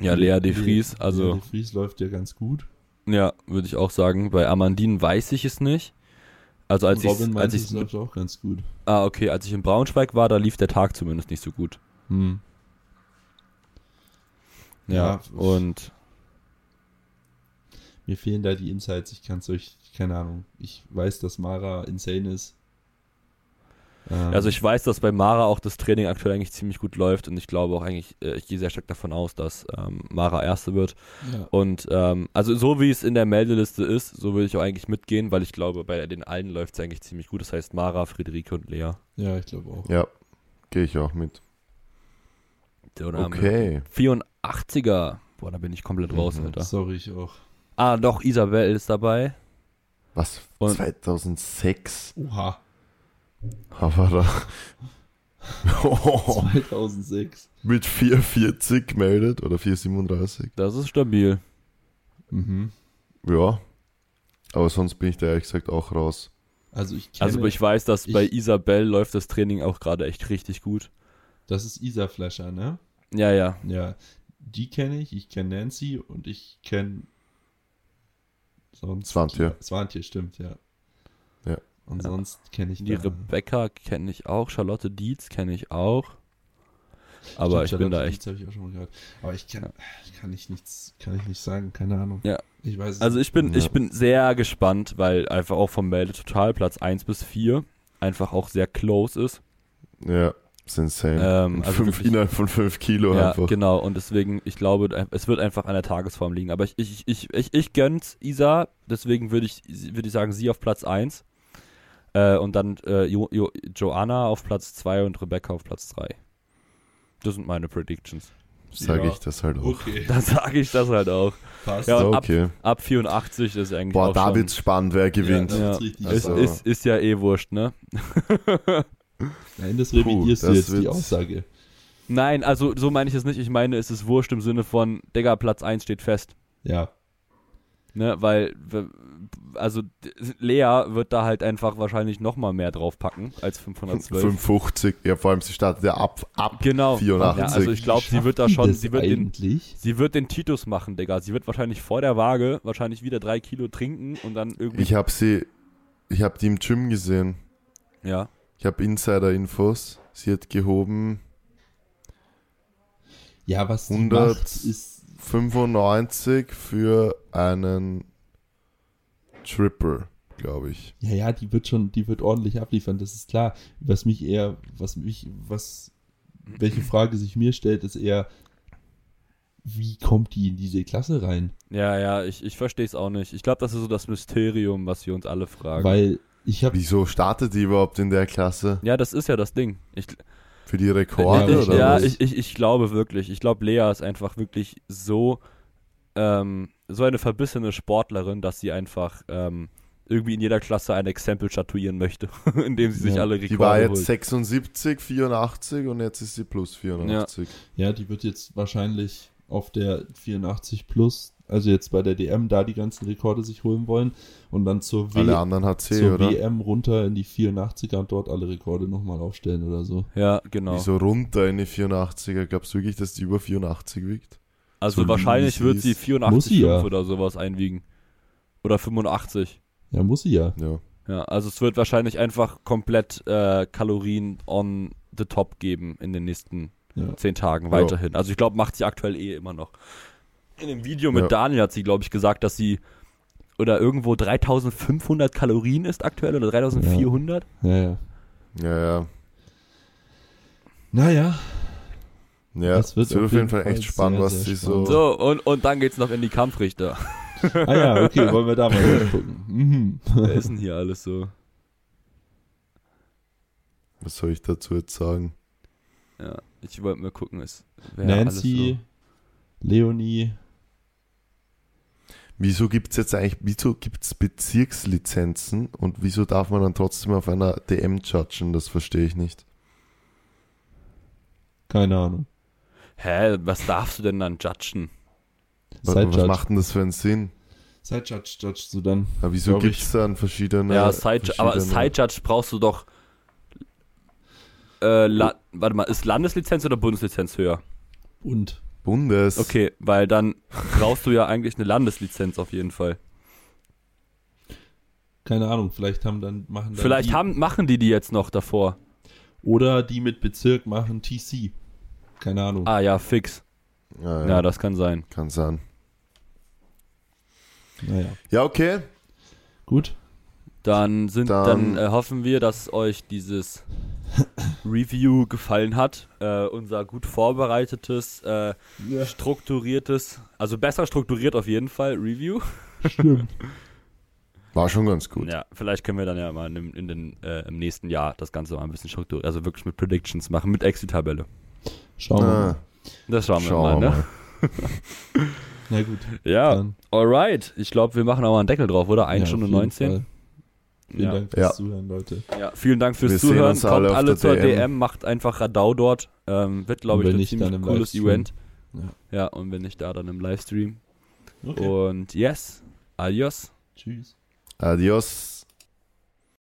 Speaker 2: Ja, Lea de Vries,
Speaker 3: Lea
Speaker 2: also
Speaker 3: de Vries läuft ja ganz gut.
Speaker 2: ja, würde ich auch sagen. Bei Amandine weiß ich es nicht. Also als ich,
Speaker 3: Robin
Speaker 2: als ich
Speaker 3: es läuft auch ganz gut.
Speaker 2: Ah, okay, als ich in Braunschweig war, da lief der Tag zumindest nicht so gut.
Speaker 3: Hm.
Speaker 2: Ja,
Speaker 3: Ja,
Speaker 2: und
Speaker 3: Mir fehlen da die Insights, ich kann es euch, keine Ahnung. Ich weiß, dass Mara insane ist. Ähm,
Speaker 2: also ich weiß, dass bei Mara auch das Training aktuell eigentlich ziemlich gut läuft und ich glaube auch eigentlich, äh, ich gehe sehr stark davon aus, dass ähm, Mara Erste wird.
Speaker 3: ja,
Speaker 2: Und ähm, also so wie es in der Meldeliste ist, so würde ich auch eigentlich mitgehen, weil ich glaube, bei den allen läuft es eigentlich ziemlich gut. Das heißt Mara, Friederike und Lea.
Speaker 3: ja, ich glaube auch.
Speaker 1: Ja, gehe ich auch mit.
Speaker 2: Wir
Speaker 1: Okay.
Speaker 2: 84er. Boah, da bin ich komplett raus,
Speaker 1: Mhm.
Speaker 2: Alter.
Speaker 3: Sorry, ich auch.
Speaker 2: Ah, doch, Isabel ist dabei.
Speaker 1: Was?
Speaker 2: Und-
Speaker 1: 2006?
Speaker 3: Oha.
Speaker 1: Aber da. <laughs>
Speaker 3: 2006.
Speaker 1: Mit 440 gemeldet oder 437.
Speaker 2: Das ist stabil.
Speaker 3: Mhm.
Speaker 1: Ja. Aber sonst bin ich da ehrlich gesagt auch raus.
Speaker 3: Also ich kenne,
Speaker 2: Also ich weiß, dass
Speaker 3: ich-
Speaker 2: bei Isabel läuft das Training auch gerade echt richtig gut.
Speaker 3: Das ist Isa Flasher, ne?
Speaker 2: Ja, ja.
Speaker 3: Ja, die kenne ich, ich kenne Nancy und ich kenne sonst
Speaker 1: Swantje.
Speaker 3: Swantje, stimmt, ja.
Speaker 1: Ja.
Speaker 3: Und
Speaker 2: Ja.
Speaker 3: sonst kenne ich
Speaker 2: Die
Speaker 3: da-
Speaker 2: Rebecca kenne ich auch, Charlotte Dietz kenne ich auch. Aber
Speaker 3: Stimmt,
Speaker 2: ich bin da echt.
Speaker 3: Ich auch schon mal gehört. Aber ich kann, kann ich nichts, kann ich nicht sagen, keine Ahnung.
Speaker 2: Ja.
Speaker 3: Ich weiß
Speaker 2: Also ich bin,
Speaker 1: Ja.
Speaker 2: ich bin sehr gespannt, weil einfach auch vom Melde total Platz 1 bis 4 einfach auch sehr close ist.
Speaker 1: Ja, ist insane.
Speaker 2: Ähm, also
Speaker 1: fünf,
Speaker 2: wirklich-
Speaker 1: innerhalb von 5 Kilo
Speaker 2: Ja,
Speaker 1: einfach.
Speaker 2: genau. Und deswegen, ich glaube, es wird einfach an der Tagesform liegen. Aber ich, ich, ich, ich, ich gönn's Isa, deswegen würde ich, würde ich sagen, sie auf Platz 1. Äh, und dann äh, jo, jo, Joanna auf Platz 2 und Rebecca auf Platz 3. Das sind meine Predictions.
Speaker 1: Sage
Speaker 3: Ja.
Speaker 1: ich das halt auch.
Speaker 3: Okay, <laughs>
Speaker 2: Da sage ich das halt auch.
Speaker 3: passt.
Speaker 2: Ja, ab-
Speaker 1: okay.
Speaker 2: Ab 84 ist eigentlich
Speaker 1: Boah,
Speaker 2: auch
Speaker 1: da
Speaker 2: schon,
Speaker 1: wird's spannend, wer gewinnt.
Speaker 3: Ja,
Speaker 2: Ja,
Speaker 3: Das ist
Speaker 1: Also-
Speaker 2: ist, ist ja eh wurscht, ne? <laughs>
Speaker 3: Nein, das revidierst
Speaker 1: Puh,
Speaker 3: du
Speaker 1: das
Speaker 3: jetzt die Aussage.
Speaker 2: Nein, also so meine ich es nicht. Ich meine, es ist wurscht im Sinne von, Digga, Platz 1 steht fest.
Speaker 3: Ja,
Speaker 2: Ne, weil, also Lea wird da halt einfach wahrscheinlich nochmal mehr draufpacken als 512.
Speaker 1: 550. Ja, vor allem sie startet ja ab, ab
Speaker 2: Genau.
Speaker 1: 84.
Speaker 2: Ja, also ich glaube, sie wird da schon, sie wird, den, sie wird den Titus machen, Digga. Sie wird wahrscheinlich vor der Waage wahrscheinlich wieder drei Kilo trinken und dann irgendwie.
Speaker 1: Ich habe sie, ich habe die im Gym gesehen.
Speaker 2: ja.
Speaker 1: Ich habe Insider-Infos. Sie hat gehoben
Speaker 3: Ja, was die
Speaker 1: 100
Speaker 3: macht, ist
Speaker 1: 95 für einen Triple, glaube ich.
Speaker 3: Ja, ja, die wird schon, die wird ordentlich abliefern, das ist klar. Was mich eher, was mich, was, welche Frage sich mir stellt, ist eher, wie kommt die in diese Klasse rein?
Speaker 2: Ja, ja, ich, ich verstehe es auch nicht. Ich glaube, das ist so das Mysterium, was wir uns alle fragen.
Speaker 3: Weil ich habe,
Speaker 1: Wieso startet die überhaupt in der Klasse?
Speaker 2: ja, das ist ja das Ding. Ich,
Speaker 1: Für die Rekorde
Speaker 3: Ja,
Speaker 2: ich,
Speaker 1: oder
Speaker 2: ja,
Speaker 1: was?
Speaker 2: ich, ich, ich glaube wirklich. Ich glaube, Lea ist einfach wirklich so, ähm, so eine verbissene Sportlerin, dass sie einfach ähm, irgendwie in jeder Klasse ein Exempel statuieren möchte, <laughs> indem sie sich
Speaker 3: Ja,
Speaker 2: alle Rekorde
Speaker 1: die war jetzt
Speaker 2: holt.
Speaker 1: 76, 84 und jetzt ist sie plus 84.
Speaker 3: ja, die wird jetzt wahrscheinlich auf der 84 plus, also jetzt bei der DM, da die ganzen Rekorde sich holen wollen und dann zur, w
Speaker 1: Alle anderen hat sie,
Speaker 3: zur
Speaker 1: oder?
Speaker 3: WM runter in die 84er und dort alle Rekorde nochmal aufstellen oder so.
Speaker 2: Ja, genau.
Speaker 1: Wieso runter in die 84er? Glaubst du wirklich, dass die über 84 wiegt?
Speaker 2: Also
Speaker 1: so
Speaker 2: wahrscheinlich wird
Speaker 1: sie
Speaker 2: sie
Speaker 1: ist.
Speaker 3: Muss sie
Speaker 2: 84,5
Speaker 3: ja.
Speaker 2: oder sowas einwiegen. Oder 85.
Speaker 3: Ja, muss sie ja.
Speaker 1: Ja.
Speaker 2: Ja, also es wird wahrscheinlich einfach komplett äh, Kalorien on the top geben in den nächsten
Speaker 3: ja.
Speaker 2: zehn Tagen
Speaker 1: Ja.
Speaker 2: weiterhin. Also ich glaube, macht sie aktuell eh immer noch. In dem Video mit
Speaker 1: Ja.
Speaker 2: Daniel hat sie, glaube ich, gesagt, dass sie oder irgendwo 3500 Kalorien ist aktuell oder 3400.
Speaker 3: Ja, ja.
Speaker 1: Ja, ja.
Speaker 3: Naja,
Speaker 1: Ja,
Speaker 3: Das wird
Speaker 1: es wird
Speaker 3: auf
Speaker 1: jeden Fall
Speaker 3: Fall
Speaker 1: echt spannend,
Speaker 3: sehr,
Speaker 1: was
Speaker 3: sehr
Speaker 1: sie
Speaker 3: spannend.
Speaker 1: so.
Speaker 2: So, und, und dann geht's noch in die Kampfrichter. <laughs>
Speaker 3: Ah ja, okay, wollen wir da mal gucken. Mhm. <laughs>
Speaker 2: Wer ist denn hier alles so?
Speaker 1: Was soll ich dazu jetzt sagen?
Speaker 2: Ja, ich wollte mal gucken, ist,
Speaker 3: Nancy, Leonie,
Speaker 1: Wieso gibt es jetzt eigentlich, wieso gibt es Bezirkslizenzen und wieso darf man dann trotzdem auf einer DM judgen? Das verstehe ich nicht.
Speaker 3: keine Ahnung.
Speaker 2: Hä, was darfst du denn dann judgen?
Speaker 1: Was, was
Speaker 3: Judge.
Speaker 1: macht denn das für einen Sinn?
Speaker 3: Side Judge judgest du dann.
Speaker 1: Aber wieso gibt es dann verschiedene.
Speaker 2: ja, Side, aber
Speaker 1: verschiedene-
Speaker 2: Side Judge brauchst du doch. Äh, La warte mal, ist Landeslizenz oder Bundeslizenz höher?
Speaker 3: Und
Speaker 1: Bundes.
Speaker 2: Okay, weil dann brauchst du ja eigentlich eine Landeslizenz auf jeden Fall.
Speaker 3: keine Ahnung, vielleicht haben dann machen dann
Speaker 2: Vielleicht
Speaker 3: die,
Speaker 2: haben, machen die die jetzt noch davor.
Speaker 3: oder die mit Bezirk machen TC. Keine Ahnung.
Speaker 2: Ah ja, fix.
Speaker 1: Ja,
Speaker 2: Ja,
Speaker 1: ja,
Speaker 2: das kann sein.
Speaker 1: kann sein.
Speaker 3: Naja,
Speaker 1: Ja, okay.
Speaker 3: gut.
Speaker 2: Dann sind,
Speaker 1: Dann-
Speaker 2: dann, äh, hoffen wir, dass euch dieses <laughs> Review gefallen hat. Äh, unser gut vorbereitetes, äh, strukturiertes, also besser strukturiert auf jeden Fall Review.
Speaker 3: Stimmt. <laughs>
Speaker 1: War schon ganz gut.
Speaker 2: Ja, vielleicht können wir dann ja mal in, in den, äh, im nächsten Jahr das Ganze mal ein bisschen strukturiert, also wirklich mit Predictions machen, mit Exit-Tabelle.
Speaker 3: Schauen wir
Speaker 1: Ah,
Speaker 3: mal.
Speaker 2: Das schauen wir
Speaker 1: schauen
Speaker 2: mal, ne?
Speaker 1: mal. <laughs>
Speaker 3: Na gut.
Speaker 2: Ja,
Speaker 3: Dann,
Speaker 2: alright. Ich glaube, wir machen auch mal einen Deckel drauf, oder? 1
Speaker 3: ja,
Speaker 2: Stunde
Speaker 3: auf jeden
Speaker 2: 19.
Speaker 3: Fall. Vielen
Speaker 2: Ja.
Speaker 3: Dank fürs
Speaker 1: Ja.
Speaker 3: Zuhören, Leute.
Speaker 2: Ja, vielen Dank fürs
Speaker 1: Wir sehen
Speaker 2: Zuhören.
Speaker 1: uns alle
Speaker 2: Kommt alle
Speaker 1: der
Speaker 2: zur DM.
Speaker 1: DM.
Speaker 2: macht einfach Radau dort. Ähm, wird, glaube ich, ein
Speaker 3: nicht,
Speaker 2: ziemlich cooles
Speaker 3: Livestream.
Speaker 2: Event.
Speaker 3: Ja.
Speaker 2: Ja, und wenn nicht da, dann im Livestream.
Speaker 3: Okay.
Speaker 2: Und yes, adios.
Speaker 3: Tschüss.
Speaker 1: Adios.